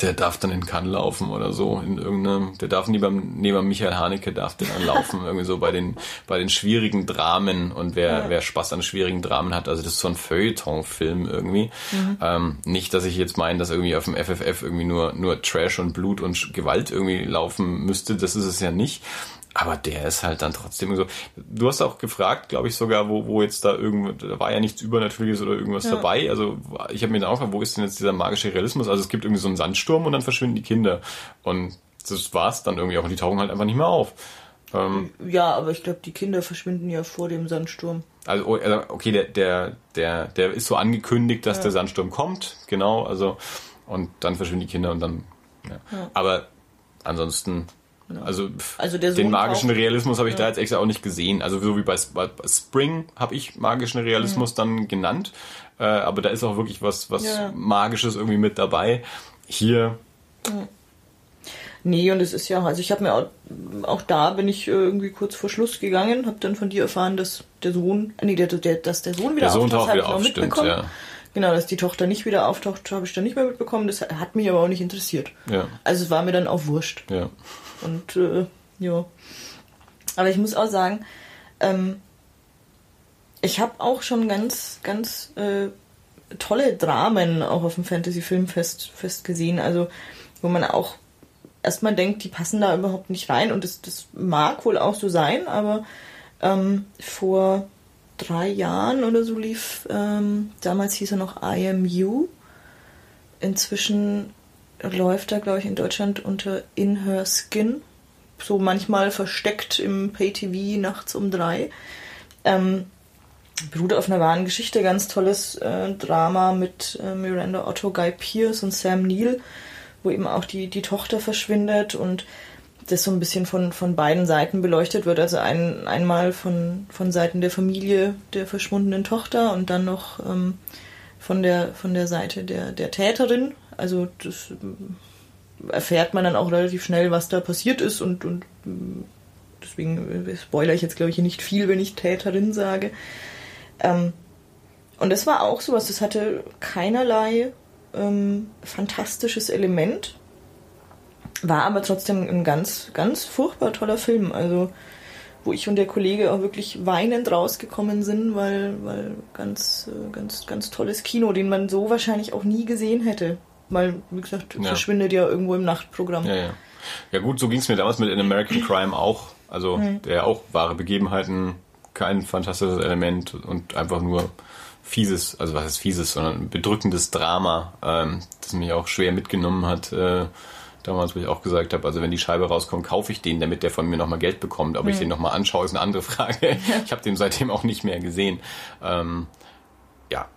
der darf dann in Cannes laufen oder so in irgendeinem der darf neben neben Michael Haneke darf der dann laufen irgendwie so bei den bei den schwierigen Dramen und wer ja. wer Spaß an schwierigen Dramen hat also das ist so ein Feuilleton Film irgendwie mhm. ähm, nicht dass ich jetzt meine dass irgendwie auf dem FFF irgendwie nur nur Trash und Blut und Gewalt irgendwie laufen müsste das ist es ja nicht aber der ist halt dann trotzdem so. Du hast auch gefragt, glaube ich sogar, wo, wo jetzt da irgendwo, da war ja nichts Übernatürliches oder irgendwas ja. dabei. Also ich habe mir dann auch gefragt, wo ist denn jetzt dieser magische Realismus? Also es gibt irgendwie so einen Sandsturm und dann verschwinden die Kinder. Und das war's dann irgendwie auch. Und die tauchen halt einfach nicht mehr auf. Ähm, ja, aber ich glaube, die Kinder verschwinden ja vor dem Sandsturm. Also, oh, also okay, der, der, der, der ist so angekündigt, dass ja. der Sandsturm kommt, genau, also und dann verschwinden die Kinder und dann. Ja. ja. Aber ansonsten Genau. Also, also den magischen Realismus habe ich ja. da jetzt extra auch nicht gesehen. Also so wie bei, bei Spring habe ich magischen Realismus ja. dann genannt. Äh, aber da ist auch wirklich was, was ja. Magisches irgendwie mit dabei. Hier. Nee, und es ist ja, also ich habe mir auch, auch da bin ich irgendwie kurz vor Schluss gegangen, habe dann von dir erfahren, dass der Sohn, nee, der, der, dass der Sohn wieder der Sohn auftaucht, wieder auf, stimmt, ja. Genau, dass die Tochter nicht wieder auftaucht, habe ich dann nicht mehr mitbekommen. Das hat mich aber auch nicht interessiert. Ja. Also es war mir dann auch wurscht. Ja. Und äh, ja. Aber ich muss auch sagen, ähm, ich habe auch schon ganz, ganz äh, tolle Dramen auch auf dem Fantasy-Filmfest Fest gesehen. Also, wo man auch erstmal denkt, die passen da überhaupt nicht rein. Und das, das mag wohl auch so sein, aber ähm, vor drei Jahren oder so lief, ähm, damals hieß er noch IMU. Inzwischen läuft er, glaube ich, in Deutschland unter In Her Skin. So manchmal versteckt im Pay-TV nachts um drei. Ähm, beruht auf einer wahren Geschichte, ganz tolles äh, Drama mit äh, Miranda Otto, Guy Pierce und Sam Neill, wo eben auch die, die Tochter verschwindet und das so ein bisschen von, von beiden Seiten beleuchtet wird. Also ein, einmal von, von Seiten der Familie der verschwundenen Tochter und dann noch ähm, von, der, von der Seite der, der Täterin, also das äh, erfährt man dann auch relativ schnell, was da passiert ist und, und äh, deswegen äh, spoilere ich jetzt, glaube ich, hier nicht viel, wenn ich Täterin sage. Ähm, und das war auch sowas, das hatte keinerlei ähm, fantastisches Element, war aber trotzdem ein ganz, ganz furchtbar toller Film. Also, wo ich und der Kollege auch wirklich weinend rausgekommen sind, weil, weil ganz, ganz, ganz tolles Kino, den man so wahrscheinlich auch nie gesehen hätte weil, wie gesagt, ja. verschwindet ja irgendwo im Nachtprogramm. Ja, ja. ja gut, so ging es mir damals mit In American Crime auch. Also mhm. der auch wahre Begebenheiten, kein fantastisches Element und einfach nur fieses, also was ist fieses, sondern bedrückendes Drama, ähm, das mich auch schwer mitgenommen hat. Äh, damals, wo ich auch gesagt habe, also wenn die Scheibe rauskommt, kaufe ich den, damit der von mir nochmal Geld bekommt. Ob mhm. ich den nochmal anschaue, ist eine andere Frage. ich habe den seitdem auch nicht mehr gesehen. Ähm, ja,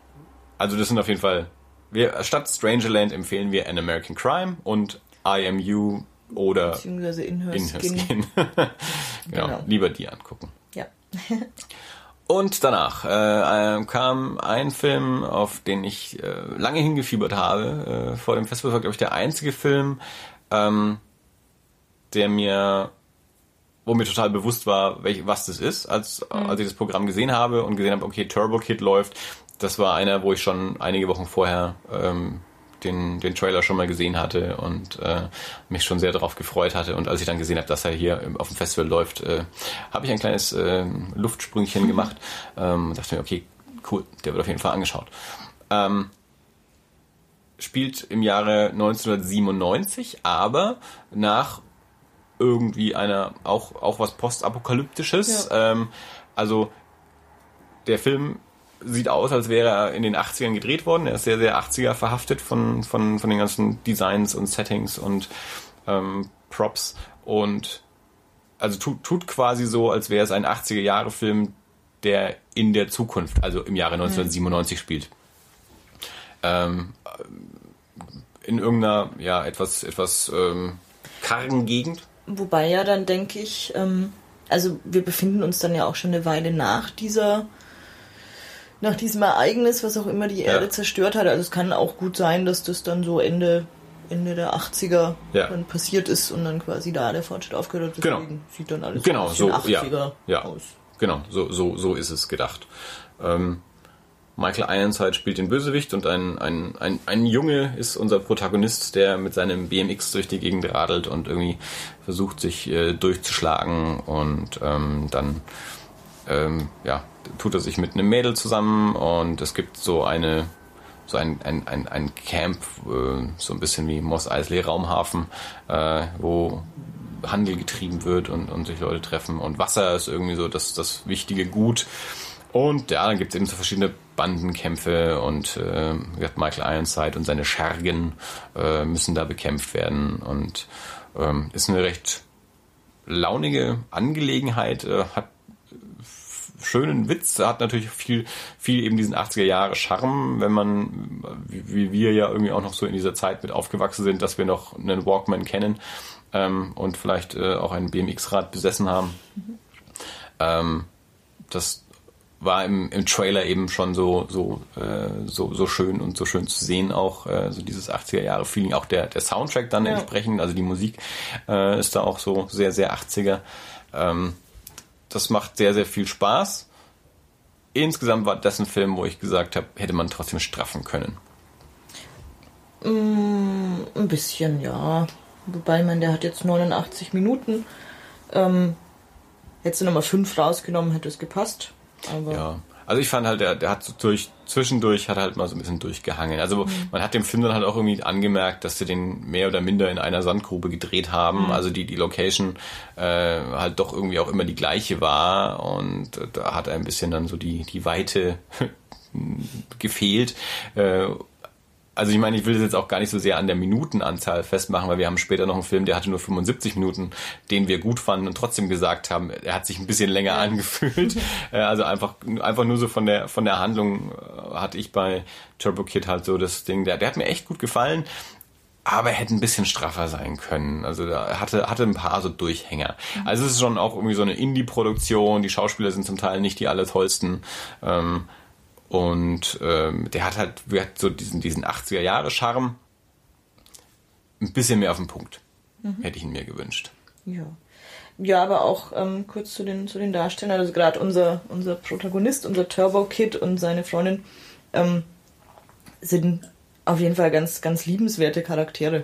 also das sind auf jeden Fall wir, statt Strangerland empfehlen wir An American Crime und IMU oder Beziehungsweise In Her in Skin. Skin. genau, genau, lieber die angucken. Ja. und danach äh, kam ein Film, auf den ich äh, lange hingefiebert habe. Äh, vor dem Festival war, glaube ich, der einzige Film, ähm, der mir wo mir total bewusst war, welch, was das ist, als, mhm. als ich das Programm gesehen habe und gesehen habe, okay, Turbo Kid läuft, das war einer, wo ich schon einige Wochen vorher ähm, den, den Trailer schon mal gesehen hatte und äh, mich schon sehr darauf gefreut hatte. Und als ich dann gesehen habe, dass er hier auf dem Festival läuft, äh, habe ich ein kleines äh, Luftsprüngchen gemacht ähm, und dachte mir, okay, cool, der wird auf jeden Fall angeschaut. Ähm, spielt im Jahre 1997, aber nach irgendwie einer auch auch was postapokalyptisches. Ja. Ähm, also der Film sieht aus, als wäre er in den 80ern gedreht worden. Er ist sehr, sehr 80er verhaftet von, von, von den ganzen Designs und Settings und ähm, Props. Und also tut, tut quasi so, als wäre es ein 80er-Jahre-Film, der in der Zukunft, also im Jahre 1997 spielt. Ähm, in irgendeiner, ja, etwas, etwas ähm, kargen Gegend. Wobei ja dann denke ich, ähm, also wir befinden uns dann ja auch schon eine Weile nach dieser, nach diesem Ereignis, was auch immer die Ja. Erde zerstört hat. Also es kann auch gut sein, dass das dann so Ende, Ende der 80er Ja. dann passiert ist und dann quasi da der Fortschritt aufgehört hat. Genau. Deswegen sieht dann alles Genau, so, ja. 80er Ja. aus. Genau, so, so, so ist es gedacht. Ähm, Michael Ironside spielt den Bösewicht und ein, ein, ein, ein Junge ist unser Protagonist, der mit seinem BMX durch die Gegend radelt und irgendwie versucht, sich äh, durchzuschlagen und ähm, dann ähm, ja, tut er sich mit einem Mädel zusammen und es gibt so eine so ein, ein, ein, ein Camp, äh, so ein bisschen wie Moss Eisley Raumhafen, äh, wo Handel getrieben wird und, und sich Leute treffen. Und Wasser ist irgendwie so das, das wichtige Gut. Und ja, dann gibt es eben so verschiedene Bandenkämpfe und äh, Michael Ironside und seine Schergen äh, müssen da bekämpft werden. Und ähm, ist eine recht launige Angelegenheit, äh, hat schönen Witz, hat natürlich viel, viel eben diesen 80er Jahre Charme, wenn man, wie, wir ja irgendwie auch noch so in dieser Zeit mit aufgewachsen sind, dass wir noch einen Walkman kennen ähm, und vielleicht äh, auch ein BMX-Rad besessen haben. Ähm, das war im, im Trailer eben schon so, so, äh, so, so schön und so schön zu sehen, auch äh, so dieses 80er Jahre Feeling, auch der, der Soundtrack dann Ja. entsprechend, also die Musik äh, ist da auch so sehr, sehr 80er. Ähm, das macht sehr, sehr viel Spaß. Insgesamt war das ein Film, wo ich gesagt habe, hätte man trotzdem straffen können. Ein bisschen, ja. Wobei, man, der hat jetzt 89 Minuten. Ähm, hättest du nochmal 5 rausgenommen, hätte es gepasst. Aber Ja. Also ich fand halt, der, der hat so durch, zwischendurch hat halt mal so ein bisschen durchgehangen. Also man hat dem Film dann halt auch irgendwie angemerkt, dass sie den mehr oder minder in einer Sandgrube gedreht haben. Also die, die Location äh, halt doch irgendwie auch immer die gleiche war und da hat er ein bisschen dann so die, die Weite gefehlt. Äh, also ich meine, ich will das jetzt auch gar nicht so sehr an der Minutenanzahl festmachen, weil wir haben später noch einen Film, der hatte nur 75 Minuten, den wir gut fanden und trotzdem gesagt haben, er hat sich ein bisschen länger angefühlt. Äh, also einfach, einfach nur so von der von der Handlung äh, hatte ich bei Turbo Kid halt so das Ding, der, der hat mir echt gut gefallen. Aber er hätte ein bisschen straffer sein können. Also da hatte, hatte ein paar so Durchhänger. Also es ist schon auch irgendwie so eine Indie-Produktion. Die Schauspieler sind zum Teil nicht die allertollsten. Ähm, und ähm, der hat halt der hat so diesen, diesen 80er-Jahre-Charme. Ein bisschen mehr auf den Punkt. Hätte ich ihn mir gewünscht. Ja. Ja, aber auch ähm, kurz zu den, zu den Darstellern. Also gerade unser, unser Protagonist, unser Turbo Kid und seine Freundin ähm, sind auf jeden Fall ganz, ganz liebenswerte Charaktere.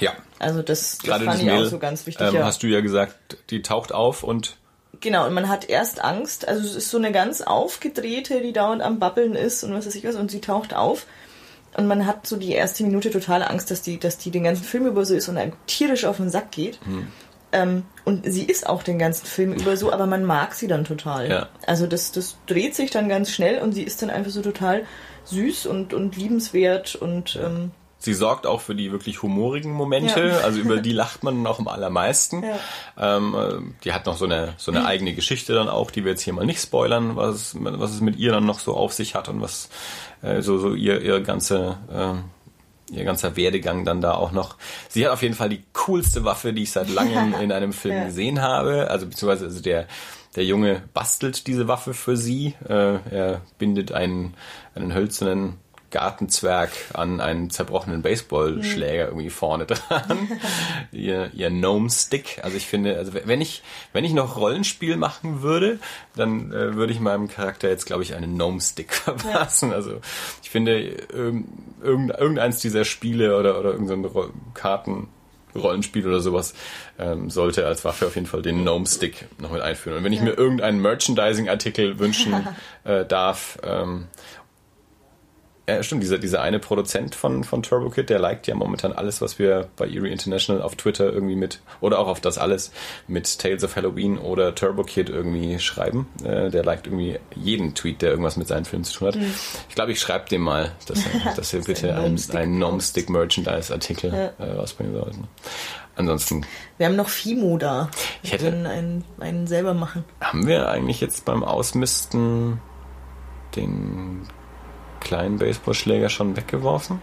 Ja. Also das, das Gerade fand das ich auch Mädel, so ganz wichtig. ähm, ja. hast du ja gesagt, die taucht auf und Genau, und man hat erst Angst, also es ist so eine ganz aufgedrehte, die dauernd am Babbeln ist und was weiß ich was, und sie taucht auf. Und man hat so die erste Minute totale Angst, dass die, dass die den ganzen Film über so ist und einem tierisch auf den Sack geht. Hm. Ähm, und sie ist auch den ganzen Film über so, aber man mag sie dann total. Ja. Also das, das dreht sich dann ganz schnell und sie ist dann einfach so total süß und, und liebenswert und ähm, sie sorgt auch für die wirklich humorigen Momente. Ja. Also über die lacht man noch am allermeisten. Ja. Ähm, äh, die hat noch so eine, so eine eigene Geschichte dann auch, die wir jetzt hier mal nicht spoilern, was, es- was es mit ihr dann noch so auf sich hat und was äh, so, so ihr, ihr ganze... ähm, Ihr ganzer Werdegang dann da auch noch. Sie hat auf jeden Fall die coolste Waffe, die ich seit langem in einem Film Ja. gesehen habe. Also beziehungsweise also der, der Junge bastelt diese Waffe für sie. Äh, er bindet einen, einen hölzernen Gartenzwerg an einen zerbrochenen Baseballschläger irgendwie vorne dran. ihr, ihr Gnome Stick. Also ich finde, also wenn ich, wenn ich noch Rollenspiel machen würde, dann äh, würde ich meinem Charakter jetzt, glaube ich, einen Gnome Stick verpassen. Also ich finde, ähm, irgend, irgendeins dieser Spiele oder, oder irgendein Ro- Karten, Rollenspiel oder sowas ähm, sollte als Waffe auf jeden Fall den Gnome Stick noch mit einführen. Und wenn ich mir irgendeinen Merchandising-Artikel wünschen äh, darf, ähm, Ja, stimmt, dieser, dieser eine Produzent von, von Turbo Kid, der liked ja momentan alles, was wir bei Erie International auf Twitter irgendwie mit, oder auch auf das alles mit Tales of Halloween oder Turbo Kid irgendwie schreiben. Äh, der liked irgendwie jeden Tweet, der irgendwas mit seinen Filmen zu tun hat. Mhm. Ich glaube, ich schreibe dem mal, dass er, dass er bitte ein, ein Nomstick Merchandise Artikel ja. äh, rausbringen soll. Ansonsten. Wir haben noch Fimo da. Wir ich hätte können einen, einen selber machen. Haben wir eigentlich jetzt beim Ausmisten den kleinen Baseballschläger schon weggeworfen?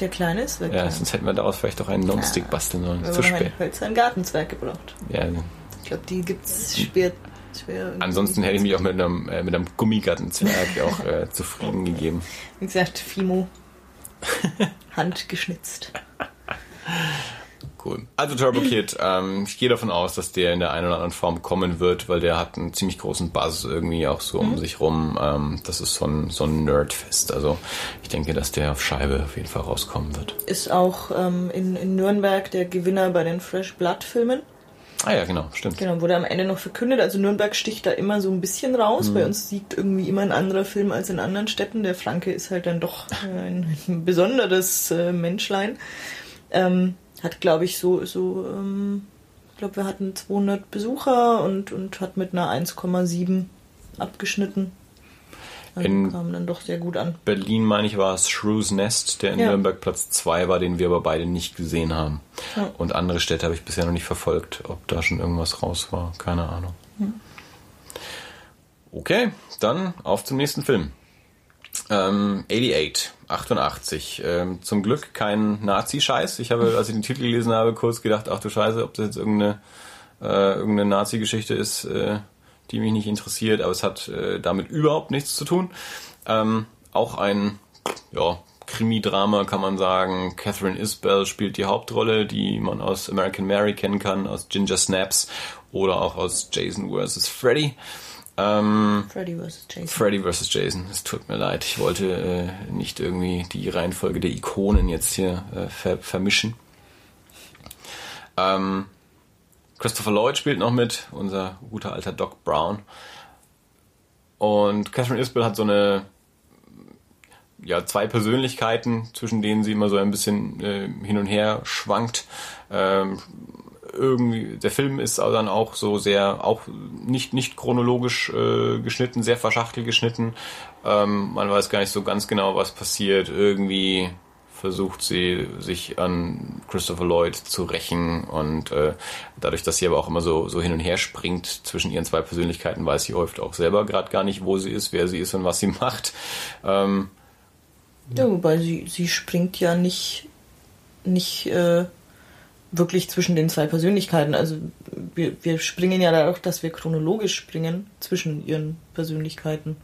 Der kleine ist weg. Ja, sonst hätten wir daraus vielleicht auch einen Non-Stick ja. basteln sollen. Zu spät. Hölzer Gartenzwerg gebraucht. Ja. Ich glaube, die gibt es schwer, schwer. Ansonsten hätte ich mich auch mit einem, äh, mit einem Gummigartenzwerg auch äh, zufrieden gegeben. Wie gesagt, Fimo. Handgeschnitzt. Cool. Also Turbo Kid, ähm, ich gehe davon aus, dass der in der einen oder anderen Form kommen wird, weil der hat einen ziemlich großen Buzz irgendwie auch so mhm. um sich rum. Ähm, das ist so ein, so ein Nerdfest. Also ich denke, dass der auf Scheibe auf jeden Fall rauskommen wird. Ist auch ähm, in, in Nürnberg der Gewinner bei den Fresh Blood Filmen. Ah ja, genau, stimmt. Genau, wurde am Ende noch verkündet. Also Nürnberg sticht da immer so ein bisschen raus. Mhm. Bei uns siegt irgendwie immer ein anderer Film als in anderen Städten. Der Franke ist halt dann doch ein, ein besonderes äh, Menschlein. Ähm, hat, glaube ich, so, so ähm, ich glaube, wir hatten 200 Besucher und, und hat mit einer 1,7 abgeschnitten. Also in kam dann doch sehr gut an. Berlin, meine ich, war es Shrews Nest, der in ja. Nürnberg Platz 2 war, den wir aber beide nicht gesehen haben. Ja. Und andere Städte habe ich bisher noch nicht verfolgt, ob da schon irgendwas raus war. Keine Ahnung. Hm. Okay, dann auf zum nächsten Film. Ähm, 88, 88. Ähm, zum Glück kein Nazi-Scheiß. Ich habe, als ich den Titel gelesen habe, kurz gedacht, ach du Scheiße, ob das jetzt irgendeine, äh, irgendeine Nazi-Geschichte ist, äh, die mich nicht interessiert, aber es hat äh, damit überhaupt nichts zu tun. Ähm, auch ein, ja, Krimi-Drama kann man sagen. Catherine Isbell spielt die Hauptrolle, die man aus American Mary kennen kann, aus Ginger Snaps oder auch aus Jason vs. Freddy. Ähm, Freddy vs. Jason. Freddy vs. Jason. Es tut mir leid. Ich wollte äh, nicht irgendwie die Reihenfolge der Ikonen jetzt hier äh, ver vermischen. Ähm, Christopher Lloyd spielt noch mit, unser guter alter Doc Brown. Und Catherine Isbell hat so eine ja, zwei Persönlichkeiten, zwischen denen sie immer so ein bisschen äh, hin und her schwankt. Ähm, irgendwie, der Film ist dann auch so sehr, auch nicht, nicht chronologisch äh, geschnitten, sehr verschachtelt geschnitten. Ähm, man weiß gar nicht so ganz genau, was passiert. Irgendwie versucht sie sich an Christopher Lloyd zu rächen und äh, dadurch, dass sie aber auch immer so, so hin und her springt zwischen ihren zwei Persönlichkeiten, weiß sie oft auch selber gerade gar nicht, wo sie ist, wer sie ist und was sie macht. Ähm, ja, wobei sie, sie springt ja nicht, nicht äh, wirklich zwischen den zwei Persönlichkeiten. Also wir, wir springen ja dadurch, dass wir chronologisch springen zwischen ihren Persönlichkeiten.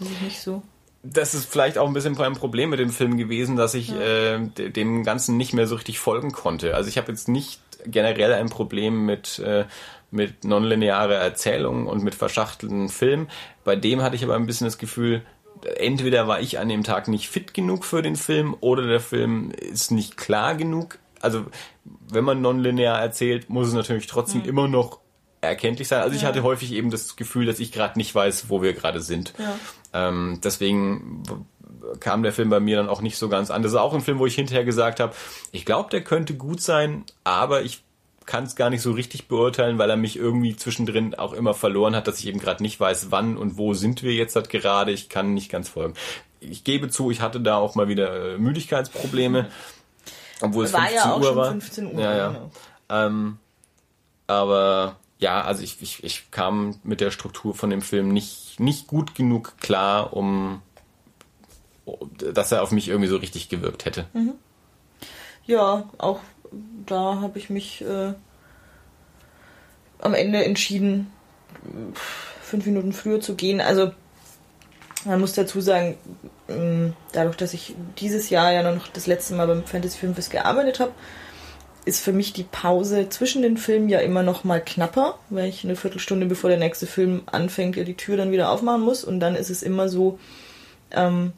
Ist es nicht so? Das ist vielleicht auch ein bisschen ein Problem mit dem Film gewesen, dass ich ja. äh, dem Ganzen nicht mehr so richtig folgen konnte. Also ich habe jetzt nicht generell ein Problem mit, äh, mit nonlinearer Erzählung und mit verschachtelten Filmen. Bei dem hatte ich aber ein bisschen das Gefühl, entweder war ich an dem Tag nicht fit genug für den Film oder der Film ist nicht klar genug also wenn man nonlinear erzählt, muss es natürlich trotzdem mhm. immer noch erkenntlich sein. Also ja. ich hatte häufig eben das Gefühl, dass ich gerade nicht weiß, wo wir gerade sind. Ja. Ähm, deswegen kam der Film bei mir dann auch nicht so ganz an. Das ist auch ein Film, wo ich hinterher gesagt habe, ich glaube, der könnte gut sein, aber ich kann es gar nicht so richtig beurteilen, weil er mich irgendwie zwischendrin auch immer verloren hat, dass ich eben gerade nicht weiß, wann und wo sind wir jetzt halt gerade. Ich kann nicht ganz folgen. Ich gebe zu, ich hatte da auch mal wieder äh, Müdigkeitsprobleme. Mhm obwohl es war 15 ja auch Uhr schon war. 15 Uhr. Ja, ja. Genau. Ähm, aber ja, also ich, ich, ich kam mit der Struktur von dem Film nicht, nicht gut genug klar, um dass er auf mich irgendwie so richtig gewirkt hätte. Mhm. Ja, auch da habe ich mich äh, am Ende entschieden, fünf Minuten früher zu gehen. Also man muss dazu sagen, dadurch, dass ich dieses Jahr ja noch das letzte Mal beim Fantasy Filmfest gearbeitet habe, ist für mich die Pause zwischen den Filmen ja immer noch mal knapper, weil ich eine Viertelstunde bevor der nächste Film anfängt, ja die Tür dann wieder aufmachen muss. Und dann ist es immer so, ähm,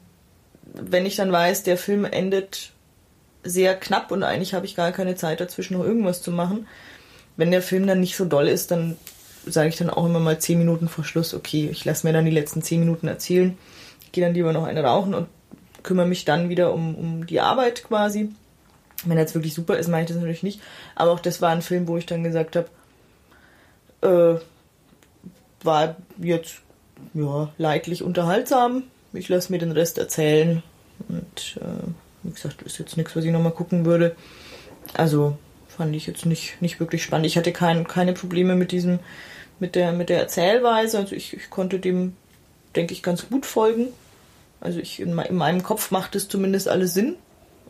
wenn ich dann weiß, der Film endet sehr knapp und eigentlich habe ich gar keine Zeit dazwischen noch irgendwas zu machen. Wenn der Film dann nicht so doll ist, dann sage ich dann auch immer mal zehn Minuten vor Schluss, okay, ich lasse mir dann die letzten zehn Minuten erzählen gehe dann lieber noch eine rauchen und kümmere mich dann wieder um, um die Arbeit quasi. Wenn jetzt wirklich super ist, meine ich das natürlich nicht. Aber auch das war ein Film, wo ich dann gesagt habe, äh, war jetzt ja, leidlich unterhaltsam. Ich lasse mir den Rest erzählen. Und äh, wie gesagt, ist jetzt nichts, was ich nochmal gucken würde. Also fand ich jetzt nicht, nicht wirklich spannend. Ich hatte kein, keine Probleme mit diesem, mit der, mit der Erzählweise. Also ich, ich konnte dem, denke ich, ganz gut folgen. Also ich, in, in meinem Kopf macht es zumindest alles Sinn.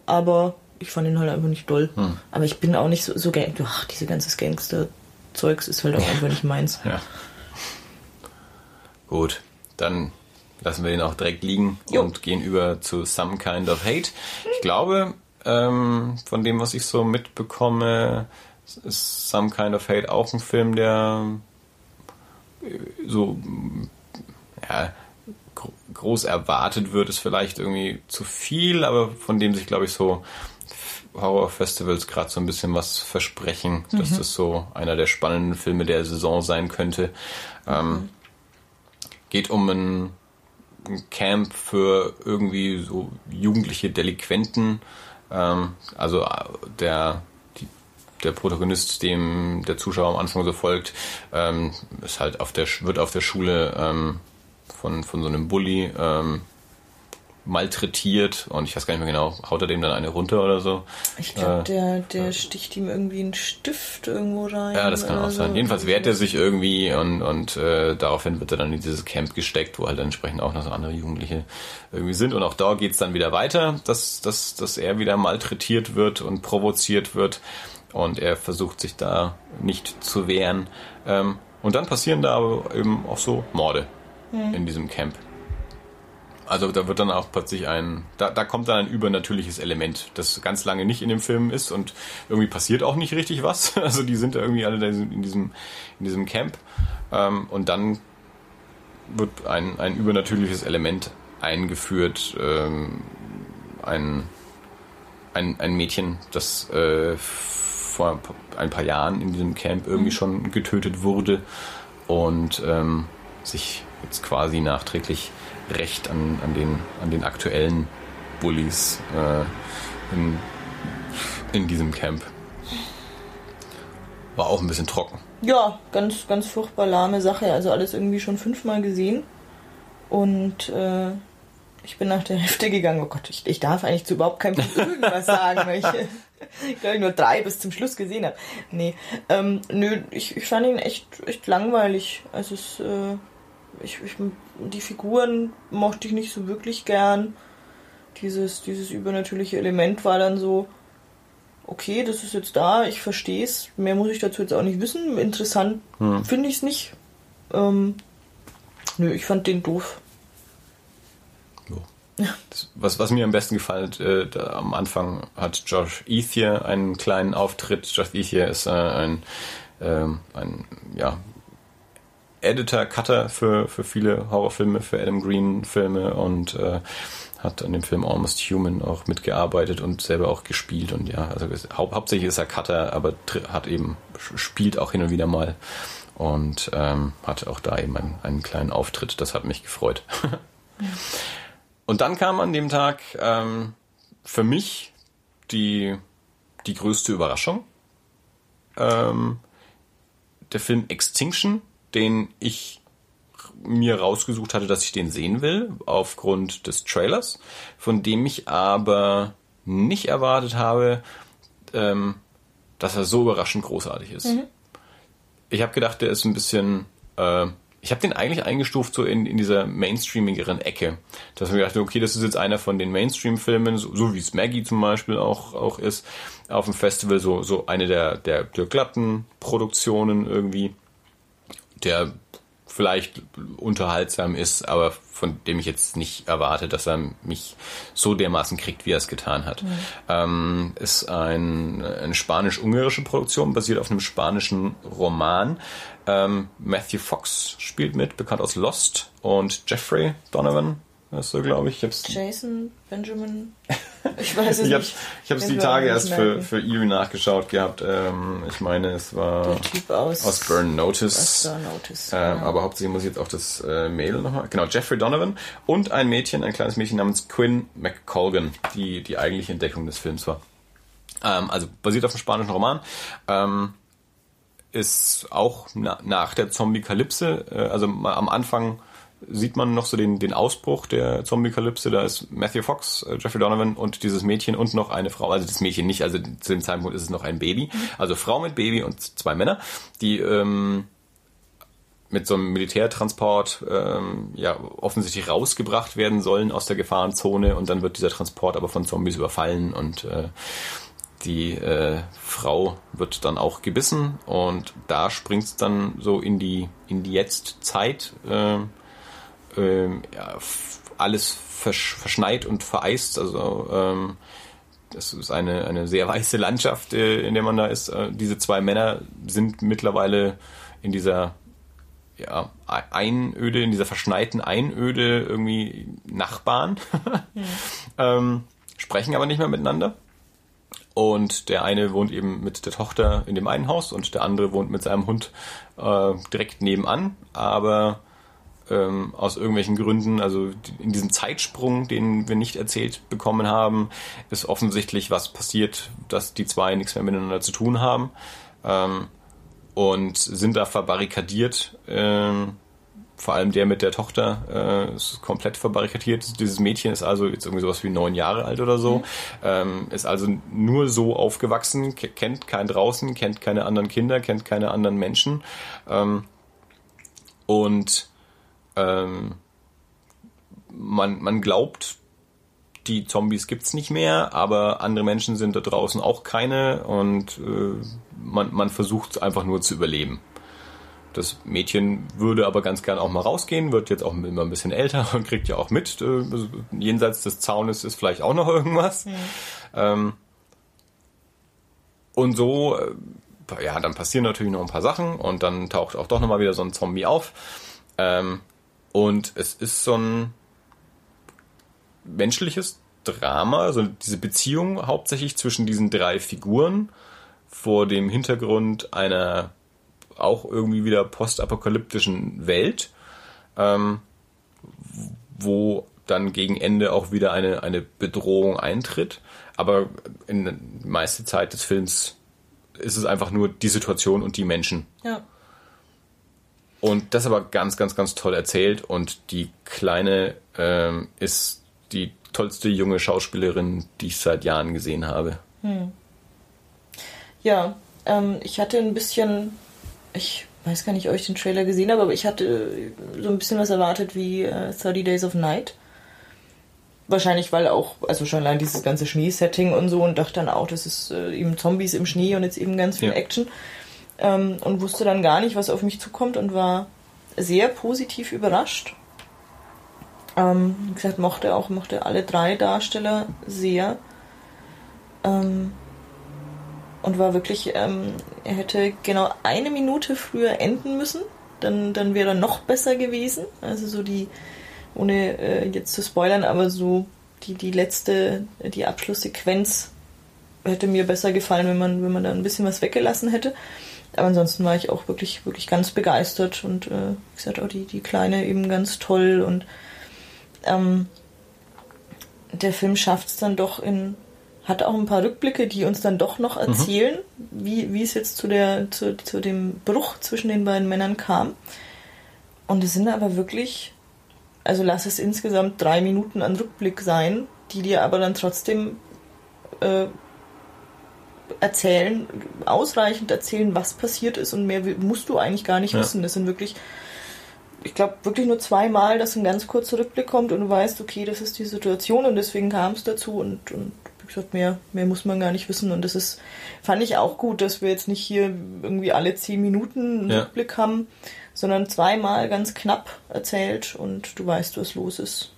Aber ich fand ihn halt einfach nicht doll. Hm. Aber ich bin auch nicht so, so ach, diese ganze Gangster-Zeugs ist halt auch einfach nicht meins. Ja. Gut, dann lassen wir den auch direkt liegen jo. und gehen über zu Some Kind of Hate. Ich glaube, ähm, von dem, was ich so mitbekomme, ist Some Kind of Hate auch ein Film, der äh, so ja, groß erwartet wird, ist vielleicht irgendwie zu viel, aber von dem sich, glaube ich, so Horror-Festivals gerade so ein bisschen was versprechen, mhm. dass das so einer der spannenden Filme der Saison sein könnte. Ähm, geht um ein, ein, Camp für irgendwie so jugendliche Delinquenten. Ähm, also äh, der die, der Protagonist, dem der Zuschauer am Anfang so folgt, ähm, ist halt auf der wird auf der Schule ähm, von von so einem Bully ähm, malträtiert und ich weiß gar nicht mehr genau, haut er dem dann eine runter oder so? Ich glaube, äh, der, der sticht ihm irgendwie einen Stift irgendwo rein. Ja, das kann auch sein. So. Jedenfalls wehrt er sich irgendwie und, und äh, daraufhin wird er dann in dieses Camp gesteckt, wo halt entsprechend auch noch so andere Jugendliche irgendwie sind. Und auch da geht's dann wieder weiter, dass, dass, dass er wieder malträtiert wird und provoziert wird und er versucht sich da nicht zu wehren. Ähm, und dann passieren da aber eben auch so Morde hm. in diesem Camp. Also da wird dann auch plötzlich ein, da, da kommt dann ein übernatürliches Element, das ganz lange nicht in dem Film ist und irgendwie passiert auch nicht richtig was. Also die sind da irgendwie alle in diesem, in diesem Camp. Ähm, und dann wird ein, ein übernatürliches Element eingeführt. Ähm, ein, ein, ein Mädchen, das äh, vor ein paar Jahren in diesem Camp irgendwie mhm. schon getötet wurde und ähm, sich jetzt quasi nachträglich Recht an, an, den, an den aktuellen Bullies äh, in, in diesem Camp. War auch ein bisschen trocken. Ja, ganz, ganz furchtbar lahme Sache. Also alles irgendwie schon fünfmal gesehen. Und äh, ich bin nach der Hälfte gegangen. Oh Gott, ich, ich darf eigentlich zu überhaupt keinem irgendwas sagen, weil ich, glaube ich, nur drei bis zum Schluss gesehen habe. Nee, ähm, nö, ich, ich fand ihn echt, echt langweilig. Also es, äh, ich, ich die Figuren mochte ich nicht so wirklich gern. Dieses, dieses übernatürliche Element war dann so, okay, das ist jetzt da, ich verstehe es, mehr muss ich dazu jetzt auch nicht wissen. Interessant hm. finde ich es nicht. Ähm, nö, ich fand den doof. Das, was, was mir am besten gefällt, äh, am Anfang hat Josh Ethier einen kleinen Auftritt. Josh Ethier ist äh, ein, äh, ein ja, Editor, Cutter für, für viele Horrorfilme, für Adam Green Filme und äh, hat an dem Film Almost Human auch mitgearbeitet und selber auch gespielt und ja, also hau hauptsächlich ist er Cutter, aber hat eben spielt auch hin und wieder mal und ähm, hatte auch da eben einen, einen kleinen Auftritt. Das hat mich gefreut. und dann kam an dem Tag ähm, für mich die die größte Überraschung. Ähm, der Film Extinction den ich mir rausgesucht hatte, dass ich den sehen will, aufgrund des Trailers, von dem ich aber nicht erwartet habe, ähm, dass er so überraschend großartig ist. Mhm. Ich habe gedacht, der ist ein bisschen. Äh, ich habe den eigentlich eingestuft so in, in dieser mainstreamigeren Ecke. Dass ich mir dachte, okay, das ist jetzt einer von den Mainstream-Filmen, so, so wie es Maggie zum Beispiel auch, auch ist, auf dem Festival, so, so eine der, der, der glatten Produktionen irgendwie der vielleicht unterhaltsam ist, aber von dem ich jetzt nicht erwarte, dass er mich so dermaßen kriegt, wie er es getan hat. Mhm. Ähm, ist ein, eine spanisch-ungarische Produktion, basiert auf einem spanischen Roman. Ähm, Matthew Fox spielt mit, bekannt aus Lost, und Jeffrey Donovan Weißt du, glaube ich. ich hab's Jason, Benjamin. Ich weiß es ich nicht. Ich habe es die Tage erst für, für Eerie nachgeschaut gehabt. Ähm, ich meine, es war Der Typ aus, aus Burn Notice. aus Burn Notice. Ähm, ja. Aber hauptsächlich muss ich jetzt auch das äh, Mail nochmal. Genau, Jeffrey Donovan und ein Mädchen, ein kleines Mädchen namens Quinn McColgan, die die eigentliche Entdeckung des Films war. Ähm, also basiert auf einem spanischen Roman. Ähm, ist auch na, nach der Zombie-Kalypse, äh, also am Anfang sieht man noch so den, den Ausbruch der Zombie-Kalypse. Da ist Matthew Fox, äh, Jeffrey Donovan und dieses Mädchen und noch eine Frau. Also das Mädchen nicht, also zu dem Zeitpunkt ist es noch ein Baby. Also Frau mit Baby und zwei Männer, die ähm, mit so einem Militärtransport ähm, ja offensichtlich rausgebracht werden sollen aus der Gefahrenzone und dann wird dieser Transport aber von Zombies überfallen und äh, die äh, Frau wird dann auch gebissen und da springt es dann so in die in die Jetztzeit. Äh, ähm, ja, alles versch verschneit und vereist. Also ähm, das ist eine, eine sehr weiße Landschaft, äh, in der man da ist. Äh, diese zwei Männer sind mittlerweile in dieser ja, Ei- Einöde, in dieser verschneiten Einöde irgendwie Nachbarn, ähm, sprechen aber nicht mehr miteinander. Und der eine wohnt eben mit der Tochter in dem einen Haus und der andere wohnt mit seinem Hund äh, direkt nebenan. Aber ähm, aus irgendwelchen Gründen, also in diesem Zeitsprung, den wir nicht erzählt bekommen haben, ist offensichtlich was passiert, dass die zwei nichts mehr miteinander zu tun haben ähm, und sind da verbarrikadiert. Ähm, vor allem der mit der Tochter äh, ist komplett verbarrikadiert. Dieses Mädchen ist also jetzt irgendwie sowas wie neun Jahre alt oder so, ähm, ist also nur so aufgewachsen, ke- kennt kein draußen, kennt keine anderen Kinder, kennt keine anderen Menschen ähm, und ähm, man, man glaubt, die Zombies gibt's nicht mehr, aber andere Menschen sind da draußen auch keine und äh, man, man versucht einfach nur zu überleben. Das Mädchen würde aber ganz gern auch mal rausgehen, wird jetzt auch immer ein bisschen älter und kriegt ja auch mit, äh, jenseits des Zaunes ist vielleicht auch noch irgendwas. Ähm, und so, äh, ja, dann passieren natürlich noch ein paar Sachen und dann taucht auch doch nochmal wieder so ein Zombie auf. Ähm, und es ist so ein menschliches Drama, also diese Beziehung hauptsächlich zwischen diesen drei Figuren vor dem Hintergrund einer auch irgendwie wieder postapokalyptischen Welt, ähm, wo dann gegen Ende auch wieder eine, eine Bedrohung eintritt. Aber in der meiste Zeit des Films ist es einfach nur die Situation und die Menschen. ja. Und das aber ganz, ganz, ganz toll erzählt. Und die Kleine ähm, ist die tollste junge Schauspielerin, die ich seit Jahren gesehen habe. Ja, ähm, ich hatte ein bisschen, ich weiß gar nicht, ob ich den Trailer gesehen habe, aber ich hatte so ein bisschen was erwartet wie äh, 30 Days of Night. Wahrscheinlich, weil auch, also schon allein dieses ganze Schneesetting und so und dachte dann auch, das ist äh, eben Zombies im Schnee und jetzt eben ganz viel Ja. Action. Ähm, und wusste dann gar nicht, was auf mich zukommt und war sehr positiv überrascht. Ähm, wie gesagt, mochte auch, mochte alle drei Darsteller sehr. Ähm, und war wirklich, ähm, er hätte genau eine Minute früher enden müssen, dann, dann wäre er noch besser gewesen. Also so die, ohne äh, jetzt zu spoilern, aber so die, die letzte, die Abschlusssequenz hätte mir besser gefallen, wenn man, wenn man da ein bisschen was weggelassen hätte. Aber ansonsten war ich auch wirklich, wirklich ganz begeistert und äh, wie gesagt auch die, die Kleine eben ganz toll und ähm, der Film schafft es dann doch in, hat auch ein paar Rückblicke, die uns dann doch noch erzählen, wie, wie es jetzt zu, der, zu, zu dem Bruch zwischen den beiden Männern kam. Und es sind aber wirklich, also lass es insgesamt drei Minuten an Rückblick sein, die dir aber dann trotzdem äh, erzählen, ausreichend erzählen, was passiert ist und mehr musst du eigentlich gar nicht Ja. wissen. Das sind wirklich, ich glaube, wirklich nur zweimal, dass ein ganz kurzer Rückblick kommt und du weißt, okay, das ist die Situation und deswegen kam es dazu und, und wie gesagt, mehr, mehr muss man gar nicht wissen. Und das ist, fand ich auch gut, dass wir jetzt nicht hier irgendwie alle zehn Minuten einen Ja. Rückblick haben, sondern zweimal ganz knapp erzählt und du weißt, was los ist.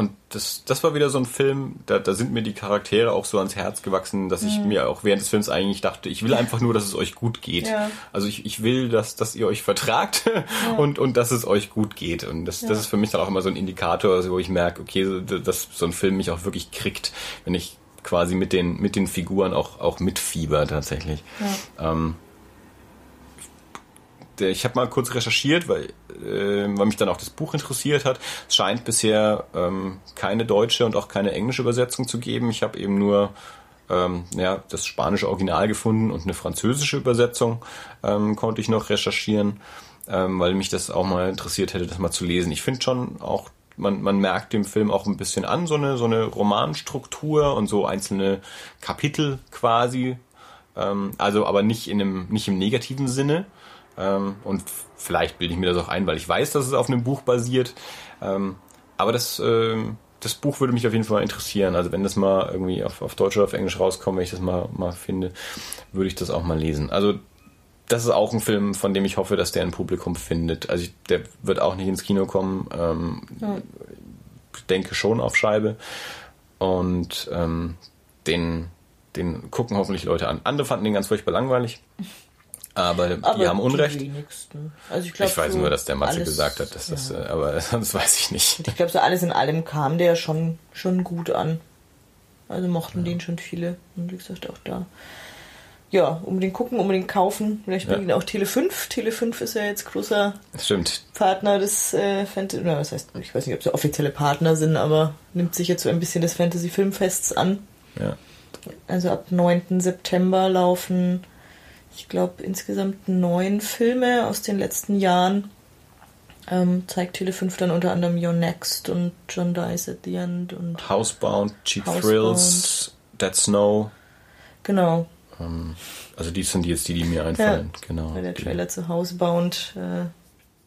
Und das, das war wieder so ein Film, da, da sind mir die Charaktere auch so ans Herz gewachsen, dass ich mhm. mir auch während des Films eigentlich dachte, ich will einfach nur, dass es euch gut geht. Ja. Also ich, ich will, dass, dass ihr euch vertragt ja. und, und dass es euch gut geht. Und das, ja. das ist für mich dann auch immer so ein Indikator, wo ich merke, okay, dass so ein Film mich auch wirklich kriegt, wenn ich quasi mit den, mit den Figuren auch, auch mitfieber tatsächlich. Ähm, ich habe mal kurz recherchiert, weil, äh, weil mich dann auch das Buch interessiert hat. Es scheint bisher ähm, keine deutsche und auch keine englische Übersetzung zu geben. Ich habe eben nur ähm, ja, das spanische Original gefunden und eine französische Übersetzung ähm, konnte ich noch recherchieren, ähm, weil mich das auch mal interessiert hätte, das mal zu lesen. Ich finde schon auch, man, man merkt dem Film auch ein bisschen an, so eine, so eine Romanstruktur und so einzelne Kapitel quasi. Ähm, also aber nicht in einem, nicht im negativen Sinne. Ähm, und vielleicht bilde ich mir das auch ein, weil ich weiß, dass es auf einem Buch basiert. Ähm, aber das, äh, das Buch würde mich auf jeden Fall interessieren. Also wenn das mal irgendwie auf, auf Deutsch oder auf Englisch rauskommt, wenn ich das mal, mal finde, würde ich das auch mal lesen. Also das ist auch ein Film, von dem ich hoffe, dass der ein Publikum findet. Also ich, der wird auch nicht ins Kino kommen. Ähm, ja. Ich denke schon auf Scheibe. Und ähm, den, den gucken hoffentlich Leute an. Andere fanden den ganz furchtbar langweilig. Aber, aber die haben Unrecht. Die also ich, glaub, ich weiß so nur, dass der Matze alles, gesagt hat, dass ja. das, äh, aber sonst weiß ich nicht. Ich glaube, so alles in allem kam der schon, schon gut an. Also mochten ja. den schon viele. Und wie gesagt, auch da. Ja, unbedingt gucken, unbedingt kaufen. Vielleicht ja. bringen auch Tele 5. Tele 5 ist ja jetzt großer Stimmt. Partner des äh, Fantasy. Oder was heißt, ich weiß nicht, ob sie offizielle Partner sind, aber nimmt sich jetzt so ein bisschen des Fantasy Filmfests an. Ja. Also ab 9. September laufen ich glaube, insgesamt neun Filme aus den letzten Jahren. Ähm, zeigt Tele5 dann unter anderem Your Next und John Dies at the End und Housebound, Cheap Housebound. Thrills, Dead Snow. Genau. Ähm, also die sind jetzt die, die mir einfallen. Ja, genau. Der Trailer zu Housebound äh,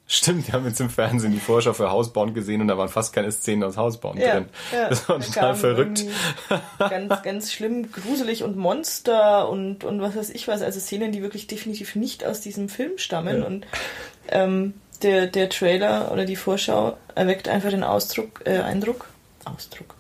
Stimmt, wir haben jetzt im Fernsehen die Vorschau für Hausbauen gesehen und da waren fast keine Szenen aus Hausbauen ja, drin. Ja, das war total verrückt. Ganz, ganz schlimm, gruselig und Monster und, und was weiß ich was. Also Szenen, die wirklich definitiv nicht aus diesem Film stammen. Ja. Und ähm, der, der Trailer oder die Vorschau erweckt einfach den Ausdruck, äh, Eindruck, Ausdruck,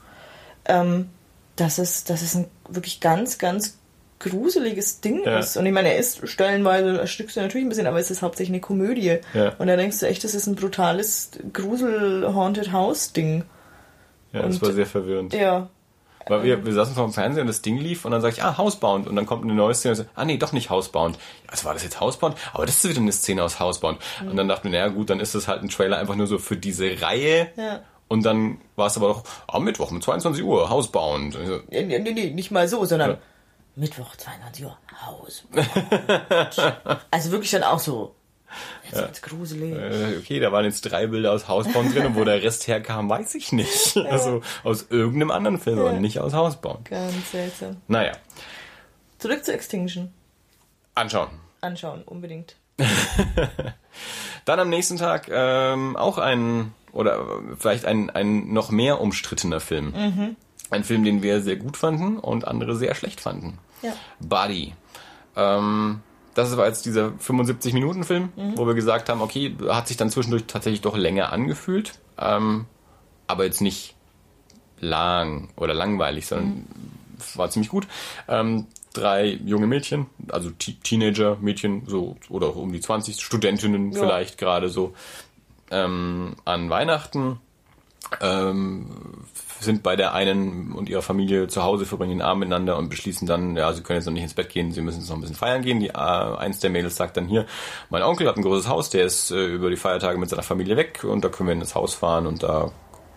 ähm, dass es, dass es ein wirklich ganz, ganz gruseliges Ding ja. ist. Und ich meine, er ist stellenweise, erstickst du natürlich ein bisschen, aber es ist hauptsächlich eine Komödie. Ja. Und da denkst du echt, das ist ein brutales Grusel-Haunted-House-Ding. Ja, und, das war sehr verwirrend. Ja. Weil wir, wir saßen vor dem Fernseher und das Ding lief und dann sage ich, ah, Housebound. Und dann kommt eine neue Szene und so, ah nee, doch nicht Housebound. Also war das jetzt Housebound? Aber das ist wieder eine Szene aus Housebound. Mhm. Und dann dachte ich, naja gut, dann ist das halt ein Trailer einfach nur so für diese Reihe. Ja. Und dann war es aber doch am Mittwoch um 22 Uhr, Housebound. Nee, nee, nee, nicht mal so, sondern ja. Mittwoch, 22 Uhr, Haus. also wirklich dann auch so. Jetzt ja. wird's gruselig. Äh, okay, da waren jetzt drei Bilder aus Hausbauen drin und wo der Rest herkam, weiß ich nicht. Ja. Also aus irgendeinem anderen Film ja. und nicht aus Hausbauen. Ganz seltsam. Naja. Zurück zu Extinction. Anschauen. Anschauen, unbedingt. Dann am nächsten Tag ähm, auch ein, oder vielleicht ein, ein noch mehr umstrittener Film. Mhm. Ein Film, den wir sehr gut fanden und andere sehr schlecht fanden. Ja. Buddy. Ähm, das war jetzt dieser 75-Minuten-Film, mhm. wo wir gesagt haben, okay, hat sich dann zwischendurch tatsächlich doch länger angefühlt, ähm, aber jetzt nicht lang oder langweilig, sondern mhm. war ziemlich gut. Ähm, drei junge Mädchen, also Teenager-Mädchen, so oder auch um die 20 Studentinnen ja. vielleicht gerade so ähm, an Weihnachten ähm, sind bei der einen und ihrer Familie zu Hause, verbringen den Abend miteinander und beschließen dann, ja, sie können jetzt noch nicht ins Bett gehen, sie müssen jetzt noch ein bisschen feiern gehen. Die, äh, eins der Mädels sagt dann hier, mein Onkel hat ein großes Haus, der ist äh, über die Feiertage mit seiner Familie weg und da können wir in das Haus fahren und da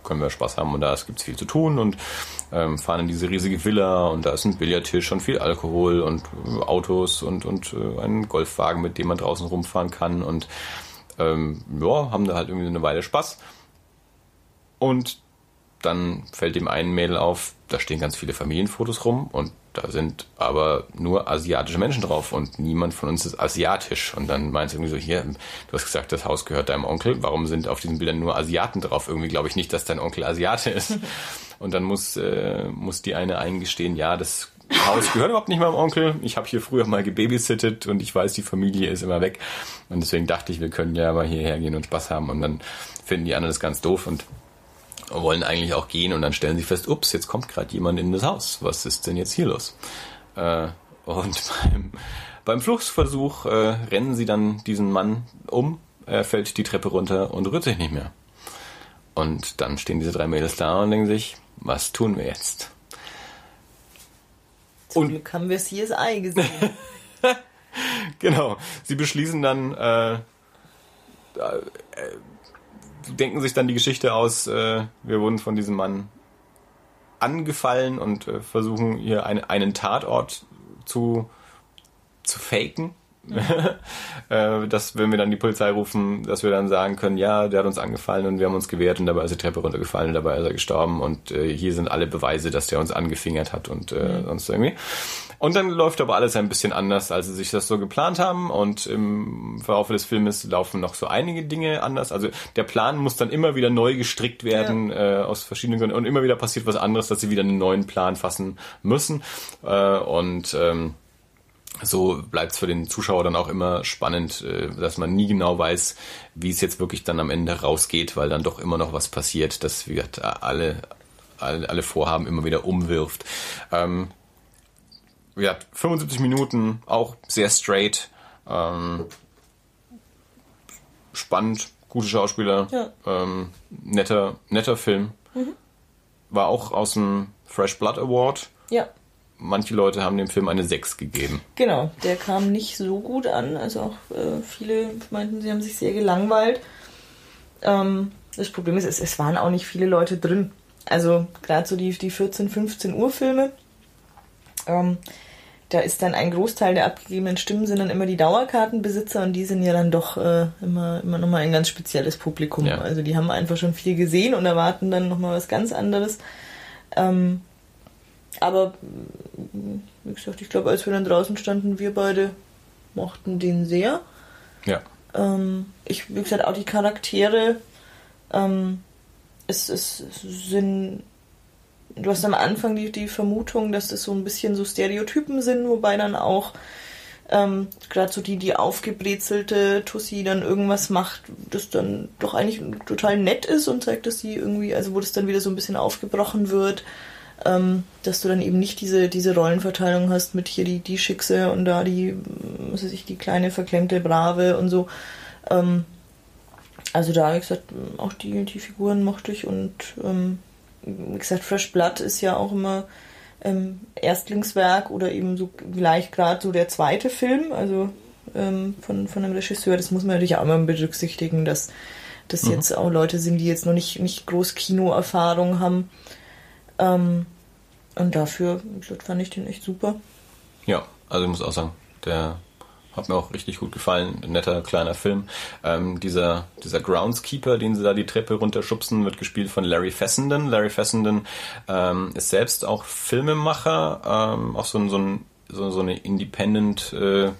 können wir Spaß haben und da gibt es viel zu tun und ähm, fahren in diese riesige Villa und da ist ein Billardtisch und viel Alkohol und äh, Autos und, und äh, ein Golfwagen, mit dem man draußen rumfahren kann und ähm, ja, haben da halt irgendwie eine Weile Spaß. Und dann fällt dem einen Mädel auf, da stehen ganz viele Familienfotos rum und da sind aber nur asiatische Menschen drauf und niemand von uns ist asiatisch. Und dann meinst du irgendwie so, hier, du hast gesagt, das Haus gehört deinem Onkel, warum sind auf diesen Bildern nur Asiaten drauf? Irgendwie glaube ich nicht, dass dein Onkel Asiate ist. Und dann muss, äh, muss die eine eingestehen, ja, das Haus gehört überhaupt nicht meinem Onkel. Ich habe hier früher mal gebabysittet und ich weiß, die Familie ist immer weg. Und deswegen dachte ich, wir können ja mal hierher gehen und Spaß haben. Und dann finden die anderen das ganz doof und wollen eigentlich auch gehen und dann stellen sie fest, ups, jetzt kommt gerade jemand in das Haus. Was ist denn jetzt hier los? Äh, und beim, beim Fluchtversuch äh, rennen sie dann diesen Mann um, er fällt die Treppe runter und rührt sich nicht mehr. Und dann stehen diese drei Mädels da und denken sich, was tun wir jetzt? Zum und Glück haben wir CSI gesehen. genau. Sie beschließen dann, äh, äh, denken sich dann die Geschichte aus, äh, wir wurden von diesem Mann angefallen und äh, versuchen hier eine, einen Tatort zu, zu faken. Mhm. Dass, wenn wir dann die Polizei rufen, dass wir dann sagen können, ja, der hat uns angefallen und wir haben uns gewehrt und dabei ist die Treppe runtergefallen und dabei ist er gestorben und äh, hier sind alle Beweise, dass der uns angefingert hat und äh, mhm. sonst irgendwie. Und dann läuft aber alles ein bisschen anders, als sie sich das so geplant haben. Und im Verlauf des Filmes laufen noch so einige Dinge anders. Also der Plan muss dann immer wieder neu gestrickt werden ja. äh, aus verschiedenen Gründen. Und immer wieder passiert was anderes, dass sie wieder einen neuen Plan fassen müssen. Äh, und ähm, so bleibt es für den Zuschauer dann auch immer spannend, äh, dass man nie genau weiß, wie es jetzt wirklich dann am Ende rausgeht, weil dann doch immer noch was passiert, das wird alle, alle, alle Vorhaben immer wieder umwirft. Ähm, ja, 75 Minuten, auch sehr straight. Ähm, spannend, gute Schauspieler, ja. ähm, netter, netter Film. Mhm. War auch aus dem Fresh Blood Award. Ja. Manche Leute haben dem Film eine 6 gegeben. Genau, der kam nicht so gut an. Also auch äh, viele meinten, sie haben sich sehr gelangweilt. Ähm, das Problem ist, es, es waren auch nicht viele Leute drin. Also gerade so die, die 14, 15 Uhr Filme. Ähm, da ist dann ein Großteil der abgegebenen Stimmen sind dann immer die Dauerkartenbesitzer und die sind ja dann doch äh, immer, immer nochmal ein ganz spezielles Publikum. Ja. Also die haben einfach schon viel gesehen und erwarten dann nochmal was ganz anderes. Ähm, aber wie gesagt, ich glaube, als wir dann draußen standen, wir beide mochten den sehr. Ja. Ähm, ich, wie gesagt, auch die Charaktere, ähm, es, es sind du hast am Anfang die, die Vermutung, dass das so ein bisschen so Stereotypen sind, wobei dann auch ähm, gerade so die, die aufgebrezelte Tussi dann irgendwas macht, das dann doch eigentlich total nett ist und zeigt, dass sie irgendwie, also wo das dann wieder so ein bisschen aufgebrochen wird, ähm, dass du dann eben nicht diese, diese Rollenverteilung hast mit hier die, die Schickse und da die, was weiß ich, die kleine verklemmte Brave und so. Ähm, also da, wie gesagt, auch die, die Figuren mochte ich und ähm, wie gesagt, Fresh Blood ist ja auch immer ähm, Erstlingswerk oder eben so gleich gerade so der zweite Film, also ähm, von, von einem Regisseur. Das muss man natürlich auch immer berücksichtigen, dass das mhm. jetzt auch Leute sind, die jetzt noch nicht, nicht groß Kinoerfahrung haben. Ähm, und dafür, fand ich den echt super. Ja, also ich muss auch sagen, der hat mir auch richtig gut gefallen. Ein netter kleiner Film. Ähm, dieser, dieser Groundskeeper, den sie da die Treppe runterschubsen, wird gespielt von Larry Fessenden. Larry Fessenden ähm, ist selbst auch Filmemacher, ähm, auch so, ein, so, ein, so, so eine Independent äh,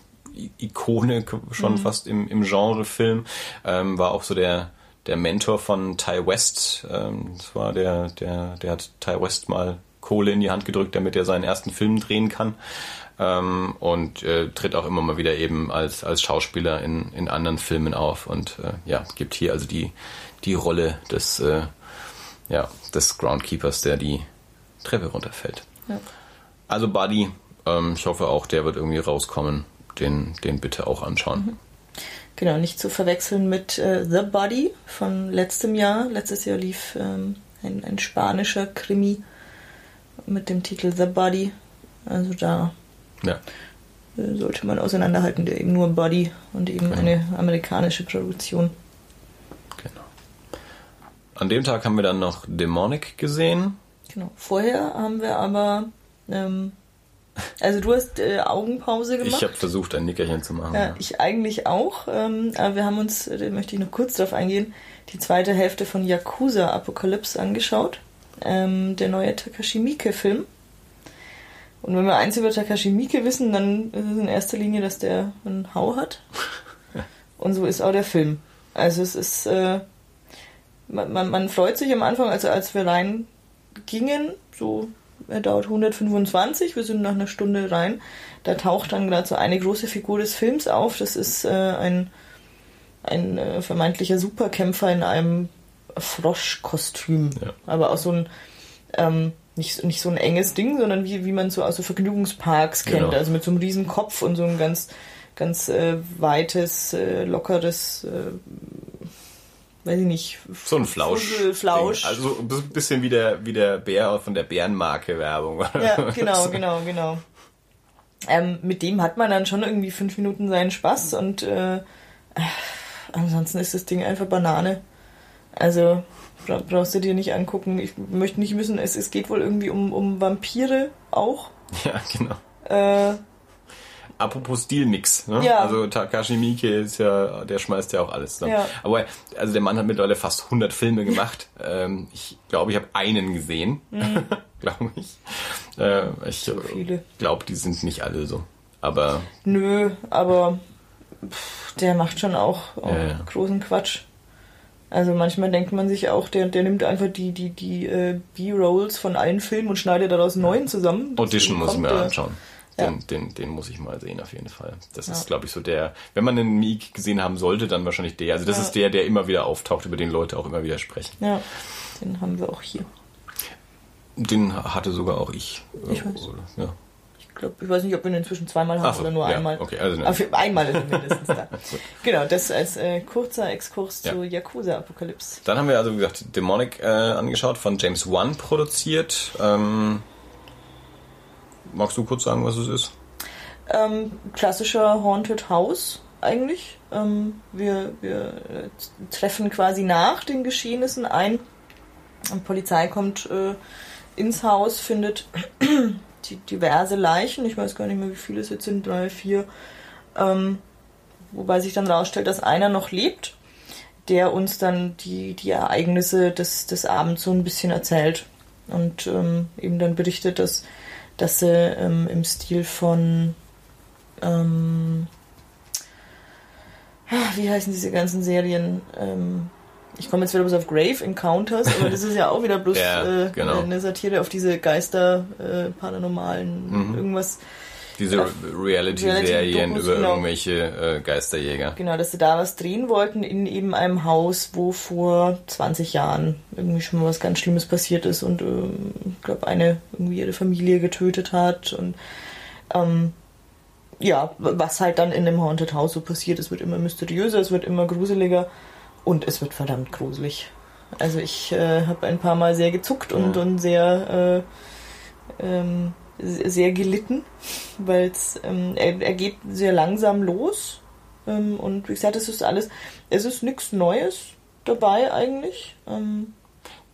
Ikone schon mhm. fast im, im Genre-Film. Ähm, war auch so der der Mentor von Ty West. Ähm, das war der, der, der hat Ty West mal Kohle in die Hand gedrückt, damit er seinen ersten Film drehen kann ähm, und äh, tritt auch immer mal wieder eben als, als Schauspieler in, in anderen Filmen auf und äh, ja, gibt hier also die, die Rolle des, äh, ja, des Groundkeepers, der die Treppe runterfällt. Ja. Also Buddy, ähm, ich hoffe auch, der wird irgendwie rauskommen. Den, den bitte auch anschauen. Mhm. Genau, nicht zu verwechseln mit äh, The Body von letztem Jahr. Letztes Jahr lief ähm, ein, ein spanischer Krimi mit dem Titel The Body. Also da ja. Äh, sollte man auseinanderhalten, der eben nur Body und eben genau. eine amerikanische Produktion. Genau. An dem Tag haben wir dann noch Demonic gesehen. Genau. Vorher haben wir aber ähm, also du hast äh, Augenpause gemacht. Ich habe versucht, ein Nickerchen zu machen. Ja, ja. Ich eigentlich auch. Ähm, aber wir haben uns, da möchte ich noch kurz drauf eingehen, die zweite Hälfte von Yakuza Apocalypse angeschaut. Ähm, der neue Takashi Miike-Film. Und wenn wir eins über Takashi Miike wissen, dann ist es in erster Linie, dass der einen Hau hat. Und so ist auch der Film. Also es ist, äh, man, man, man, freut sich am Anfang, also als wir rein gingen, so, er dauert 125, wir sind nach einer Stunde rein, da taucht dann gerade so eine große Figur des Films auf, das ist äh, ein, ein äh, vermeintlicher Superkämpfer in einem Froschkostüm. Ja. Aber auch so ein, ähm, nicht, nicht so ein enges Ding, sondern wie, wie man so aus so Vergnügungsparks kennt. Genau. Also mit so einem riesen Kopf und so ein ganz, ganz äh, weites, äh, lockeres, äh, weiß ich nicht. So ein Flausch. Flausch. Also ein bisschen wie der, wie der Bär von der Bärenmarke Werbung. Ja, genau, genau, genau. Ähm, mit dem hat man dann schon irgendwie fünf Minuten seinen Spaß und äh, äh, ansonsten ist das Ding einfach Banane. Also bra brauchst du dir nicht angucken. Ich möchte nicht wissen, es, es geht wohl irgendwie um, um Vampire auch. Ja, genau. Äh, Apropos Stilmix, ne? Ja. Also Takashi Miike ist ja, der schmeißt ja auch alles. Ne? Ja. Aber also der Mann hat mittlerweile fast 100 Filme gemacht. ähm, ich glaube, ich habe einen gesehen, glaube ich. Äh, ich Mhm. viele. glaube, die sind nicht alle so. Aber nö, aber pff, der macht schon auch, auch Ja, großen Quatsch. Also manchmal denkt man sich auch, der, der nimmt einfach die, die, die äh, B-Rolls von allen Filmen und schneidet daraus neuen zusammen. Audition muss ich mir anschauen. Ja. Den, den, den muss ich mal sehen, auf jeden Fall. Das Ja. ist, glaube ich, so der, wenn man einen Meek gesehen haben sollte, dann wahrscheinlich der. Also das Ja. ist der, der immer wieder auftaucht, über den Leute auch immer wieder sprechen. Ja, den haben wir auch hier. Den hatte sogar auch ich. Ich weiß. Ja. Ich glaube, ich weiß nicht, ob wir ihn inzwischen zweimal haben so, oder nur einmal. okay, also ne. Für, einmal ist er mindestens da. Genau, das als äh, kurzer Exkurs zu Yakuza-Apokalypse. Dann haben wir also, wie gesagt, Demonic äh, angeschaut, von James Wan produziert. Ähm, magst du kurz sagen, was es ist? Ähm, klassischer Haunted House eigentlich. Ähm, wir wir äh, treffen quasi nach den Geschehnissen ein. Die Polizei kommt äh, ins Haus, findet die, diverse Leichen. Ich weiß gar nicht mehr, wie viele es jetzt sind, drei, vier. Ähm, wobei sich dann rausstellt, dass einer noch lebt, der uns dann die, die Ereignisse des, des Abends so ein bisschen erzählt. Und ähm, eben dann berichtet, dass, dass sie ähm, im Stil von ähm, ah, wie heißen diese ganzen Serien? Ähm, ich komme jetzt wieder bloß auf Grave Encounters, aber das ist ja auch wieder bloß Ja, äh, genau. eine Satire auf diese Geister, äh, paranormalen, Mhm. irgendwas. Diese Auf Reality-Serien Reality-Dokus, über genau. irgendwelche äh, Geisterjäger. Genau, dass sie da was drehen wollten in eben einem Haus, wo vor 20 Jahren irgendwie schon mal was ganz Schlimmes passiert ist und ähm, ich glaube, eine irgendwie ihre Familie getötet hat und ähm, ja, was halt dann in dem Haunted House so passiert. Es wird immer mysteriöser, es wird immer gruseliger und es wird verdammt gruselig. Also ich äh, habe ein paar Mal sehr gezuckt und, Ja. und sehr, äh, ähm, sehr gelitten, weil ähm, er, er geht sehr langsam los ähm, und wie gesagt, es ist alles, es ist nichts Neues dabei eigentlich. Ähm,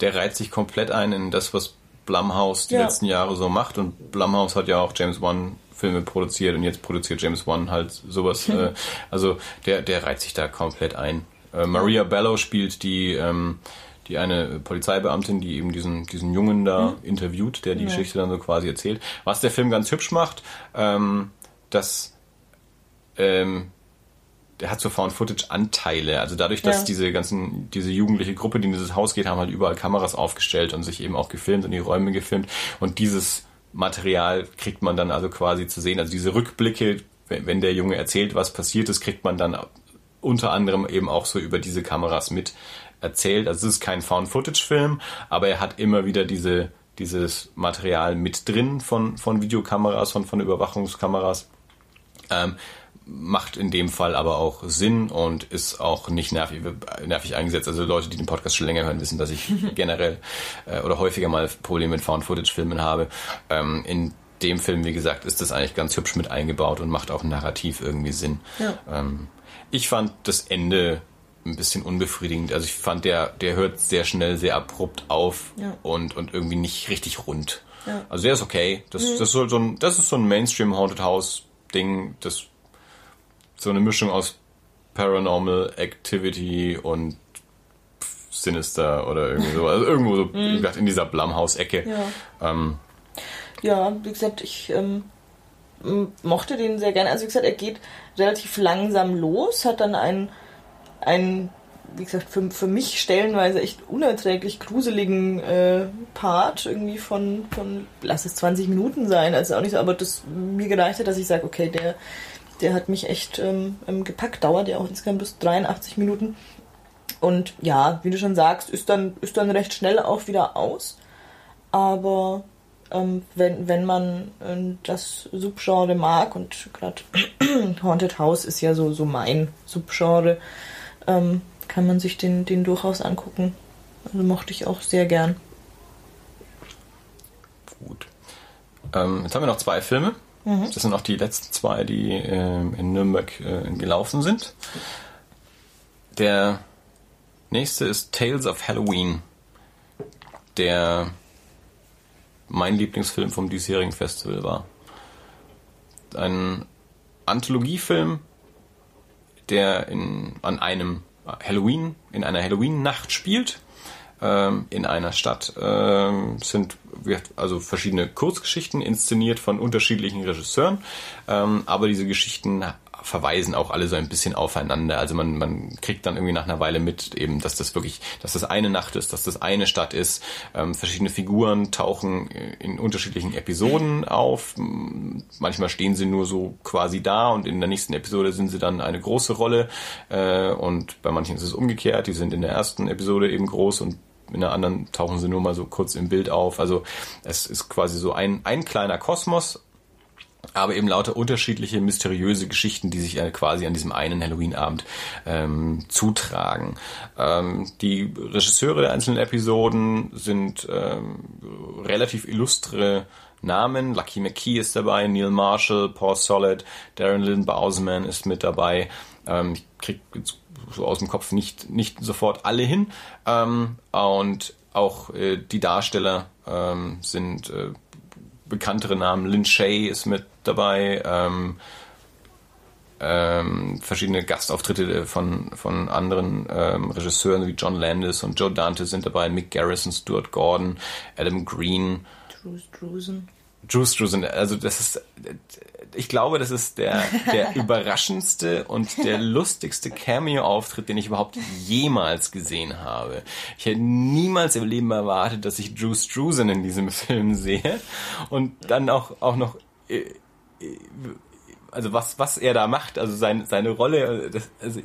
Der reiht sich komplett ein in das, was Blumhouse die Ja. letzten Jahre so macht. Und Blumhouse hat ja auch James Wan Filme produziert und jetzt produziert James Wan halt sowas. äh, also der, der reiht sich da komplett ein. Äh, Maria Bello spielt die, ähm, die eine Polizeibeamtin, die eben diesen, diesen Jungen da interviewt, der die Ja. Geschichte dann so quasi erzählt. Was der Film ganz hübsch macht, ähm, dass ähm, der hat so Found-Footage-Anteile. Also dadurch, dass Ja. diese ganzen, diese jugendliche Gruppe, die in dieses Haus geht, haben halt überall Kameras aufgestellt und sich eben auch gefilmt und die Räume gefilmt. Und dieses Material kriegt man dann also quasi zu sehen. Also diese Rückblicke, wenn der Junge erzählt, was passiert ist, kriegt man dann unter anderem eben auch so über diese Kameras mit erzählt. Also es ist kein Found-Footage-Film, aber er hat immer wieder diese, dieses Material mit drin von, von Videokameras, von, von Überwachungskameras. Ähm, macht in dem Fall aber auch Sinn und ist auch nicht nervig, nervig eingesetzt. Also Leute, die den Podcast schon länger hören, wissen, dass ich generell äh, oder häufiger mal Probleme mit Found-Footage-Filmen habe. Ähm, in dem Film, wie gesagt, ist das eigentlich ganz hübsch mit eingebaut und macht auch narrativ irgendwie Sinn. Ja. Ähm, ich fand das Ende ein bisschen unbefriedigend. Also ich fand, der, der hört sehr schnell, sehr abrupt auf Ja. und, und irgendwie nicht richtig rund. Ja. Also der ist okay. Das, das, ist so so ein, das ist so ein Mainstream Haunted House Ding, das so eine Mischung aus Paranormal Activity und Sinister oder irgendwie so. Also irgendwo so, wie gesagt, in dieser Blumhouse-Ecke. ja. Ähm, Ja, wie gesagt, ich ähm, mochte den sehr gerne. Also wie gesagt, er geht relativ langsam los, hat dann einen, einen wie gesagt, für, für mich stellenweise echt unerträglich gruseligen äh, Part irgendwie von, von, lass es 20 Minuten sein, also auch nicht so, aber das mir gereicht hat, dass ich sage, okay, der, der hat mich echt ähm, ähm, gepackt, dauert ja auch insgesamt bis 83 Minuten. Und ja, wie du schon sagst, ist dann, ist dann recht schnell auch wieder aus. Aber ähm, wenn, wenn man äh, das Subgenre mag und gerade Haunted House ist ja so, so mein Subgenre, ähm, kann man sich den, den durchaus angucken. Also mochte ich auch sehr gern. Gut. Ähm, jetzt haben wir noch zwei Filme. Mhm. Das sind auch die letzten zwei, die äh, in Nürnberg äh, gelaufen sind. Der nächste ist Tales of Halloween. Der mein Lieblingsfilm vom diesjährigen Festival war. Ein Anthologiefilm, der in, an einem Halloween, in einer Halloween-Nacht spielt. Ähm, in einer Stadt ähm, sind also verschiedene Kurzgeschichten inszeniert von unterschiedlichen Regisseuren, ähm, aber diese Geschichten verweisen auch alle so ein bisschen aufeinander. Also man, man kriegt dann irgendwie nach einer Weile mit, eben, dass das wirklich, dass das eine Nacht ist, dass das eine Stadt ist. Ähm, verschiedene Figuren tauchen in unterschiedlichen Episoden auf. Manchmal stehen sie nur so quasi da und in der nächsten Episode sind sie dann eine große Rolle. Äh, und bei manchen ist es umgekehrt. Die sind in der ersten Episode eben groß und in der anderen tauchen sie nur mal so kurz im Bild auf. Also es ist quasi so ein, ein kleiner Kosmos, aber eben lauter unterschiedliche mysteriöse Geschichten, die sich äh, quasi an diesem einen Halloween-Abend ähm, zutragen. Ähm, die Regisseure der einzelnen Episoden sind ähm, relativ illustre Namen. Lucky McKee ist dabei, Neil Marshall, Paul Solid, Darren Lynn Bousman ist mit dabei. Ähm, ich krieg so aus dem Kopf nicht, nicht sofort alle hin. Ähm, und auch äh, die Darsteller ähm, sind äh, bekanntere Namen. Lin Shay ist mit dabei. Ähm, ähm, verschiedene Gastauftritte von, von anderen ähm, Regisseuren wie John Landis und Joe Dante sind dabei, Mick Garrison, Stuart Gordon, Adam Green. Drusen. Drew Struzan, also das ist, ich glaube, das ist der, der überraschendste und der lustigste Cameo-Auftritt, den ich überhaupt jemals gesehen habe. Ich hätte niemals im Leben erwartet, dass ich Drew Struzan in diesem Film sehe und dann auch, auch noch, äh, äh, also was, was er da macht, also sein, seine Rolle, das, also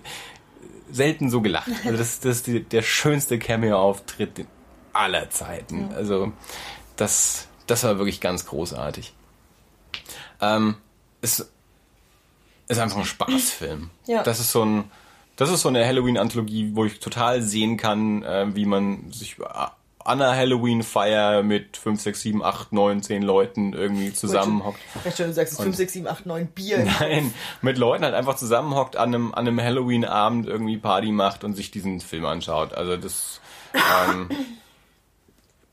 selten so gelacht. Also das, das ist die, der schönste Cameo-Auftritt aller Zeiten. Also das, das war wirklich ganz großartig. Ähm, es ist einfach ein Spaßfilm. Ja. Das ist so ein, das ist so eine Halloween-Anthologie, wo ich total sehen kann, äh, wie man sich an einer Halloween-Feier mit 5, 6, 7, 8, 9, 10 Leuten irgendwie zusammenhockt. Ich schon, du sagst 5, 6, 7, 8, 9 Bier. Nein, mit Leuten halt einfach zusammenhockt, an einem, an einem Halloween-Abend irgendwie Party macht und sich diesen Film anschaut. Also das, ähm,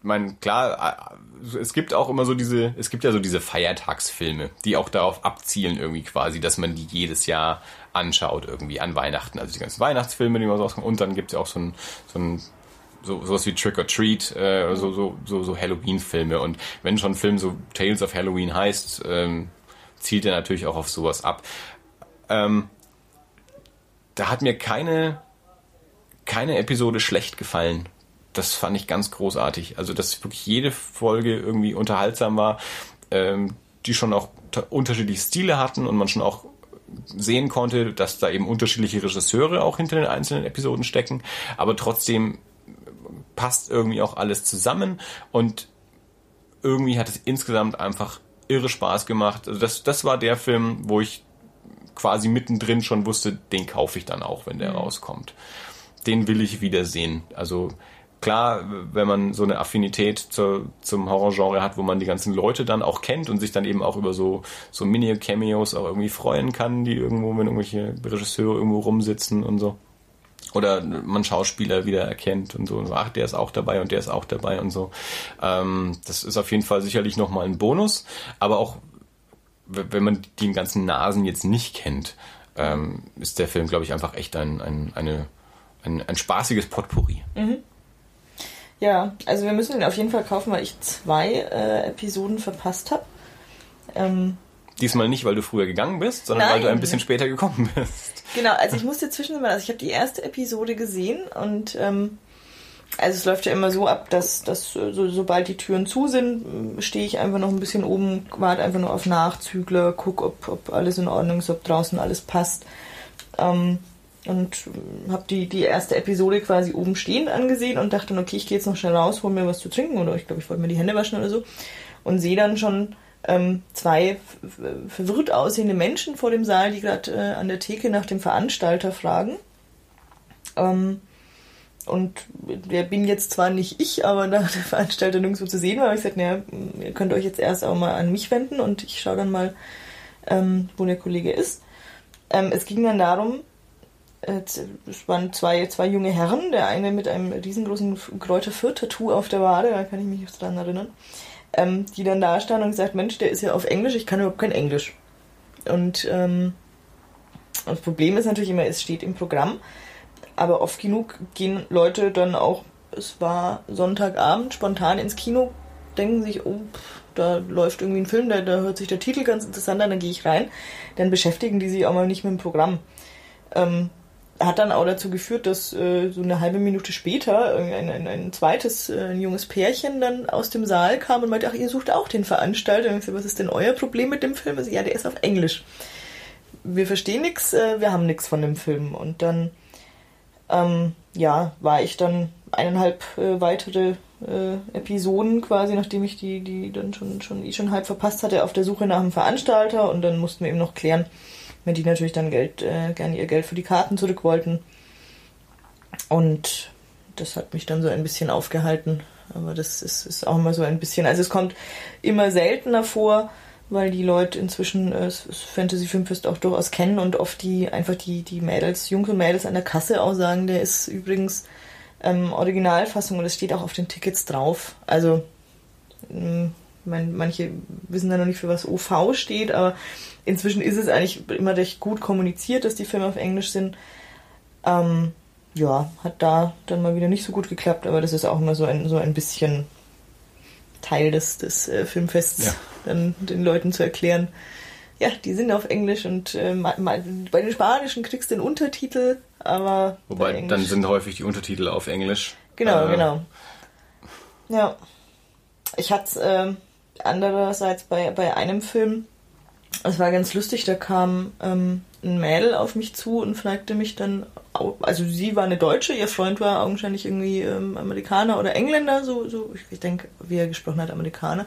meine, klar, äh, es gibt auch immer so diese, es gibt ja so diese Feiertagsfilme, die auch darauf abzielen irgendwie quasi, dass man die jedes Jahr anschaut irgendwie an Weihnachten. Also die ganzen Weihnachtsfilme, die man so rauskommen. Und dann gibt es ja auch so ein, so ein so sowas wie Trick or Treat, äh, so, so, so, so Halloween-Filme. Und wenn schon ein Film so Tales of Halloween heißt, ähm, zielt er natürlich auch auf sowas ab. Ähm, da hat mir keine, keine Episode schlecht gefallen das fand ich ganz großartig. Also, dass wirklich jede Folge irgendwie unterhaltsam war, ähm, die schon auch unterschiedliche Stile hatten und man schon auch sehen konnte, dass da eben unterschiedliche Regisseure auch hinter den einzelnen Episoden stecken, aber trotzdem passt irgendwie auch alles zusammen und irgendwie hat es insgesamt einfach irre Spaß gemacht. Also das, das war der Film, wo ich quasi mittendrin schon wusste, den kaufe ich dann auch, wenn der mhm. rauskommt. Den will ich wiedersehen. Also klar, wenn man so eine Affinität zur, zum Horrorgenre hat, wo man die ganzen Leute dann auch kennt und sich dann eben auch über so, so Mini-Cameos auch irgendwie freuen kann, die irgendwo, wenn irgendwelche Regisseure irgendwo rumsitzen und so. Oder man Schauspieler wieder erkennt und so, und so ach, der ist auch dabei und der ist auch dabei und so. Ähm, das ist auf jeden Fall sicherlich nochmal ein Bonus, aber auch wenn man die ganzen Nasen jetzt nicht kennt, ähm, ist der Film, glaube ich, einfach echt ein, ein, eine, ein, ein spaßiges Potpourri. Mhm. Ja, also wir müssen ihn auf jeden Fall kaufen, weil ich zwei äh, Episoden verpasst habe. Ähm, Diesmal nicht, weil du früher gegangen bist, sondern Nein. weil du ein bisschen später gekommen bist. Genau, also ich musste zwischendurch, also ich habe die erste Episode gesehen und ähm, also es läuft ja immer so ab, dass, dass so, sobald die Türen zu sind, stehe ich einfach noch ein bisschen oben, warte einfach nur auf Nachzügler, guck, ob, ob alles in Ordnung ist, ob draußen alles passt. Ähm, und habe die, die erste Episode quasi oben stehen angesehen und dachte okay, ich gehe jetzt noch schnell raus, hol mir was zu trinken oder ich glaube, ich wollte mir die Hände waschen oder so und sehe dann schon ähm, zwei verwirrt aussehende Menschen vor dem Saal, die gerade äh, an der Theke nach dem Veranstalter fragen. Ähm, und der bin jetzt zwar nicht ich, aber da der Veranstalter nirgendwo zu sehen war, habe ich gesagt, naja, ihr könnt euch jetzt erst auch mal an mich wenden und ich schaue dann mal, ähm, wo der Kollege ist. Ähm, es ging dann darum, äh, es waren zwei, zwei junge Herren, der eine mit einem riesengroßen Kräuter Fürth-Tattoo auf der Wade, da kann ich mich dran erinnern, ähm, die dann da standen und gesagt, Mensch, der ist ja auf Englisch, ich kann überhaupt kein Englisch. Und ähm, das Problem ist natürlich immer, es steht im Programm, aber oft genug gehen Leute dann auch, es war Sonntagabend, spontan ins Kino, denken sich, oh, da läuft irgendwie ein Film, da, da hört sich der Titel ganz interessant an, dann gehe ich rein. Dann beschäftigen die sich auch mal nicht mit dem Programm. Ähm, hat dann auch dazu geführt, dass äh, so eine halbe Minute später ein, ein, ein zweites, äh, ein junges Pärchen dann aus dem Saal kam und meinte, ach, ihr sucht auch den Veranstalter. Und ich so, was ist denn euer Problem mit dem Film? Also, ja, der ist auf Englisch. Wir verstehen nichts, äh, wir haben nichts von dem Film. Und dann ähm, ja, war ich dann eineinhalb äh, weitere äh, Episoden quasi, nachdem ich die, die dann schon, schon, eh schon halb verpasst hatte, auf der Suche nach einem Veranstalter und dann mussten wir eben noch klären, wenn die natürlich dann Geld, äh, gerne ihr Geld für die Karten zurück wollten. Und das hat mich dann so ein bisschen aufgehalten. Aber das ist, ist auch immer so ein bisschen, also es kommt immer seltener vor, weil die Leute inzwischen äh, Fantasy Filmfest auch durchaus kennen und oft die einfach die, die Mädels, junge Mädels an der Kasse auch sagen, der ist übrigens ähm, Originalfassung und es steht auch auf den Tickets drauf. Also mh, mein, manche wissen da noch nicht, für was OV steht, aber inzwischen ist es eigentlich immer recht gut kommuniziert, dass die Filme auf Englisch sind. Ähm, ja, hat da dann mal wieder nicht so gut geklappt, aber das ist auch immer so ein, so ein bisschen Teil des, des äh, Filmfests, ja. dann den Leuten zu erklären, ja, die sind auf Englisch und äh, bei den Spanischen kriegst du den Untertitel, aber. Wobei, dann sind häufig die Untertitel auf Englisch. Genau, äh, genau. Ja. Ich hatte äh, andererseits bei, bei einem Film, es war ganz lustig, da kam ähm, ein Mädel auf mich zu und fragte mich dann, also sie war eine Deutsche, ihr Freund war augenscheinlich irgendwie ähm, Amerikaner oder Engländer, so, so ich, ich denke, wie er gesprochen hat, Amerikaner.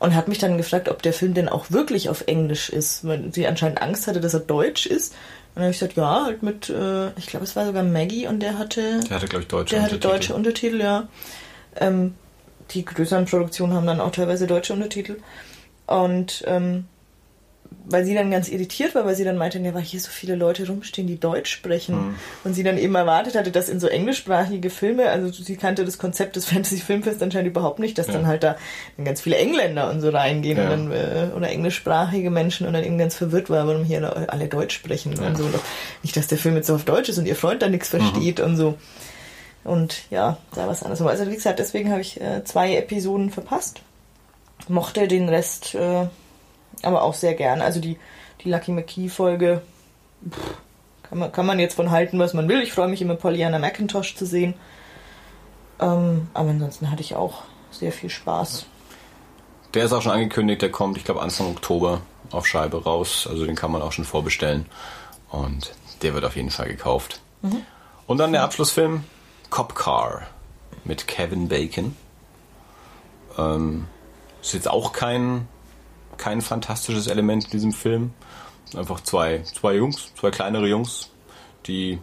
Und hat mich dann gefragt, ob der Film denn auch wirklich auf Englisch ist, weil sie anscheinend Angst hatte, dass er deutsch ist. Und dann habe ich gesagt, ja, halt mit, äh, ich glaube, es war sogar Maggie und der hatte. Der hatte, glaube ich, deutsche der Untertitel. Der hatte deutsche Untertitel, ja. Ähm, die größeren Produktionen haben dann auch teilweise deutsche Untertitel. Und ähm, weil sie dann ganz irritiert war, weil sie dann meinte, ja, weil hier so viele Leute rumstehen, die Deutsch sprechen. Mhm. Und sie dann eben erwartet hatte, dass in so englischsprachige Filme, also sie kannte das Konzept des Fantasy Filmfest anscheinend überhaupt nicht, dass ja. dann halt da ganz viele Engländer und so reingehen ja. und dann, äh, oder englischsprachige Menschen und dann eben ganz verwirrt war, warum hier alle Deutsch sprechen ja. und so. Nicht, dass der Film jetzt so auf Deutsch ist und ihr Freund da nichts versteht mhm. und so. Und ja, da was anderes. Also wie gesagt, deswegen habe ich äh, zwei Episoden verpasst. Mochte den Rest äh, aber auch sehr gern. Also die, die Lucky McKee-Folge kann man, kann man jetzt von halten, was man will. Ich freue mich immer, Pollyanna McIntosh zu sehen. Ähm, aber ansonsten hatte ich auch sehr viel Spaß. Der ist auch schon angekündigt, der kommt, ich glaube, Anfang Oktober auf Scheibe raus. Also den kann man auch schon vorbestellen. Und der wird auf jeden Fall gekauft. Mhm. Und dann der Abschlussfilm Cop Car mit Kevin Bacon. Ähm, ist jetzt auch kein kein fantastisches Element in diesem Film. Einfach zwei, zwei Jungs, zwei kleinere Jungs, die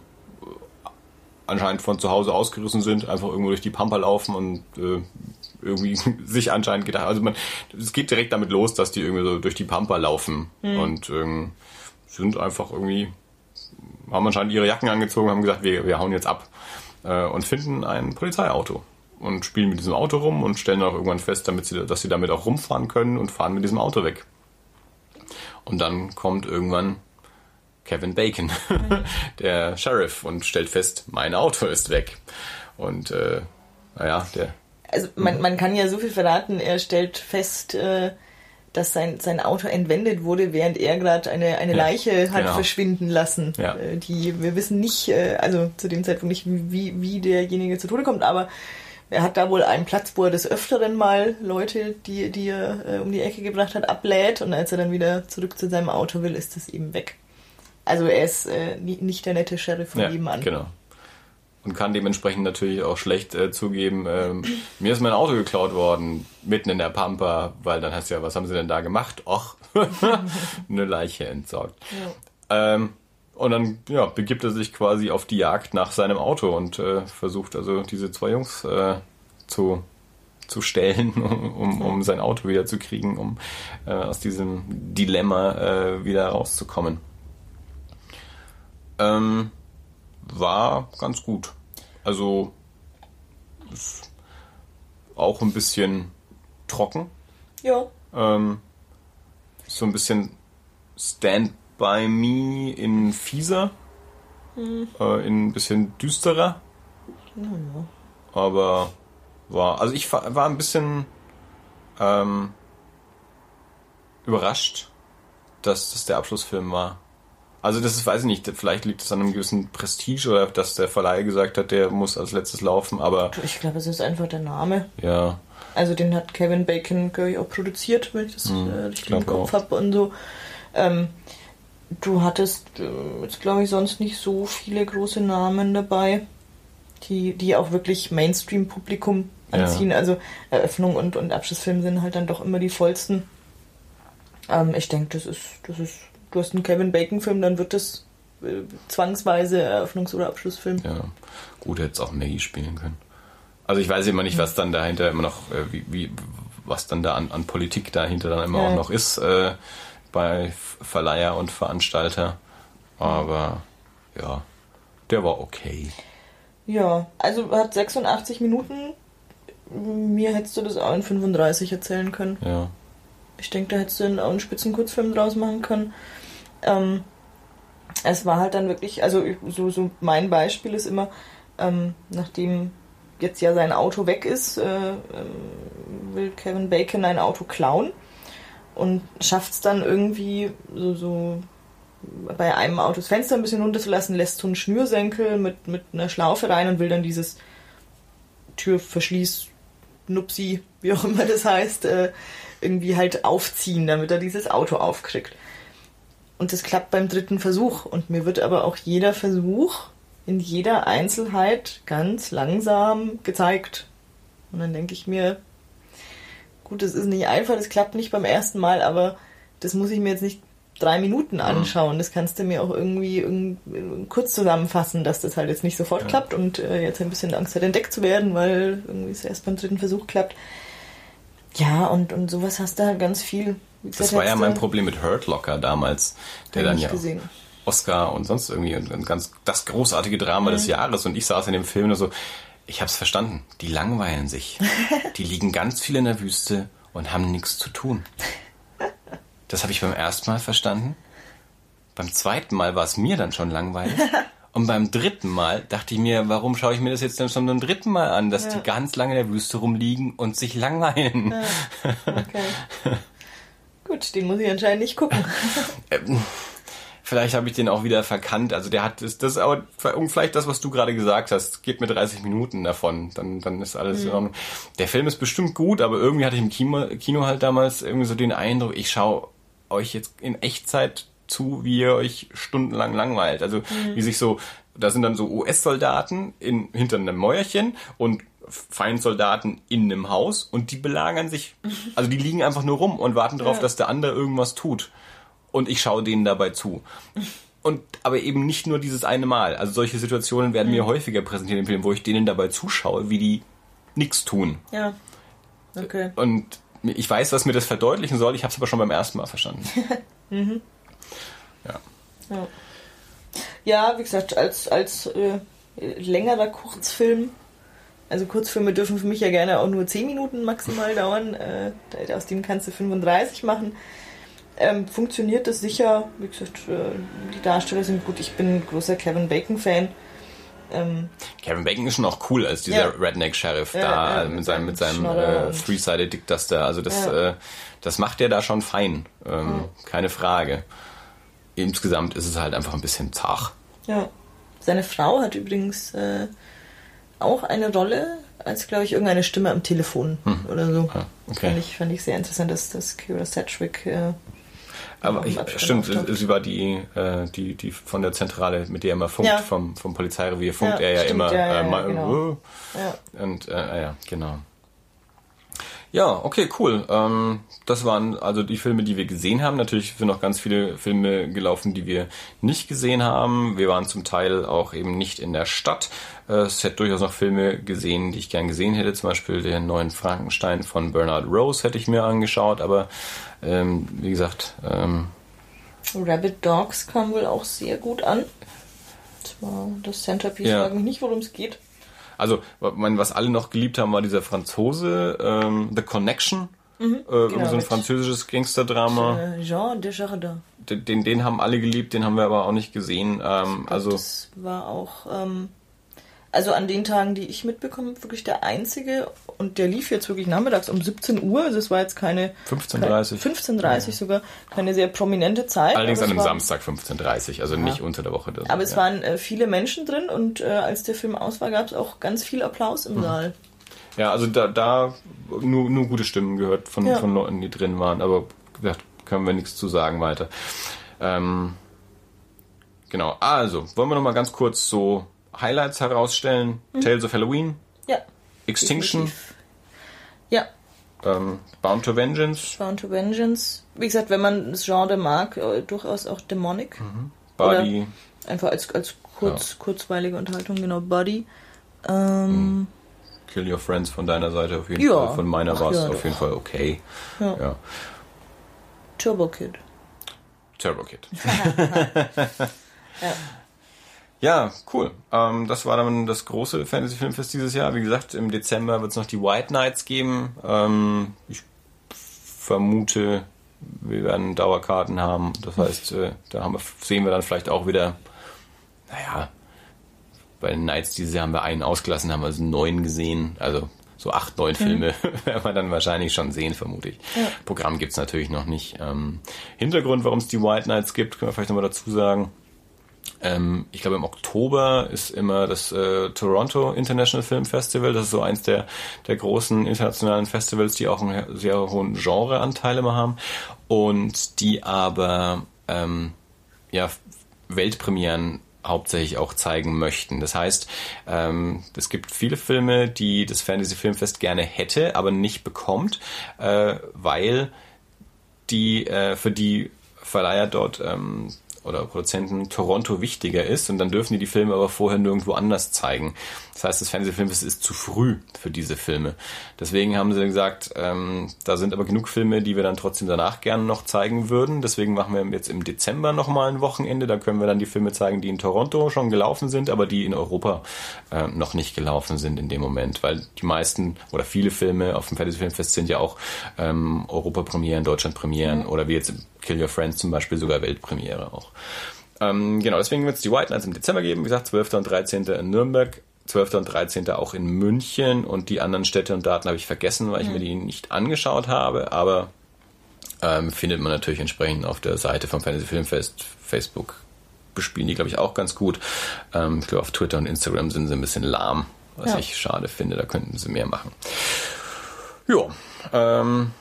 anscheinend von zu Hause ausgerissen sind, einfach irgendwo durch die Pampa laufen und äh, irgendwie sich anscheinend gedacht, also man, es geht direkt damit los, dass die irgendwie so durch die Pampa laufen mhm. und ähm, sind einfach irgendwie, haben anscheinend ihre Jacken angezogen, haben gesagt, wir, wir hauen jetzt ab äh, und finden ein Polizeiauto und spielen mit diesem Auto rum und stellen auch irgendwann fest, damit sie, dass sie damit auch rumfahren können und fahren mit diesem Auto weg. Und dann kommt irgendwann Kevin Bacon, der Sheriff, und stellt fest, mein Auto ist weg. Und äh, naja, der. Also man, man kann ja so viel verraten, er stellt fest, äh, dass sein, sein Auto entwendet wurde, während er gerade eine, eine Leiche hat genau. verschwinden lassen. Ja. Äh, die wir wissen nicht, äh, also zu dem Zeitpunkt nicht, wie, wie derjenige zu Tode kommt, aber er hat da wohl einen Platz, wo er des Öfteren mal Leute, die, die er äh, um die Ecke gebracht hat, ablädt und als er dann wieder zurück zu seinem Auto will, ist es eben weg. Also er ist äh, nicht der nette Sheriff von ja, nebenan. Genau. Und kann dementsprechend natürlich auch schlecht äh, zugeben, ähm, mir ist mein Auto geklaut worden, mitten in der Pampa, weil dann hast du ja, was haben sie denn da gemacht? Och, eine Leiche entsorgt. Ja. Ähm, und dann ja, begibt er sich quasi auf die Jagd nach seinem Auto und äh, versucht also diese zwei Jungs äh, zu, zu stellen, um, um sein Auto wieder zu kriegen, um äh, aus diesem Dilemma äh, wieder rauszukommen. Ähm, war ganz gut. Also ist auch ein bisschen trocken. Ja. Ähm, so ein bisschen Stand by Me in fieser, hm. äh, in ein bisschen düsterer. Ja, ja. Aber war, also ich war, ein bisschen ähm, überrascht, dass das der Abschlussfilm war. Also das ist, weiß ich nicht, vielleicht liegt es an einem gewissen Prestige oder dass der Verleih gesagt hat, der muss als letztes laufen, aber... Ich glaube, es ist einfach der Name. Ja. Also den hat Kevin Bacon, glaube ich, auch produziert, wenn ich das hm, richtig im Kopf habe und so. Ähm, du hattest äh, jetzt, glaube ich, sonst nicht so viele große Namen dabei, die, die auch wirklich Mainstream-Publikum anziehen. Ja. Also Eröffnung und, und Abschlussfilm sind halt dann doch immer die vollsten. Ähm, ich denke, das ist, das ist, du hast einen Kevin Bacon-Film, dann wird das äh, zwangsweise Eröffnungs- oder Abschlussfilm. Ja, gut, hätte es auch Maggie spielen können. Also ich weiß immer nicht, was dann dahinter immer noch, äh, wie, wie, was dann da an, an Politik dahinter dann immer ja. auch noch ist. Äh, bei Verleiher und Veranstalter. Aber ja, der war okay. Ja, also hat 86 Minuten. Mir hättest du das auch in 35 erzählen können. Ja. Ich denke, da hättest du auch einen Spitzenkurzfilm draus machen können. Ähm, es war halt dann wirklich, also so, so mein Beispiel ist immer, ähm, nachdem jetzt ja sein Auto weg ist, äh, ähm, will Kevin Bacon ein Auto klauen und schafft es dann irgendwie so, so bei einem Auto das Fenster ein bisschen runterzulassen, lässt so einen Schnürsenkel mit, mit einer Schlaufe rein und will dann dieses Türverschließ, Nupsi, wie auch immer das heißt, äh, irgendwie halt aufziehen, damit er dieses Auto aufkriegt. Und das klappt beim dritten Versuch. Und mir wird aber auch jeder Versuch in jeder Einzelheit ganz langsam gezeigt. Und dann denke ich mir, Gut, das ist nicht einfach, das klappt nicht beim ersten Mal, aber das muss ich mir jetzt nicht drei Minuten anschauen. Das kannst du mir auch irgendwie, irgendwie kurz zusammenfassen, dass das halt jetzt nicht sofort ja. klappt und äh, jetzt ein bisschen Angst hat, entdeckt zu werden, weil irgendwie es erst beim dritten Versuch klappt. Ja, und, und sowas hast du halt ganz viel. das war ja mein Problem mit Hurt Locker damals, der dann ja gesehen. Oscar und sonst irgendwie ein ganz das großartige Drama mhm. des Jahres und ich saß in dem Film nur so, ich hab's verstanden. Die langweilen sich. Die liegen ganz viel in der Wüste und haben nichts zu tun. Das habe ich beim ersten Mal verstanden. Beim zweiten Mal war es mir dann schon langweilig. Und beim dritten Mal dachte ich mir, warum schaue ich mir das jetzt dann schon beim dritten Mal an, dass ja. die ganz lange in der Wüste rumliegen und sich langweilen. Ja. Okay. Gut, den muss ich anscheinend nicht gucken. Vielleicht habe ich den auch wieder verkannt. Also der hat das, das ist aber vielleicht das, was du gerade gesagt hast. Geht mir 30 Minuten davon, dann dann ist alles mhm. in Ordnung. Der Film ist bestimmt gut, aber irgendwie hatte ich im Kino, Kino halt damals irgendwie so den Eindruck, ich schaue euch jetzt in Echtzeit zu, wie ihr euch stundenlang langweilt. Also mhm. wie sich so, da sind dann so US-Soldaten in hinter einem Mäuerchen und Feindsoldaten in einem Haus und die belagern sich, also die liegen einfach nur rum und warten darauf, ja. dass der andere irgendwas tut und ich schaue denen dabei zu. Und aber eben nicht nur dieses eine Mal. Also solche Situationen werden mhm. mir häufiger präsentiert im Film, wo ich denen dabei zuschaue, wie die nichts tun. Ja. Okay. Und ich weiß, was mir das verdeutlichen soll, ich habe es aber schon beim ersten Mal verstanden. mhm. ja. ja. Ja, wie gesagt, als, als äh, längerer Kurzfilm, also Kurzfilme dürfen für mich ja gerne auch nur 10 Minuten maximal dauern, äh, aus dem kannst du 35 machen ähm, funktioniert das sicher. Wie gesagt, äh, die Darsteller sind gut. Ich bin ein großer Kevin Bacon-Fan. Ähm, Kevin Bacon ist schon auch cool als dieser ja. Redneck-Sheriff ja, da ja, mit seinem, mit seinem äh, Three-Sided Dick Duster. Also das, äh, das macht er da schon fein. Ähm, keine Frage. Insgesamt ist es halt einfach ein bisschen zart. Ja. Seine Frau hat übrigens äh, auch eine Rolle als, glaube ich, irgendeine Stimme am Telefon hm. oder so. Ah, okay. Fand ich, fand ich sehr interessant, dass, dass Kira Sedgwick äh, Aber ich, stimmt, sie war die, äh, die, die von der Zentrale, mit der er immer funkt, ja. vom, vom Polizeirevier funkt ja, er ja stimmt, immer ja, äh, mal genau. ja. und äh, ja, genau. Ja, okay, cool. Ähm, das waren also die Filme, die wir gesehen haben. Natürlich sind noch ganz viele Filme gelaufen, die wir nicht gesehen haben. Wir waren zum Teil auch eben nicht in der Stadt. Äh, es hätte durchaus noch Filme gesehen, die ich gern gesehen hätte. Zum Beispiel den neuen Frankenstein von Bernard Rose hätte ich mir angeschaut. Aber ähm, wie gesagt... Ähm, Rabbit Dogs kam wohl auch sehr gut an. Das war das Centerpiece, ja. frage mich nicht, worum es geht. Also, was alle noch geliebt haben, war dieser Franzose, ähm, The Connection. Mhm, äh, genau, so ein französisches Gangsterdrama. Äh, Jean Desjardins. Den, den haben alle geliebt, den haben wir aber auch nicht gesehen. Ähm, also das war auch ähm, also an den Tagen, die ich mitbekomme, wirklich der einzige und der lief jetzt wirklich nachmittags um 17 Uhr, also es war jetzt keine 15.30 15.30 ja. sogar, keine sehr prominente Zeit. Allerdings an einem war, Samstag 15.30 also ja. nicht unter der Woche. Das, aber es ja. waren äh, viele Menschen drin und äh, als der Film aus war, gab es auch ganz viel Applaus im mhm. Saal. Ja, also da, da nur, nur gute Stimmen gehört von, von Leuten, die drin waren, aber gesagt, können wir nichts zu sagen weiter. Ähm, genau, also wollen wir noch mal ganz kurz so Highlights herausstellen. Mhm. Tales of Halloween. Ja. Extinction. Definitiv. Ja. Ähm, Bound to Vengeance. Bound to Vengeance. Wie gesagt, wenn man das Genre mag, äh, durchaus auch Demonic. Mhm. Body. Oder einfach als, als kurz, ja. kurzweilige Unterhaltung, genau, Body. Ähm, mhm. Kill Your Friends von deiner Seite auf jeden ja. Fall. Von meiner war es ja, auf doch. jeden Fall okay. Ja. Turbo Kid. Turbo Kid. ja. Ja, cool. Ähm, das war dann das große Fantasy Filmfest dieses Jahr. Wie gesagt, im Dezember wird es noch die White Knights geben. Ähm, ich vermute, wir werden Dauerkarten haben. Das heißt, äh, da haben wir, sehen wir dann vielleicht auch wieder, naja, bei den Knights dieses Jahr haben wir einen ausgelassen, haben wir also neun gesehen. Also so acht, neun mhm. Filme werden wir dann wahrscheinlich schon sehen, vermute ich. Ja. Programm gibt's natürlich noch nicht. Ähm, Hintergrund, warum es die White Knights gibt, können wir vielleicht nochmal dazu sagen. Ähm, ich glaube, im Oktober ist immer das äh, Toronto International Film Festival. Das ist so eins der, der großen internationalen Festivals, die auch einen sehr hohen Genreanteil immer haben und die aber ähm, ja, Weltpremieren hauptsächlich auch zeigen möchten. Das heißt, ähm, es gibt viele Filme, die das Fantasy Filmfest gerne hätte, aber nicht bekommt, äh, weil die äh, für die Verleiher dort ähm, oder Produzenten Toronto wichtiger ist und dann dürfen die die Filme aber vorher nirgendwo anders zeigen. Das heißt, das Fernsehfilmfest ist zu früh für diese Filme. Deswegen haben sie gesagt, ähm, da sind aber genug Filme, die wir dann trotzdem danach gerne noch zeigen würden. Deswegen machen wir jetzt im Dezember nochmal ein Wochenende. Da können wir dann die Filme zeigen, die in Toronto schon gelaufen sind, aber die in Europa äh, noch nicht gelaufen sind in dem Moment, weil die meisten oder viele Filme auf dem Fantasy Filmfest sind ja auch ähm, Europa-Premieren, Deutschland-Premieren mhm. oder wie jetzt Kill Your Friends zum Beispiel sogar Weltpremiere auch. Ähm, genau, deswegen wird es die White Nights im Dezember geben. Wie gesagt, 12. und 13. in Nürnberg, 12. und 13. auch in München und die anderen Städte und Daten habe ich vergessen, weil ich mhm. mir die nicht angeschaut habe, aber ähm, findet man natürlich entsprechend auf der Seite vom Fantasy Filmfest, Facebook bespielen die, glaube ich, auch ganz gut. Ähm, ich glaube, auf Twitter und Instagram sind sie ein bisschen lahm, was ja. ich schade finde, da könnten sie mehr machen. Ja, ähm,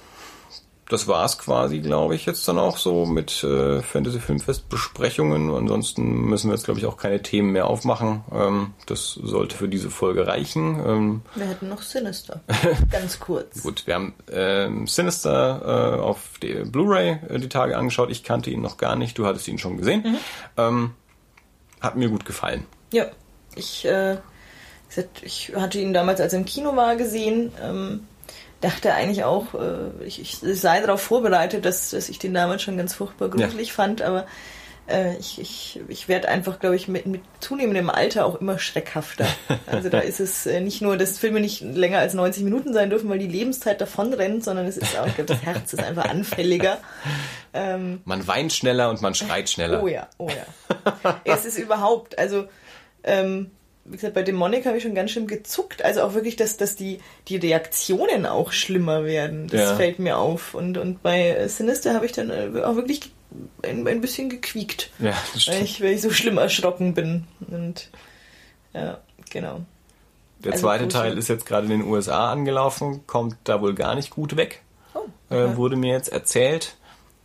das war's quasi, glaube ich, jetzt dann auch so mit äh, Fantasy Filmfest Besprechungen. Ansonsten müssen wir jetzt, glaube ich, auch keine Themen mehr aufmachen. Ähm, das sollte für diese Folge reichen. Ähm, wir hätten noch Sinister. Ganz kurz. Gut, wir haben ähm, Sinister äh, auf der Blu-ray äh, die Tage angeschaut. Ich kannte ihn noch gar nicht. Du hattest ihn schon gesehen. Mhm. Ähm, hat mir gut gefallen. Ja, ich, äh, ich hatte ihn damals, als er im Kino war, gesehen. Ähm, dachte eigentlich auch, äh, ich, ich sei darauf vorbereitet, dass, dass ich den damals schon ganz furchtbar gruselig ja. fand, aber äh, ich, ich, ich werde einfach, glaube ich, mit, mit zunehmendem Alter auch immer schreckhafter. Also da ist es äh, nicht nur, dass Filme nicht länger als 90 Minuten sein dürfen, weil die Lebenszeit davon rennt, sondern es ist auch, ich glaube, das Herz ist einfach anfälliger. Ähm, man weint schneller und man schreit schneller. Oh ja, oh ja. es ist überhaupt, also ähm, wie gesagt, bei Demonic habe ich schon ganz schön gezuckt. Also auch wirklich, dass, dass die, die Reaktionen auch schlimmer werden. Das ja. fällt mir auf. Und, und bei Sinister habe ich dann äh, auch wirklich ein, ein bisschen gequiekt. Ja, das stimmt. Weil ich, weil ich so schlimm erschrocken bin. Und ja, genau. Der also zweite Teil ist jetzt gerade in den USA angelaufen, kommt da wohl gar nicht gut weg. Oh, äh, wurde mir jetzt erzählt.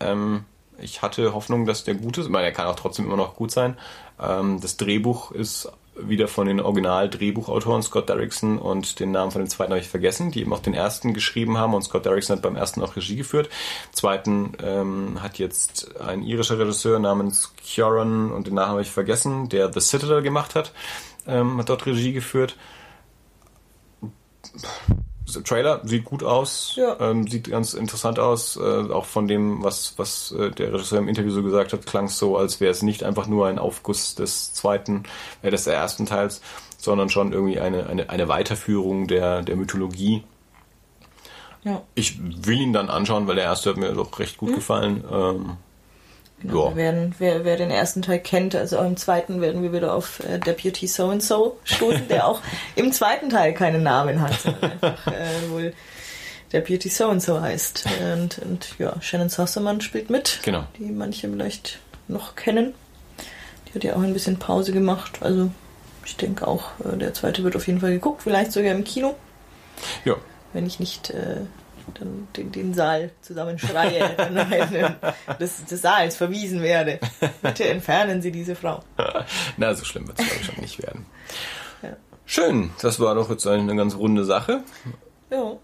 Ähm, Ich hatte Hoffnung, dass der gut ist. Ich meine, er kann auch trotzdem immer noch gut sein. Ähm, das Drehbuch ist wieder von den Original-Drehbuchautoren Scott Derrickson und den Namen von dem zweiten habe ich vergessen, die eben auch den ersten geschrieben haben und Scott Derrickson hat beim ersten auch Regie geführt. Zweiten ähm, hat jetzt ein irischer Regisseur namens Kieran und den Namen habe ich vergessen, der The Citadel gemacht hat, ähm, hat dort Regie geführt. Trailer sieht gut aus, ja. ähm, sieht ganz interessant aus. Äh, auch von dem, was, was äh, der Regisseur im Interview so gesagt hat, klang es so, als wäre es nicht einfach nur ein Aufguss des zweiten, äh, des ersten Teils, sondern schon irgendwie eine, eine, eine Weiterführung der, der Mythologie. Ja. Ich will ihn dann anschauen, weil der erste hat mir doch recht gut mhm. gefallen. Ähm, Genau, ja. werden, wer, wer den ersten Teil kennt, also auch im zweiten werden wir wieder auf äh, Deputy So and So stoßen, der auch im zweiten Teil keinen Namen hat, sondern einfach äh, wohl Deputy So and So heißt. Und, und ja, Shannon Sosserman spielt mit, genau. die manche vielleicht noch kennen. Die hat ja auch ein bisschen Pause gemacht, also ich denke auch, äh, der zweite wird auf jeden Fall geguckt, vielleicht sogar im Kino. Ja. Wenn ich nicht äh, dann den, den Saal zusammenschreie, dann des, des Saals verwiesen werde. Bitte entfernen Sie diese Frau. Na, so schlimm wird es glaube ich schon nicht werden. Ja. Schön, das war doch jetzt eine ganz runde Sache. Ja.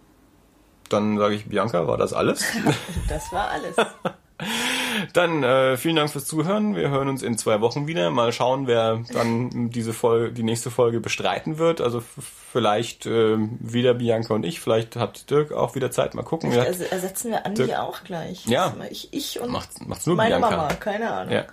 Dann sage ich, Bianca, war das alles? das war alles. Dann äh, vielen Dank fürs Zuhören. Wir hören uns in zwei Wochen wieder. Mal schauen, wer dann diese Folge, die nächste Folge bestreiten wird. Also vielleicht äh, wieder Bianca und ich. Vielleicht hat Dirk auch wieder Zeit. Mal gucken. Vielleicht ersetzen wir Andi Dirk, auch gleich. Ja. Ich, ich und macht's, macht's nur meine Bianca. Mama. Keine Ahnung. Ja.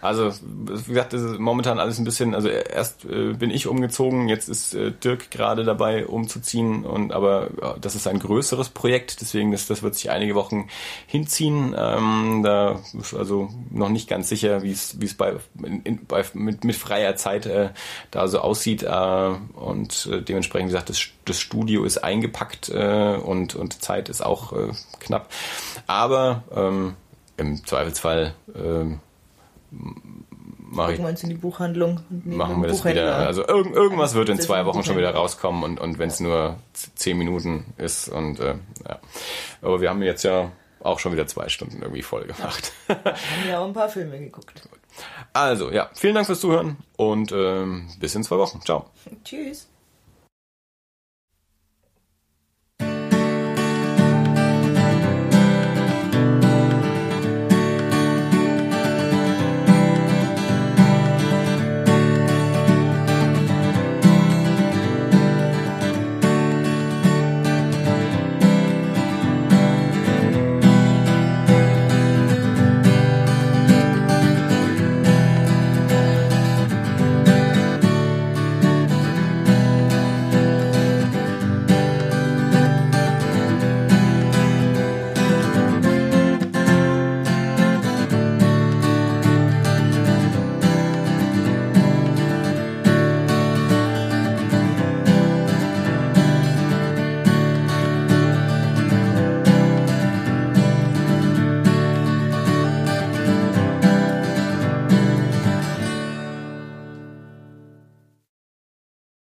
Also, wie gesagt, das ist momentan alles ein bisschen, also erst äh, bin ich umgezogen, jetzt ist äh, Dirk gerade dabei umzuziehen und aber ja, das ist ein größeres Projekt, deswegen das, das wird sich einige Wochen hinziehen. Ähm, da ist also noch nicht ganz sicher, wie es wie es bei, in, bei mit, mit freier Zeit äh, da so aussieht äh, und äh, dementsprechend wie gesagt, das, das Studio ist eingepackt äh, und und Zeit ist auch knapp, aber ähm, im Zweifelsfall äh, mache ich. wir uns in die Buchhandlung und machen wir das wieder. Also irg irgendwas wird in zwei Wochen schon wieder rauskommen und, und wenn es nur zehn Minuten ist und äh, ja. Aber wir haben jetzt ja auch schon wieder zwei Stunden irgendwie voll gemacht. Ja, haben ja auch ein paar Filme geguckt. Also, ja, vielen Dank fürs Zuhören und ähm, bis in zwei Wochen. Ciao. Tschüss.